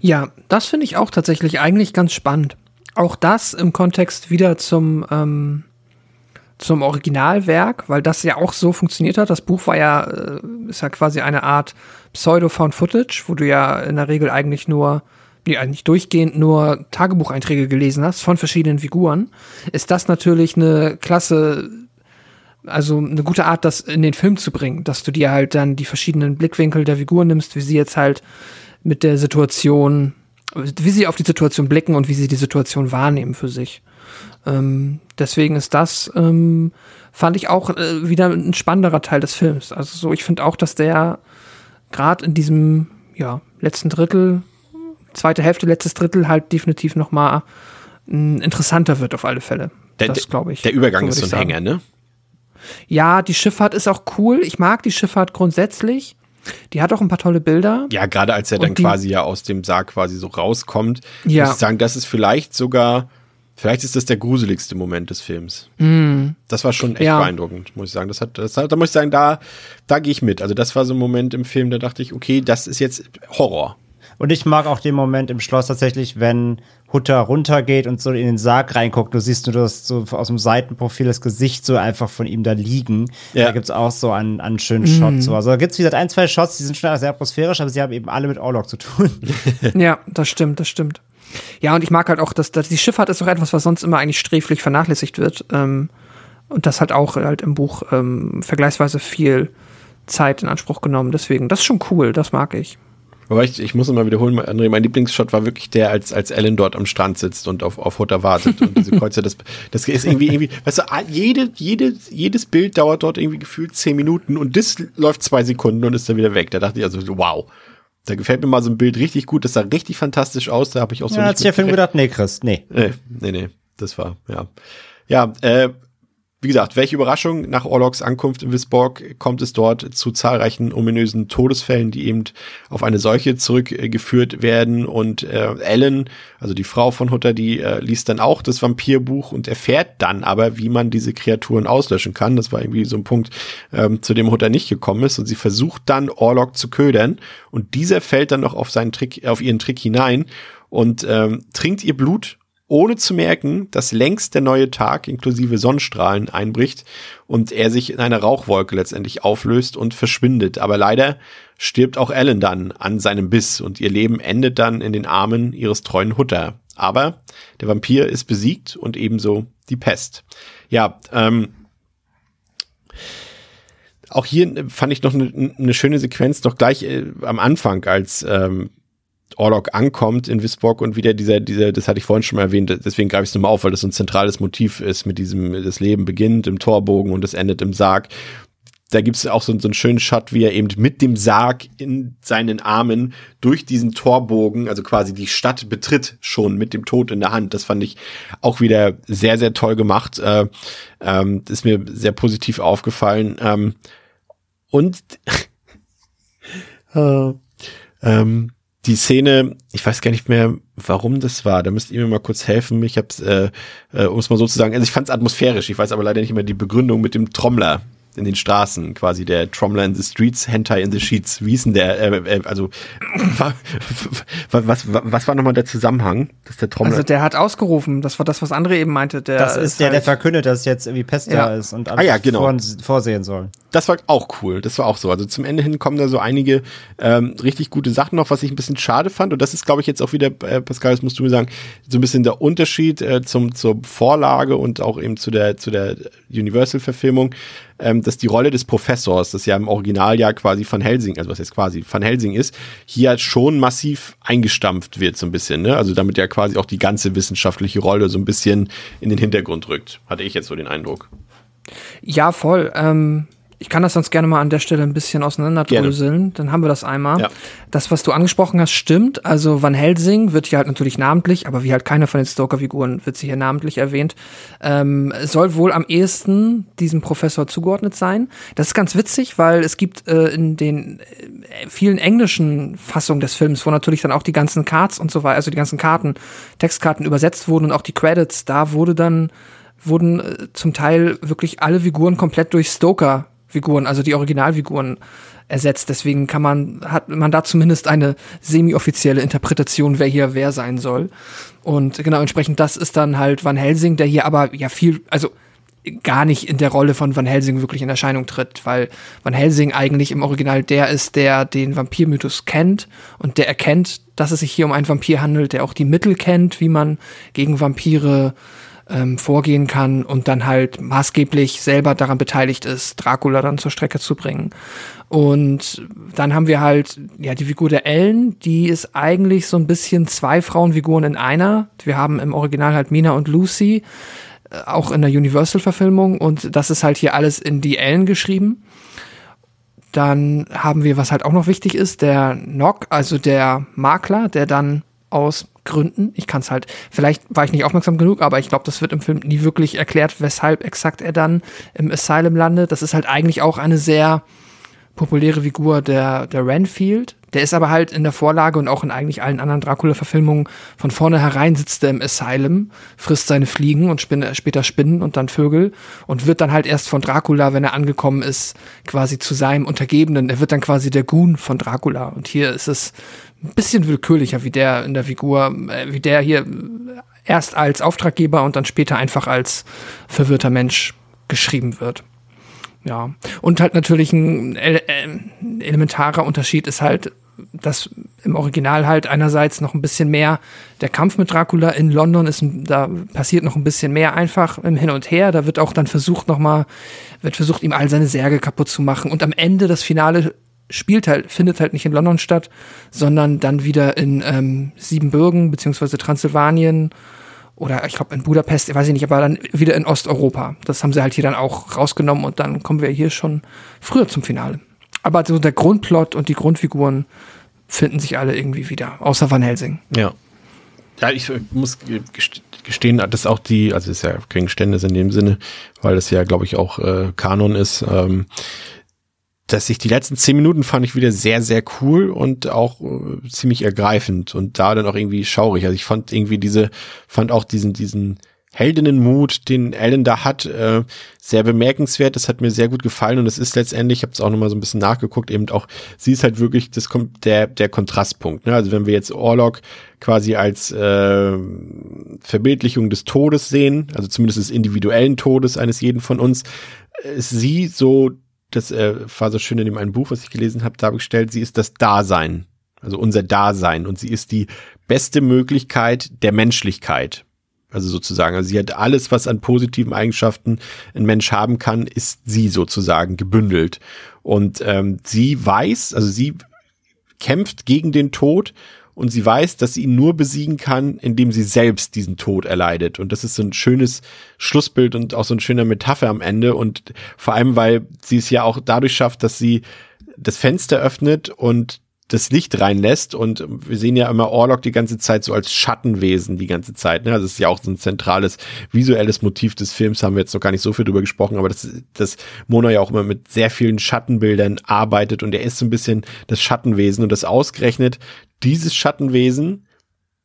Ja, das finde ich auch tatsächlich eigentlich ganz spannend. Auch das im Kontext wieder zum, ähm, zum Originalwerk, weil das ja auch so funktioniert hat. Das Buch war ja, äh, ist ja quasi eine Art Pseudo-Found Footage, wo du ja in der Regel eigentlich nur die eigentlich durchgehend nur Tagebucheinträge gelesen hast von verschiedenen Figuren, ist das natürlich eine klasse, also eine gute Art, das in den Film zu bringen, dass du dir halt dann die verschiedenen Blickwinkel der Figuren nimmst, wie sie jetzt halt mit der Situation, wie sie auf die Situation blicken und wie sie die Situation wahrnehmen für sich. Ähm, deswegen ist das, ähm, fand ich auch äh, wieder ein spannenderer Teil des Films. Also so, ich finde auch, dass der gerade in diesem ja, letzten Drittel zweite Hälfte, letztes Drittel halt definitiv noch mal interessanter wird auf alle Fälle. Der, das glaube ich. Der Übergang so ist so ein Hänger, ne? Ja, die Schifffahrt ist auch cool. Ich mag die Schifffahrt grundsätzlich. Die hat auch ein paar tolle Bilder. Ja, gerade als er dann quasi ja aus dem Sarg quasi so rauskommt, ja. muss ich sagen, das ist vielleicht sogar, vielleicht ist das der gruseligste Moment des Films. Mm. Das war schon echt ja. beeindruckend, muss ich sagen. Das hat, das hat, da muss ich sagen, da, da gehe ich mit. Also das war so ein Moment im Film, da dachte ich, okay, das ist jetzt Horror. Und ich mag auch den Moment im Schloss tatsächlich, wenn Hutter runtergeht und so in den Sarg reinguckt. Du siehst nur das so aus dem Seitenprofil das Gesicht so einfach von ihm da liegen. Ja. Da gibt's auch so einen, einen schönen mhm. Shot. So. Also da gibt's wie gesagt ein, zwei Shots, die sind schon sehr atmosphärisch, aber sie haben eben alle mit Orlok zu tun. ja, das stimmt, das stimmt. Ja, und ich mag halt auch, dass, dass die Schifffahrt ist doch etwas, was sonst immer eigentlich sträflich vernachlässigt wird. Ähm, und das hat auch halt im Buch ähm, vergleichsweise viel Zeit in Anspruch genommen. Deswegen, das ist schon cool, das mag ich. Aber ich, ich muss immer wiederholen, André, mein Lieblingsshot war wirklich der, als, als Ellen dort am Strand sitzt und auf, auf Hutter wartet. Und diese Kreuze, das, das ist irgendwie, irgendwie, weißt du, jede, jede, jedes Bild dauert dort irgendwie gefühlt zehn Minuten und das läuft zwei Sekunden und ist dann wieder weg. Da dachte ich also, wow. Da gefällt mir mal so ein Bild richtig gut, das sah richtig fantastisch aus, da habe ich auch so. Ja, hat sich der Film gedacht, nee, Chris, nee. Nee, nee, nee, das war, ja. Ja, äh, wie gesagt, welche Überraschung, nach Orloks Ankunft in Wisborg kommt es dort zu zahlreichen ominösen Todesfällen, die eben auf eine Seuche zurückgeführt werden. Und äh, Ellen, also die Frau von Hutter, die äh, liest dann auch das Vampirbuch und erfährt dann aber, wie man diese Kreaturen auslöschen kann. Das war irgendwie so ein Punkt, ähm, zu dem Hutter nicht gekommen ist. Und sie versucht dann Orlok zu ködern. Und dieser fällt dann noch auf seinen Trick, auf ihren Trick hinein und ähm, trinkt ihr Blut ohne zu merken, dass längst der neue Tag inklusive Sonnenstrahlen einbricht und er sich in einer Rauchwolke letztendlich auflöst und verschwindet. Aber leider stirbt auch Ellen dann an seinem Biss und ihr Leben endet dann in den Armen ihres treuen Hutter. Aber der Vampir ist besiegt und ebenso die Pest. Ja, ähm, auch hier fand ich noch eine, eine schöne Sequenz, noch gleich äh, am Anfang, als ähm, Orlok ankommt in Wisborg und wieder dieser, dieser, das hatte ich vorhin schon mal erwähnt, deswegen greife ich es nochmal auf, weil das so ein zentrales Motiv ist mit diesem, das Leben beginnt im Torbogen und es endet im Sarg. Da gibt es auch so, so einen schönen Shot, wie er eben mit dem Sarg in seinen Armen durch diesen Torbogen, also quasi die Stadt betritt, schon mit dem Tod in der Hand. Das fand ich auch wieder sehr, sehr toll gemacht. Äh, ähm, ist mir sehr positiv aufgefallen. Ähm, und äh, ähm, die Szene, ich weiß gar nicht mehr, warum das war. Da müsst ihr mir mal kurz helfen. Ich hab's, äh, äh, um es mal so zu sagen, also ich fand es atmosphärisch. Ich weiß aber leider nicht mehr die Begründung mit dem Trommler in den Straßen, quasi der Trommler in the Streets, Hentai in the Sheets. Wie hieß denn der, äh, äh, also was, was, was war nochmal der Zusammenhang, dass der Trommler... Also der hat ausgerufen, das war das, was André eben meinte. Der das ist der, halt der verkündet, dass jetzt irgendwie Pest ja. da ist und alles ah, ja, genau. vor, vorsehen soll. Das war auch cool, das war auch so. Also zum Ende hin kommen da so einige ähm, richtig gute Sachen noch, was ich ein bisschen schade fand und das ist, glaube ich, jetzt auch wieder, äh, Pascal, das musst du mir sagen, so ein bisschen der Unterschied äh, zum, zur Vorlage und auch eben zu der, zu der Universal-Verfilmung ähm, dass die Rolle des Professors, das ja im Original ja quasi von Helsing, also was jetzt quasi von Helsing ist, hier halt schon massiv eingestampft wird so ein bisschen, ne? Also damit ja quasi auch die ganze wissenschaftliche Rolle so ein bisschen in den Hintergrund rückt, hatte ich jetzt so den Eindruck. Ja, voll. Ähm Ich kann das sonst gerne mal an der Stelle ein bisschen auseinanderdröseln. Gerne. Dann haben wir das einmal. Ja. Das, was du angesprochen hast, stimmt. Also Van Helsing wird hier halt natürlich namentlich, aber wie halt keiner von den Stoker-Figuren wird sie hier namentlich erwähnt, ähm, soll wohl am ehesten diesem Professor zugeordnet sein. Das ist ganz witzig, weil es gibt äh, in den äh, vielen englischen Fassungen des Films, wo natürlich dann auch die ganzen Cards und so weiter, also die ganzen Karten, Textkarten übersetzt wurden und auch die Credits, da wurde dann wurden äh, zum Teil wirklich alle Figuren komplett durch Stoker Figuren, also die Originalfiguren ersetzt. Deswegen kann man, hat man da zumindest eine semi-offizielle Interpretation, wer hier wer sein soll. Und genau entsprechend das ist dann halt Van Helsing, der hier aber ja viel, also gar nicht in der Rolle von Van Helsing wirklich in Erscheinung tritt, weil Van Helsing eigentlich im Original der ist, der den Vampirmythos kennt und der erkennt, dass es sich hier um einen Vampir handelt, der auch die Mittel kennt, wie man gegen Vampire ähm, vorgehen kann und dann halt maßgeblich selber daran beteiligt ist, Dracula dann zur Strecke zu bringen. Und dann haben wir halt, ja, die Figur der Ellen, die ist eigentlich so ein bisschen zwei Frauenfiguren in einer. Wir haben im Original halt Mina und Lucy, äh, auch in der Universal-Verfilmung und das ist halt hier alles in die Ellen geschrieben. Dann haben wir, was halt auch noch wichtig ist, der Nock, also der Makler, der dann aus Gründen. Ich kann es halt, vielleicht war ich nicht aufmerksam genug, aber ich glaube, das wird im Film nie wirklich erklärt, weshalb exakt er dann im Asylum landet. Das ist halt eigentlich auch eine sehr populäre Figur der, der Renfield. Der ist aber halt in der Vorlage und auch in eigentlich allen anderen Dracula-Verfilmungen von vornherein sitzt er im Asylum, frisst seine Fliegen und spinne, später Spinnen und dann Vögel und wird dann halt erst von Dracula, wenn er angekommen ist, quasi zu seinem Untergebenen. Er wird dann quasi der Goon von Dracula. Und hier ist es ein bisschen willkürlicher, wie der in der Figur, äh, wie der hier erst als Auftraggeber und dann später einfach als verwirrter Mensch geschrieben wird. Ja. Und halt natürlich ein äh, elementarer Unterschied ist halt, dass im Original halt einerseits noch ein bisschen mehr der Kampf mit Dracula in London ist, da passiert noch ein bisschen mehr einfach im Hin und Her. Da wird auch dann versucht nochmal, wird versucht, ihm all seine Särge kaputt zu machen. Und am Ende das Finale spielt halt, findet halt nicht in London statt, sondern dann wieder in ähm, Siebenbürgen beziehungsweise Transsilvanien oder ich glaube in Budapest, weiß ich nicht, aber dann wieder in Osteuropa. Das haben sie halt hier dann auch rausgenommen und dann kommen wir hier schon früher zum Finale. Aber so der Grundplot und die Grundfiguren finden sich alle irgendwie wieder, außer Van Helsing. Ja. Ja, ich muss gestehen, dass auch die, also ist ja kein Geständnis in dem Sinne, weil das ja, glaube ich, auch äh, Kanon ist. Ähm, dass ich die letzten zehn Minuten fand ich wieder sehr, sehr cool und auch äh, ziemlich ergreifend und da dann auch irgendwie schaurig. Also ich fand irgendwie diese, fand auch diesen, diesen Heldinnenmut, den Ellen da hat, äh, sehr bemerkenswert. Das hat mir sehr gut gefallen und es ist letztendlich, ich habe es auch nochmal so ein bisschen nachgeguckt, eben auch, sie ist halt wirklich das kommt der der Kontrastpunkt. Ne? Also wenn wir jetzt Orlok quasi als äh, Verbildlichung des Todes sehen, also zumindest des individuellen Todes eines jeden von uns, ist sie so das äh, war so schön in dem einen Buch, was ich gelesen habe, dargestellt, sie ist das Dasein, also unser Dasein und sie ist die beste Möglichkeit der Menschlichkeit. Also sozusagen, also sie hat alles, was an positiven Eigenschaften ein Mensch haben kann, ist sie sozusagen gebündelt. Und ähm, sie weiß, also sie kämpft gegen den Tod und sie weiß, dass sie ihn nur besiegen kann, indem sie selbst diesen Tod erleidet. Und das ist so ein schönes Schlussbild und auch so ein schöner Metapher am Ende. Und vor allem, weil sie es ja auch dadurch schafft, dass sie das Fenster öffnet und das Licht reinlässt und wir sehen ja immer Orlok die ganze Zeit so als Schattenwesen die ganze Zeit. Ne? Also das ist ja auch so ein zentrales visuelles Motiv des Films, haben wir jetzt noch gar nicht so viel drüber gesprochen, aber das, das Mona ja auch immer mit sehr vielen Schattenbildern arbeitet und er ist so ein bisschen das Schattenwesen und das ausgerechnet dieses Schattenwesen,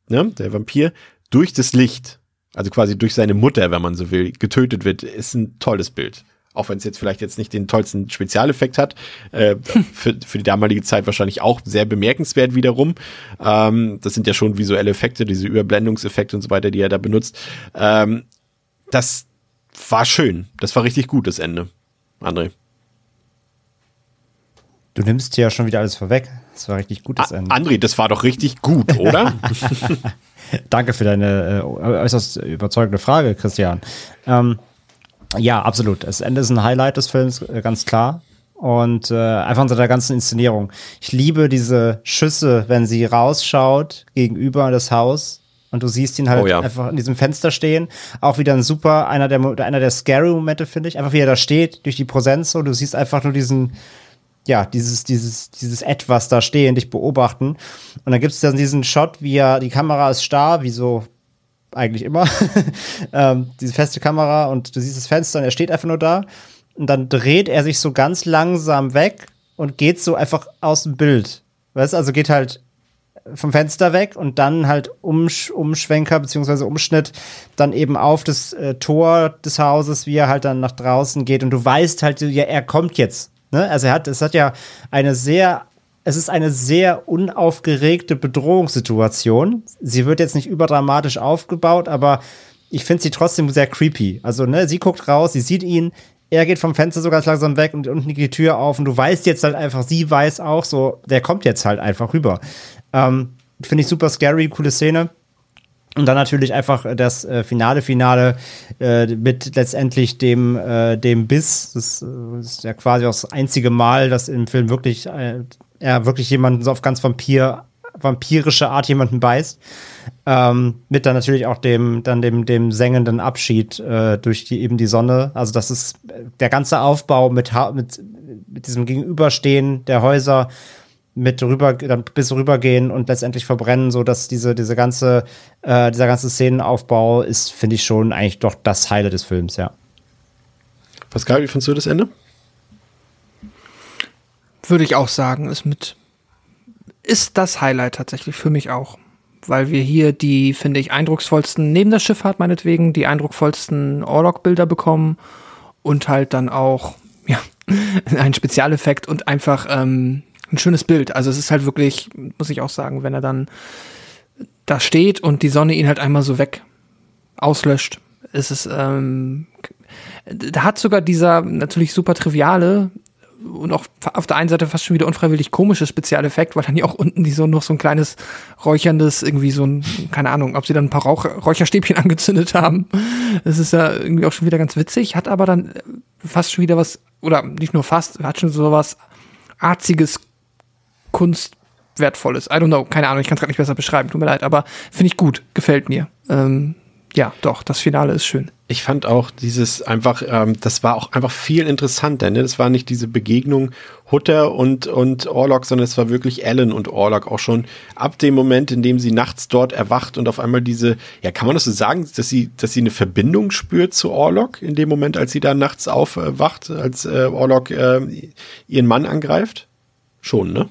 ne, der Vampir, durch das Licht, also quasi durch seine Mutter, wenn man so will, getötet wird, ist ein tolles Bild auch wenn es jetzt vielleicht jetzt nicht den tollsten Spezialeffekt hat, äh, für, für die damalige Zeit wahrscheinlich auch sehr bemerkenswert wiederum. Ähm, das sind ja schon visuelle Effekte, diese Überblendungseffekte und so weiter, die er da benutzt. Ähm, das war schön. Das war richtig gut, das Ende. André. Du nimmst ja schon wieder alles vorweg. Das war richtig gutes Ende. André, das war doch richtig gut, oder? Danke für deine äh, äußerst überzeugende Frage, Christian. Ähm, ja, absolut. Das Ende ist ein Highlight des Films, äh, ganz klar. Und äh, einfach unter der ganzen Inszenierung. Ich liebe diese Schüsse, wenn sie rausschaut gegenüber das Haus und du siehst ihn halt Oh ja. einfach in diesem Fenster stehen. Auch wieder ein super, einer der, einer der scary Momente, finde ich. Einfach wie er da steht, durch die Präsenz so. Du siehst einfach nur diesen, ja, dieses, dieses, dieses Etwas da stehen, dich beobachten. Und dann gibt es dann diesen Shot, wie er, die Kamera ist starr, wie so eigentlich immer. ähm, diese feste Kamera und du siehst das Fenster und er steht einfach nur da. Und dann dreht er sich so ganz langsam weg und geht so einfach aus dem Bild. Weißt du, also geht halt vom Fenster weg und dann halt Umsch Umschwenker beziehungsweise Umschnitt dann eben auf das äh, Tor des Hauses, wie er halt dann nach draußen geht und du weißt halt, ja, er kommt jetzt. Ne? Also er hat, es hat ja eine sehr, es ist eine sehr unaufgeregte Bedrohungssituation. Sie wird jetzt nicht überdramatisch aufgebaut, aber ich finde sie trotzdem sehr creepy. Also, ne, sie guckt raus, sie sieht ihn, er geht vom Fenster so ganz langsam weg und unten geht die Tür auf und du weißt jetzt halt einfach, sie weiß auch so, der kommt jetzt halt einfach rüber. Ähm, Finde ich super scary, coole Szene. Und dann natürlich einfach das äh, finale Finale äh, mit letztendlich dem, äh, dem Biss. Das, äh, ist ja quasi auch das einzige Mal, dass im Film wirklich, äh, er wirklich jemanden so auf ganz Vampir, vampirische Art jemanden beißt. Ähm, mit dann natürlich auch dem, dann dem, dem sengenden Abschied äh, durch die, eben die Sonne. Also das ist der ganze Aufbau mit, mit, mit diesem Gegenüberstehen der Häuser mit rüber, dann bis rübergehen und letztendlich verbrennen, so dass diese, diese ganze, äh, dieser ganze Szenenaufbau ist, finde ich schon eigentlich doch das Highlight des Films, ja. Pascal, wie findest du das Ende? Würde ich auch sagen, ist mit, ist das Highlight tatsächlich für mich auch. Weil wir hier die, finde ich, eindrucksvollsten, neben der Schifffahrt meinetwegen, die eindrucksvollsten Orlog-Bilder bekommen und halt dann auch, ja, ein Spezialeffekt und einfach ähm, ein schönes Bild. Also es ist halt wirklich, muss ich auch sagen, wenn er dann da steht und die Sonne ihn halt einmal so weg auslöscht, ist es, ähm, da hat sogar dieser natürlich super triviale und auch auf der einen Seite fast schon wieder unfreiwillig komische Spezialeffekt, weil dann ja auch unten die so noch so ein kleines räucherndes, irgendwie so ein, keine Ahnung, ob sie dann ein paar Rauch, Räucherstäbchen angezündet haben. Das ist ja irgendwie auch schon wieder ganz witzig, hat aber dann fast schon wieder was, oder nicht nur fast, hat schon so was arziges, kunstwertvolles. I don't know, keine Ahnung, ich kann es gerade nicht besser beschreiben, tut mir leid, aber finde ich gut, gefällt mir. Ähm, ja, doch, das Finale ist schön. Ich fand auch dieses einfach, ähm, das war auch einfach viel interessanter. Ne? Das war nicht diese Begegnung Hutter und, und Orlok, sondern es war wirklich Ellen und Orlok auch schon ab dem Moment, in dem sie nachts dort erwacht und auf einmal diese, ja, kann man das so sagen, dass sie, dass sie eine Verbindung spürt zu Orlok in dem Moment, als sie da nachts aufwacht, als äh, Orlok äh, ihren Mann angreift? Schon, ne?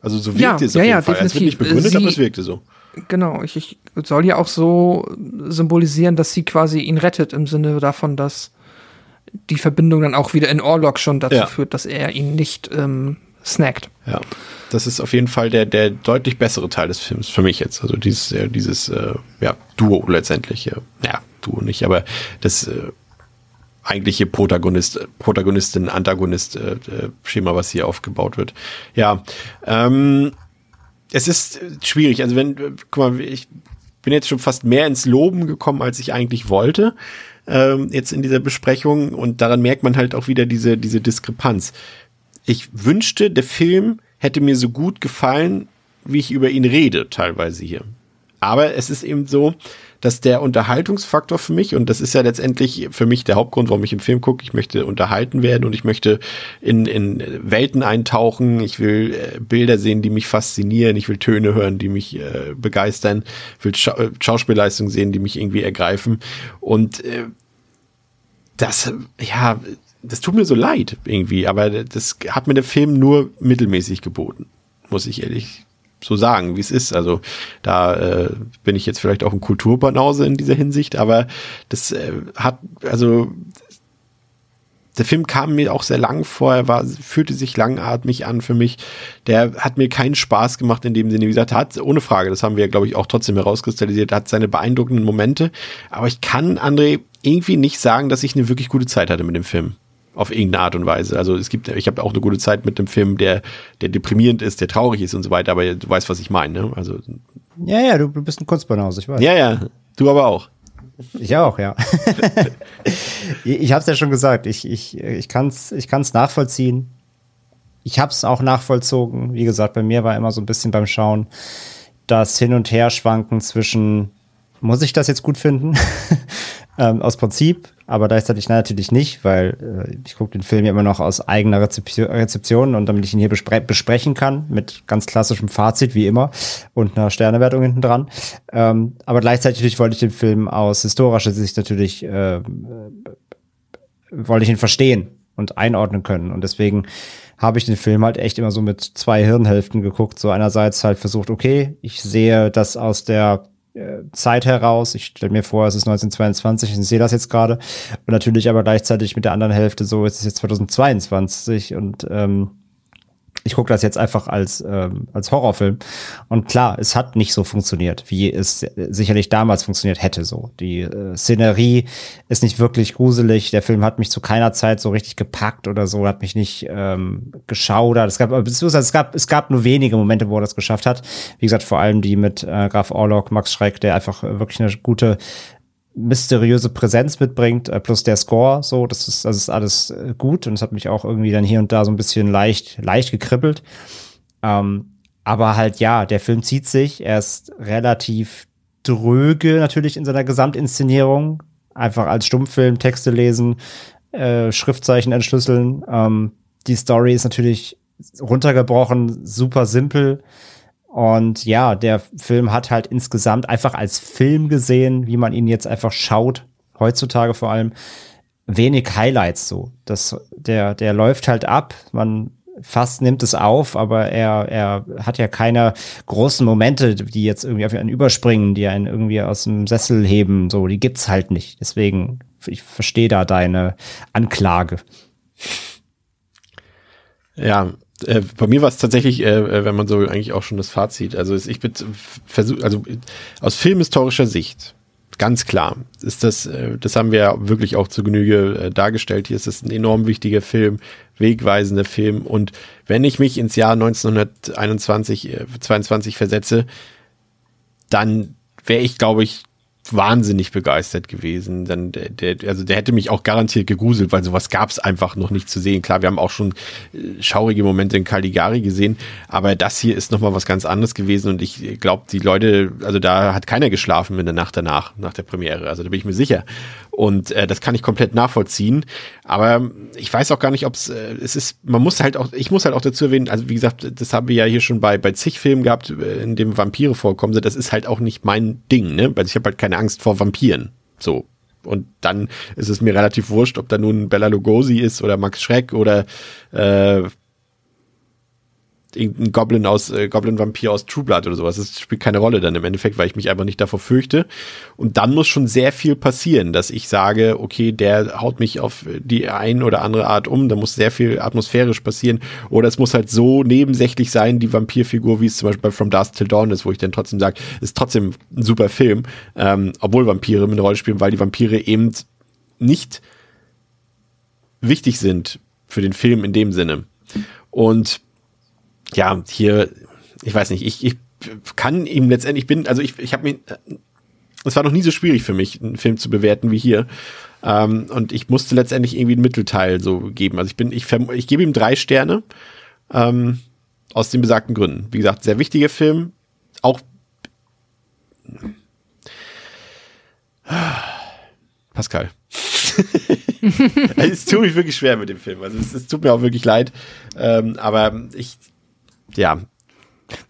Also so Ja, wirkte es ja, auf jeden ja, Fall. Es wird nicht definitiv. begründet, Sie- aber es wirkte so. Genau, ich, ich soll ja auch so symbolisieren, dass sie quasi ihn rettet, im Sinne davon, dass die Verbindung dann auch wieder in Orlok schon dazu Ja. führt, dass er ihn nicht ähm, snackt. Ja, das ist auf jeden Fall der, der deutlich bessere Teil des Films für mich jetzt. Also dieses, äh, dieses äh, ja, Duo letztendlich. Ja, ja, Duo nicht, aber das äh, eigentliche Protagonist, Protagonistin, Antagonist äh, äh, was hier aufgebaut wird. Ja, ähm, es ist äh, schwierig. Also wenn, äh, guck mal, ich bin jetzt schon fast mehr ins Loben gekommen, als ich eigentlich wollte ähm, jetzt in dieser Besprechung und daran merkt man halt auch wieder diese, diese Diskrepanz. Ich wünschte, der Film hätte mir so gut gefallen, wie ich über ihn rede, teilweise hier. Aber es ist eben so, dass der Unterhaltungsfaktor für mich, und das ist ja letztendlich für mich der Hauptgrund, warum ich im Film gucke, ich möchte unterhalten werden und ich möchte in, in Welten eintauchen, ich will äh, Bilder sehen, die mich faszinieren, ich will Töne hören, die mich äh, begeistern, ich will Scha äh, Schauspielleistungen sehen, die mich irgendwie ergreifen. Und äh, das, ja, das tut mir so leid irgendwie, aber das hat mir der Film nur mittelmäßig geboten, muss ich ehrlich so sagen, wie es ist. Also da äh, bin ich jetzt vielleicht auch ein Kulturbanause in dieser Hinsicht, aber das äh, hat, also der Film kam mir auch sehr lang vor, er war, fühlte sich langatmig an für mich. Der hat mir keinen Spaß gemacht in dem Sinne. Wie gesagt, hat, ohne Frage, das haben wir, glaube ich, auch trotzdem herauskristallisiert, hat seine beeindruckenden Momente. Aber ich kann, André, irgendwie nicht sagen, dass ich eine wirklich gute Zeit hatte mit dem Film. Auf irgendeine Art und Weise. Also es gibt, ich habe auch eine gute Zeit mit dem Film, der, der deprimierend ist, der traurig ist und so weiter, aber du weißt, was ich meine. Ne? Also, Ja, ja, du, du bist ein Kunstbanause, ich weiß. ja, ja, du aber auch. Ich auch, ja. ich ich habe es ja schon gesagt, ich, ich, ich kann es ich kann's nachvollziehen. Ich habe es auch nachvollzogen. Wie gesagt, bei mir war immer so ein bisschen beim Schauen das Hin- und Herschwanken zwischen muss ich das jetzt gut finden. ähm, aus Prinzip, aber gleichzeitig natürlich nicht, weil äh, ich gucke den Film ja immer noch aus eigener Rezeption, Rezeption und damit ich ihn hier bespre besprechen kann, mit ganz klassischem Fazit wie immer und einer Sternewertung hinten dran. Ähm, aber gleichzeitig wollte ich den Film aus historischer Sicht natürlich, äh, wollte ich ihn verstehen und einordnen können. Und deswegen habe ich den Film halt echt immer so mit zwei Hirnhälften geguckt. So einerseits halt versucht, okay, ich sehe das aus der äh, Zeit heraus. Ich stelle mir vor, es ist 1922 und sehe das jetzt gerade. Und natürlich aber gleichzeitig mit der anderen Hälfte so, es ist jetzt 2022 und ähm, ich gucke das jetzt einfach als, ähm, als Horrorfilm. Und klar, es hat nicht so funktioniert, wie es sicherlich damals funktioniert hätte. So Die äh, Szenerie ist nicht wirklich gruselig. Der Film hat mich zu keiner Zeit so richtig gepackt oder so, hat mich nicht ähm, geschaudert. Es gab, beziehungsweise es gab, es gab nur wenige Momente, wo er das geschafft hat. Wie gesagt, vor allem die mit äh, Graf Orlok, Max Schreck, der einfach wirklich eine gute mysteriöse Präsenz mitbringt, äh, plus der Score, so, das ist, das ist alles äh, gut und es hat mich auch irgendwie dann hier und da so ein bisschen leicht, leicht gekribbelt. Ähm, aber halt ja, der Film zieht sich, er ist relativ dröge natürlich in seiner Gesamtinszenierung, einfach als Stummfilm Texte lesen, äh, Schriftzeichen entschlüsseln. Ähm, die Story ist natürlich runtergebrochen, super simpel. Und ja, der Film hat halt insgesamt einfach als Film gesehen, wie man ihn jetzt einfach schaut, heutzutage vor allem, wenig Highlights so. Das, der, der läuft halt ab, man fast nimmt es auf, aber er, er hat ja keine großen Momente, die jetzt irgendwie auf einen überspringen, die einen irgendwie aus dem Sessel heben, so, die gibt's halt nicht. Deswegen, ich verstehe da deine Anklage. Ja, äh, bei mir war es tatsächlich, äh, äh, wenn man so eigentlich auch schon das Fazit. Also ich bin versucht, also aus filmhistorischer Sicht, ganz klar, ist das, äh, das haben wir ja wirklich auch zu Genüge äh, dargestellt. Hier ist es ein enorm wichtiger Film, wegweisender Film. Und wenn ich mich ins Jahr 1921, äh, 22 versetze, dann wäre ich, glaube ich, wahnsinnig begeistert gewesen. Dann der, der, also der hätte mich auch garantiert gegruselt, weil sowas gab es einfach noch nicht zu sehen. Klar, wir haben auch schon äh, schaurige Momente in Caligari gesehen, aber das hier ist nochmal was ganz anderes gewesen und ich glaube, die Leute, also da hat keiner geschlafen in der Nacht danach, nach der Premiere. Also da bin ich mir sicher. Und äh, das kann ich komplett nachvollziehen. Aber ich weiß auch gar nicht, ob es, äh, es ist, man muss halt auch, ich muss halt auch dazu erwähnen, also wie gesagt, das haben wir ja hier schon bei, bei zig Filmen gehabt, äh, in dem Vampire vorkommen. Das ist halt auch nicht mein Ding, ne? Weil ich habe halt keine Angst vor Vampiren. So. Und dann ist es mir relativ wurscht, ob da nun Bella Lugosi ist oder Max Schreck oder äh, irgendein Goblin aus, äh, Goblin-Vampir aus True Blood oder sowas. Das spielt keine Rolle dann im Endeffekt, weil ich mich einfach nicht davor fürchte. Und dann muss schon sehr viel passieren, dass ich sage, okay, der haut mich auf die ein oder andere Art um. Da muss sehr viel atmosphärisch passieren. Oder es muss halt so nebensächlich sein, die Vampirfigur, wie es zum Beispiel bei From Dusk Till Dawn ist, wo ich dann trotzdem sage, ist trotzdem ein super Film, ähm, obwohl Vampire eine Rolle spielen, weil die Vampire eben nicht wichtig sind für den Film in dem Sinne. Und ja, hier, ich weiß nicht, ich, ich kann ihm letztendlich bin, also ich, ich habe mir, es war noch nie so schwierig für mich, einen Film zu bewerten wie hier. Ähm, und ich musste letztendlich irgendwie ein Mittelteil so geben. Also ich bin, ich, ich gebe ihm drei Sterne ähm, aus den besagten Gründen. Wie gesagt, sehr wichtiger Film. Auch Pascal. es tut mich wirklich schwer mit dem Film. Also es, es tut mir auch wirklich leid. Ähm, aber ich, ja.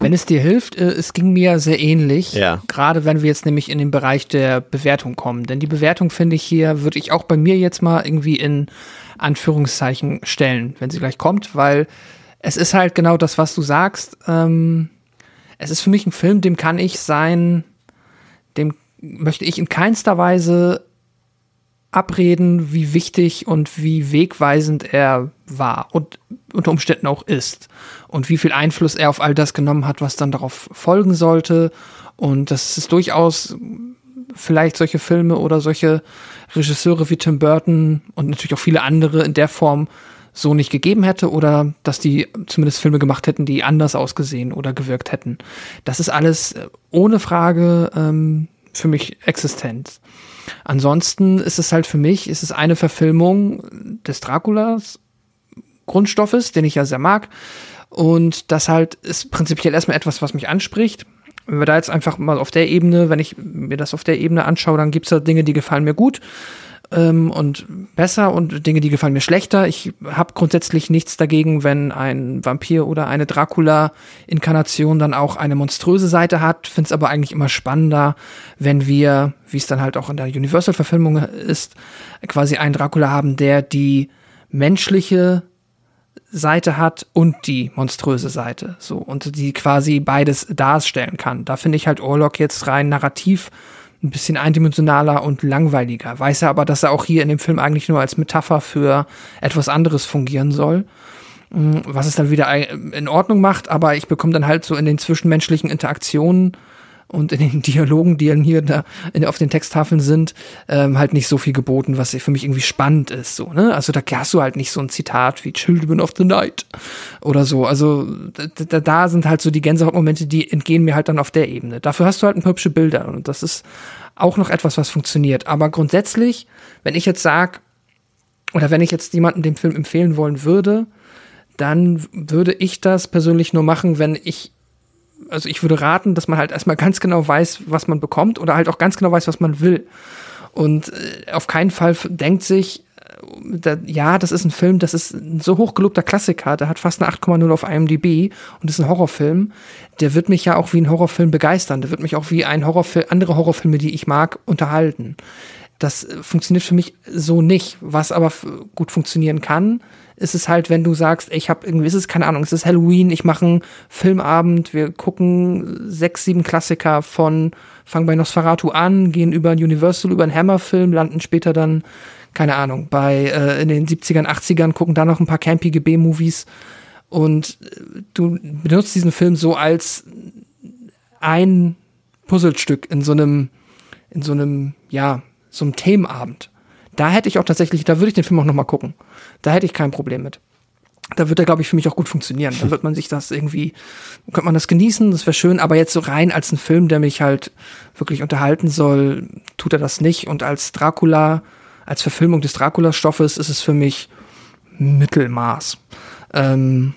Wenn es dir hilft, äh, es ging mir sehr ähnlich. Ja. Gerade wenn wir jetzt nämlich in den Bereich der Bewertung kommen. Denn die Bewertung finde ich hier, würde ich auch bei mir jetzt mal irgendwie in Anführungszeichen stellen, wenn sie gleich kommt, weil es ist halt genau das, was du sagst. Ähm, es ist für mich ein Film, dem kann ich sein, dem möchte ich in keinster Weise abreden, wie wichtig und wie wegweisend er war und unter Umständen auch ist. Und wie viel Einfluss er auf all das genommen hat, was dann darauf folgen sollte. Und das ist durchaus vielleicht solche Filme oder solche Regisseure wie Tim Burton und natürlich auch viele andere in der Form so nicht gegeben hätte oder dass die zumindest Filme gemacht hätten, die anders ausgesehen oder gewirkt hätten. Das ist alles ohne Frage ähm, für mich existent. Ansonsten ist es halt für mich, ist es eine Verfilmung des Draculas Grundstoffes, den ich ja sehr mag. Und das halt ist prinzipiell erstmal etwas, was mich anspricht. wenn wir da jetzt einfach mal auf der Ebene, wenn ich mir das auf der Ebene anschaue, dann gibt es da Dinge, die gefallen mir gut ähm, und besser und Dinge, die gefallen mir schlechter. Ich habe grundsätzlich nichts dagegen, wenn ein Vampir oder eine Dracula-Inkarnation dann auch eine monströse Seite hat. Finde es aber eigentlich immer spannender, wenn wir, wie es dann halt auch in der Universal-Verfilmung ist, quasi einen Dracula haben, der die menschliche Seite hat und die monströse Seite. So, und die quasi beides darstellen kann. Da finde ich halt Orlok jetzt rein narrativ ein bisschen eindimensionaler und langweiliger. Weiß er aber, dass er auch hier in dem Film eigentlich nur als Metapher für etwas anderes fungieren soll. Mm, was es dann wieder in Ordnung macht, aber ich bekomme dann halt so in den zwischenmenschlichen Interaktionen und in den Dialogen, die dann hier da in, auf den Texttafeln sind, ähm, halt nicht so viel geboten, was für mich irgendwie spannend ist. So, ne? Also da hast du halt nicht so ein Zitat wie Children of the Night oder so. Also da, da sind halt so die Gänsehautmomente, die entgehen mir halt dann auf der Ebene. Dafür hast du halt ein paar hübsche Bilder und das ist auch noch etwas, was funktioniert. Aber grundsätzlich, wenn ich jetzt sag, oder wenn ich jetzt jemanden den Film empfehlen wollen würde, dann würde ich das persönlich nur machen, wenn ich also ich würde raten, dass man halt erstmal ganz genau weiß, was man bekommt oder halt auch ganz genau weiß, was man will. Und äh, auf keinen Fall denkt sich, äh, da, ja, das ist ein Film, das ist ein so hochgelobter Klassiker, der hat fast eine 8,0 auf IMDb und ist ein Horrorfilm. Der wird mich ja auch wie ein Horrorfilm begeistern. Der wird mich auch wie ein Horrorfilm, andere Horrorfilme, die ich mag, unterhalten. Das äh, funktioniert für mich so nicht. Was aber gut funktionieren kann, ist es halt, wenn du sagst, ich habe irgendwie, ist es keine Ahnung, es ist Halloween, ich mache einen Filmabend, wir gucken sechs, sieben Klassiker von, fangen bei Nosferatu an, gehen über Universal, über einen Hammer-Film, landen später dann, keine Ahnung, bei äh, in den 70ern, 80ern, gucken da noch ein paar campige B-Movies und äh, du benutzt diesen Film so als ein Puzzlestück in so einem, in so einem, ja, so einem Themenabend. Da hätte ich auch tatsächlich, da würde ich den Film auch noch mal gucken. Da hätte ich kein Problem mit. Da wird er, glaube ich, für mich auch gut funktionieren. Da wird man sich das irgendwie, könnte man das genießen, das wäre schön, aber jetzt so rein als ein Film, der mich halt wirklich unterhalten soll, tut er das nicht. Und als Dracula, als Verfilmung des Dracula-Stoffes ist es für mich Mittelmaß. Ähm,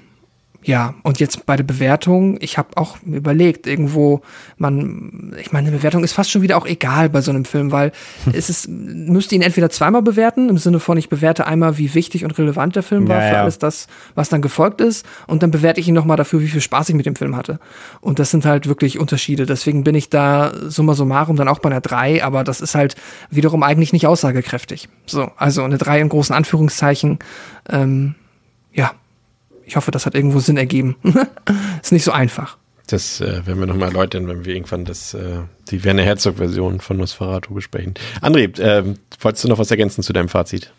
ja, und jetzt bei der Bewertung, ich habe auch überlegt, irgendwo, man, ich meine, eine Bewertung ist fast schon wieder auch egal bei so einem Film, weil hm. es ist, müsste ihn entweder zweimal bewerten, im Sinne von, ich bewerte einmal, wie wichtig und relevant der Film war ja, für ja. alles das, was dann gefolgt ist, und dann bewerte ich ihn nochmal dafür, wie viel Spaß ich mit dem Film hatte. Und das sind halt wirklich Unterschiede. Deswegen bin ich da summa summarum dann auch bei einer 3, aber das ist halt wiederum eigentlich nicht aussagekräftig. So, also eine 3 in großen Anführungszeichen, ähm, ja, ich hoffe, das hat irgendwo Sinn ergeben. ist nicht so einfach. Das äh, werden wir nochmal erläutern, wenn wir irgendwann das, äh, die Werner Herzog-Version von Nosferatu besprechen. André, äh, wolltest du noch was ergänzen zu deinem Fazit?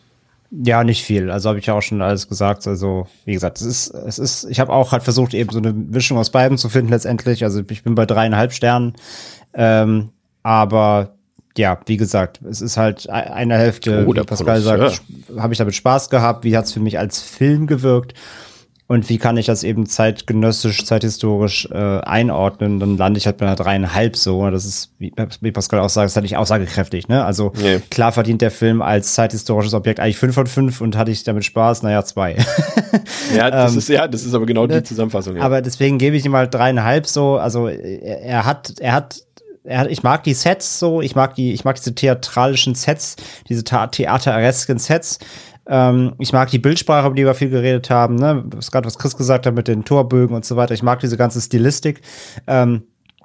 Ja, nicht viel. Also habe ich ja auch schon alles gesagt. Also, wie gesagt, es ist, es ist, ich habe auch halt versucht, eben so eine Mischung aus beiden zu finden letztendlich. Also ich bin bei dreieinhalb Sternen. Ähm, aber ja, wie gesagt, es ist halt e-, eine Hälfte, oh, wie Pascal sagt, habe ich damit Spaß gehabt. Wie hat es für mich als Film gewirkt? Und wie kann ich das eben zeitgenössisch, zeithistorisch äh, einordnen, dann lande ich halt bei einer dreieinhalb so. Das ist, wie, wie Pascal auch sagt, ist halt nicht aussagekräftig. Ne? Also nee. klar verdient der Film als zeithistorisches Objekt eigentlich fünf von fünf und hatte ich damit Spaß, naja, zwei. ja, das ähm, ist, ja, das ist aber genau die ne? Zusammenfassung. Ja. Aber deswegen gebe ich ihm halt dreieinhalb so. Also er, er hat, er hat ich mag die Sets so, ich mag die, ich mag diese theatralischen Sets, diese theateresken Sets. Ähm, ich mag die Bildsprache, über die wir viel geredet haben, ne? Was gerade was Chris gesagt hat mit den Torbögen und so weiter. Ich mag diese ganze Stilistik. Ähm,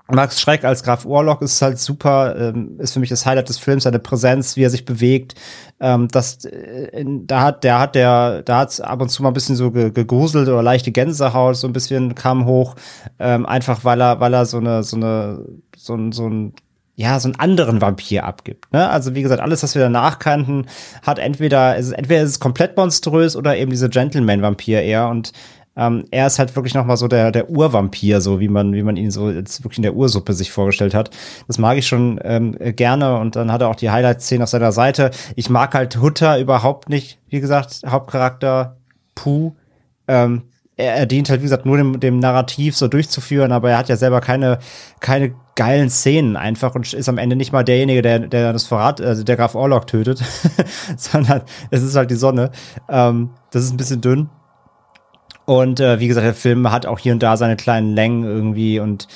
Max Schreck als Graf Orlok ist halt super, ähm, ist für mich das Highlight des Films, seine Präsenz, wie er sich bewegt. Ähm, das, äh, da hat, der hat, der, da hat ab und zu mal ein bisschen so ge gegruselt oder leichte Gänsehaut, so ein bisschen kam hoch, ähm, einfach weil er, weil er so eine, so eine, so ein, so ein ja, so einen anderen Vampir abgibt. Ne? Also wie gesagt, alles, was wir danach kannten, hat entweder, ist, entweder ist es komplett monströs oder eben diese Gentleman-Vampir eher. Und ähm, er ist halt wirklich noch mal so der, der Urvampir, so wie man, wie man ihn so jetzt wirklich in der Ursuppe sich vorgestellt hat. Das mag ich schon ähm, gerne und dann hat er auch die Highlight-Szene auf seiner Seite. Ich mag halt Hutter überhaupt nicht, wie gesagt, Hauptcharakter Puh. Ähm, er, er dient halt, wie gesagt, nur dem, dem Narrativ so durchzuführen, aber er hat ja selber keine, keine geilen Szenen einfach und ist am Ende nicht mal derjenige, der, der das Verrat, also der Graf Orlok tötet, sondern es ist halt die Sonne. Ähm, das ist ein bisschen dünn. Und äh, wie gesagt, der Film hat auch hier und da seine kleinen Längen irgendwie und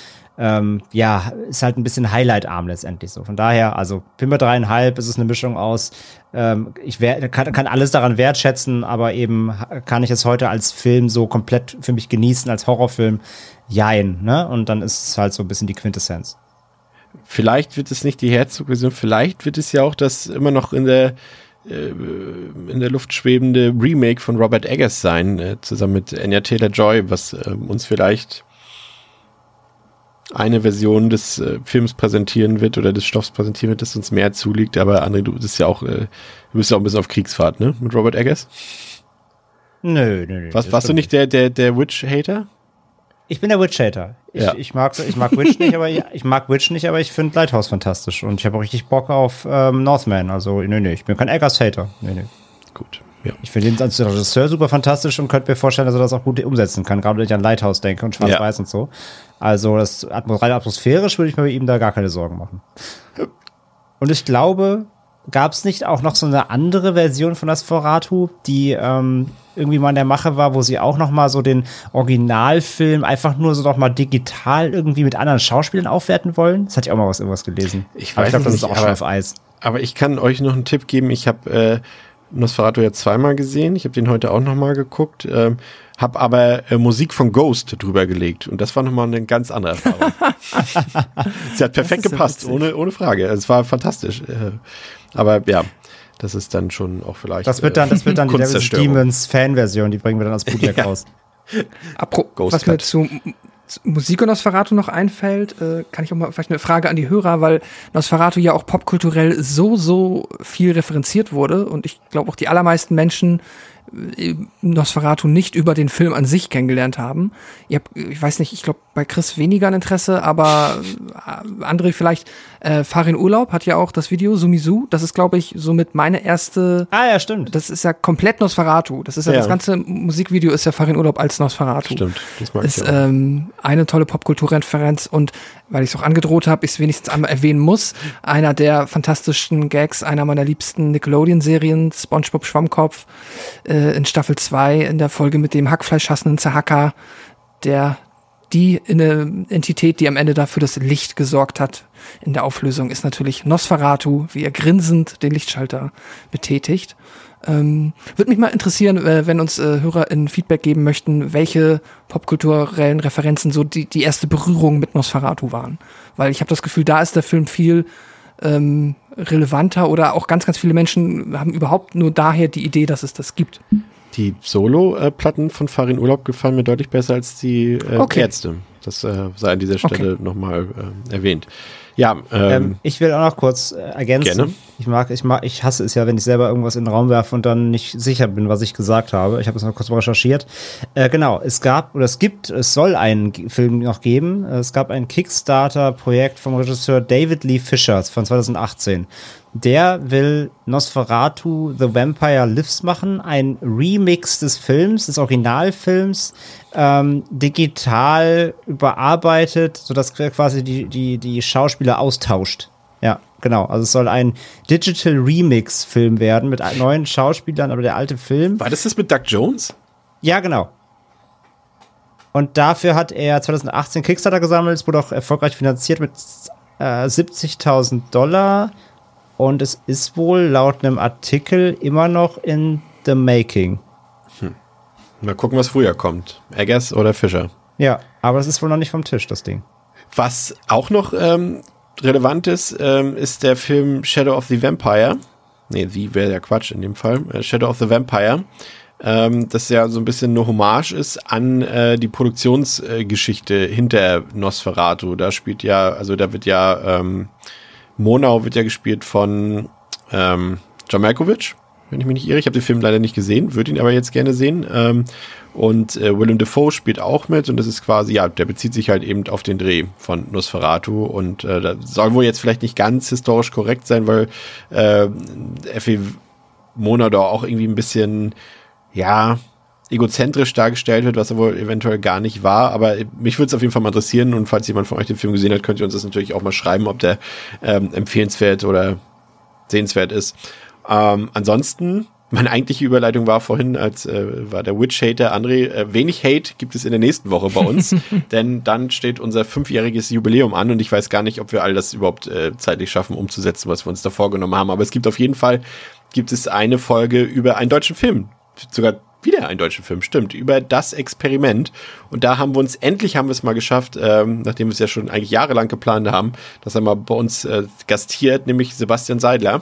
ähm, ja, ist halt ein bisschen Highlight-arm letztendlich so. Von daher, also Pimper dreieinhalb ist es eine Mischung aus, ähm, ich kann, kann alles daran wertschätzen, aber eben kann ich es heute als Film so komplett für mich genießen, als Horrorfilm, jein, ne? Und dann ist es halt so ein bisschen die Quintessenz. Vielleicht wird es nicht die Herzog-Version, vielleicht wird es ja auch das immer noch in der äh, in der Luft schwebende Remake von Robert Eggers sein, äh, zusammen mit Anya Taylor-Joy, was äh, uns vielleicht eine Version des äh, Films präsentieren wird oder des Stoffs präsentieren wird, das uns mehr zuliegt. Aber André, du bist ja auch, äh, du bist ja auch ein bisschen auf Kriegsfahrt, ne? Mit Robert Eggers? Nö, nö, nö. Was, warst du nicht der, der, der Witch-Hater? Ich bin der Witch-Hater. Ich, Ja. ich, mag, ich mag Witch nicht, aber ich, ich mag Witch nicht, aber ich finde Lighthouse fantastisch. Und ich habe auch richtig Bock auf ähm, Northman. Also, nö, nö, ich bin kein Eggers-Hater. Nö, nö. Gut, ja. Ich finde ihn als Regisseur super fantastisch und könnte mir vorstellen, dass er das auch gut umsetzen kann, gerade wenn ich an Lighthouse denke und Schwarz-Weiß und so. Also das rein atmosphärisch würde ich mir bei ihm da gar keine Sorgen machen. Und ich glaube, gab es nicht auch noch so eine andere Version von Nosferatu, die ähm, irgendwie mal in der Mache war, wo sie auch noch mal so den Originalfilm einfach nur so noch mal digital irgendwie mit anderen Schauspielern aufwerten wollen? Das hatte ich auch mal was irgendwas gelesen. Ich Aber weiß glaube, das nicht, ist auch aber- schon auf Eis. Aber ich kann euch noch einen Tipp geben. Ich habe äh, Nosferatu ja zweimal gesehen. Ich habe den heute auch nochmal geguckt. Ähm, habe aber äh, Musik von Ghost drüber gelegt. Und das war nochmal eine ganz andere Erfahrung. Sie hat perfekt gepasst, witzig. ohne, ohne Frage. Es war fantastisch. Äh, aber ja, das ist dann schon auch vielleicht. Das wird dann, das wird dann die Devil's. Demons Fan-Version, die bringen wir dann als Bootleg Ja. raus. Apro Ghost was mir zu, Musik und Nosferatu noch einfällt, äh, kann ich auch mal vielleicht eine Frage an die Hörer, weil Nosferatu ja auch popkulturell so, so viel referenziert wurde und ich glaube auch die allermeisten Menschen Nosferatu nicht über den Film an sich kennengelernt haben. Ihr habt, ich weiß nicht, ich glaube bei Chris weniger ein Interesse, aber äh, André vielleicht, äh, Farin Urlaub hat ja auch das Video Sumisu, das ist glaube ich somit meine erste Ah ja, stimmt. das ist ja komplett Nosferatu. Das ist ja, Ja. das ganze Musikvideo ist ja Farin Urlaub als Nosferatu. Stimmt, das mag Ist ich auch. ähm, eine tolle Popkulturreferenz und weil ich es auch angedroht habe, ich es wenigstens einmal erwähnen muss, einer der fantastischen Gags einer meiner liebsten Nickelodeon-Serien, SpongeBob Schwammkopf, äh, in Staffel 2 in der Folge mit dem hackfleischhassenden Zahaka, der die Entität, die am Ende dafür das Licht gesorgt hat in der Auflösung, ist natürlich Nosferatu, wie er grinsend den Lichtschalter betätigt. Ähm, Würde mich mal interessieren, äh, wenn uns äh, Hörer in Feedback geben möchten, welche popkulturellen Referenzen so die, die erste Berührung mit Nosferatu waren. Weil ich habe das Gefühl, da ist der Film viel ähm, relevanter oder auch ganz, ganz viele Menschen haben überhaupt nur daher die Idee, dass es das gibt. Die Solo-Platten von Farin Urlaub gefallen mir deutlich besser als die äh, Okay. Ärzte. Das äh, sei an dieser Okay. Stelle nochmal äh, erwähnt. Ja, ähm, Ähm, ich will auch noch kurz äh, ergänzen. Gerne. Ich mag, ich mag, ich hasse es ja, wenn ich selber irgendwas in den Raum werfe und dann nicht sicher bin, was ich gesagt habe. Ich habe es noch kurz mal recherchiert. Äh, genau, es gab oder es gibt, es soll einen Film noch geben. Es gab ein Kickstarter-Projekt vom Regisseur David Lee Fisher von 2018. Der will Nosferatu The Vampire Lives machen, ein Remix des Films, des Originalfilms, ähm, digital überarbeitet, sodass quasi die, die, die Schauspieler austauscht. Ja, genau. Also es soll ein Digital Remix-Film werden mit neuen Schauspielern, aber der alte Film. war das das mit Doug Jones? Ja, genau. Und dafür hat er 2018 Kickstarter gesammelt, es wurde auch erfolgreich finanziert mit äh, 70.000 Dollar. Und es ist wohl laut einem Artikel immer noch in the making. Mal gucken, was früher kommt. Eggers oder Fischer. Ja, aber es ist wohl noch nicht vom Tisch, das Ding. Was auch noch ähm, relevant ist, ähm, ist der Film Shadow of the Vampire. Nee, The wäre ja Quatsch in dem Fall. Äh, Shadow of the Vampire. Ähm, das ja so ein bisschen eine Hommage ist an äh, die Produktionsgeschichte hinter Nosferatu. Da spielt ja, also da wird ja, ähm, Monau wird ja gespielt von ähm, John Malkovich, wenn ich mich nicht irre. Ich habe den Film leider nicht gesehen, würde ihn aber jetzt gerne sehen. Ähm, und äh, Willem Dafoe spielt auch mit und das ist quasi, ja, der bezieht sich halt eben auf den Dreh von Nosferatu und äh, da soll wohl jetzt vielleicht nicht ganz historisch korrekt sein, weil äh, Effie Mona da auch irgendwie ein bisschen, ja, egozentrisch dargestellt wird, was er wohl eventuell gar nicht war. Aber mich würde es auf jeden Fall mal interessieren und falls jemand von euch den Film gesehen hat, könnt ihr uns das natürlich auch mal schreiben, ob der ähm, empfehlenswert oder sehenswert ist. Ähm, ansonsten meine eigentliche Überleitung war vorhin, als äh, war der Witch-Hater André. Äh, wenig Hate gibt es in der nächsten Woche bei uns, denn dann steht unser fünfjähriges Jubiläum an und ich weiß gar nicht, ob wir all das überhaupt äh, zeitlich schaffen, umzusetzen, was wir uns da vorgenommen haben. Aber es gibt auf jeden Fall, gibt es eine Folge über einen deutschen Film. Sogar wieder einen deutschen Film, stimmt, über das Experiment. Und da haben wir uns, endlich haben wir es mal geschafft, ähm, nachdem wir es ja schon eigentlich jahrelang geplant haben, dass er mal bei uns äh, gastiert, nämlich Sebastian Seidler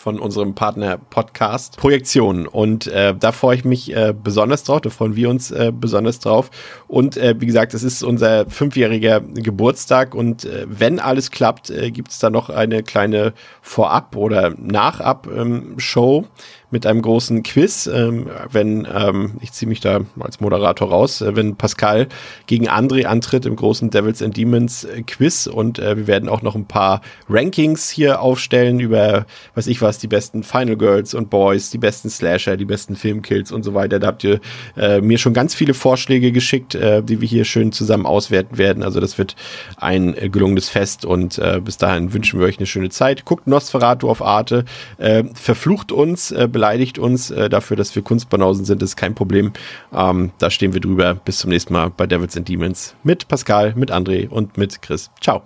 von unserem Partner Podcast Projektionen. Und äh, da freue ich mich äh, besonders drauf, da freuen wir uns äh, besonders drauf. Und äh, wie gesagt, es ist unser fünfjähriger Geburtstag und äh, wenn alles klappt, äh, gibt es da noch eine kleine Vorab- oder Nachab-Show. Ähm, mit einem großen Quiz, ähm, wenn, ähm, ich ziehe mich da als Moderator raus, äh, wenn Pascal gegen André antritt im großen Devils and Demons äh, Quiz und äh, wir werden auch noch ein paar Rankings hier aufstellen über, weiß ich was, die besten Final Girls und Boys, die besten Slasher, die besten Filmkills und so weiter. Da habt ihr äh, mir schon ganz viele Vorschläge geschickt, äh, die wir hier schön zusammen auswerten werden. Also das wird ein äh, gelungenes Fest und äh, bis dahin wünschen wir euch eine schöne Zeit. Guckt Nosferatu auf Arte, äh, verflucht uns, äh, beleidigt uns äh, dafür, dass wir Kunstbanausen sind, das ist kein Problem. Ähm, da stehen wir drüber. Bis zum nächsten Mal bei Devils and Demons mit Pascal, mit André und mit Chris. Ciao.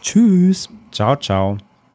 Tschüss. Ciao, ciao.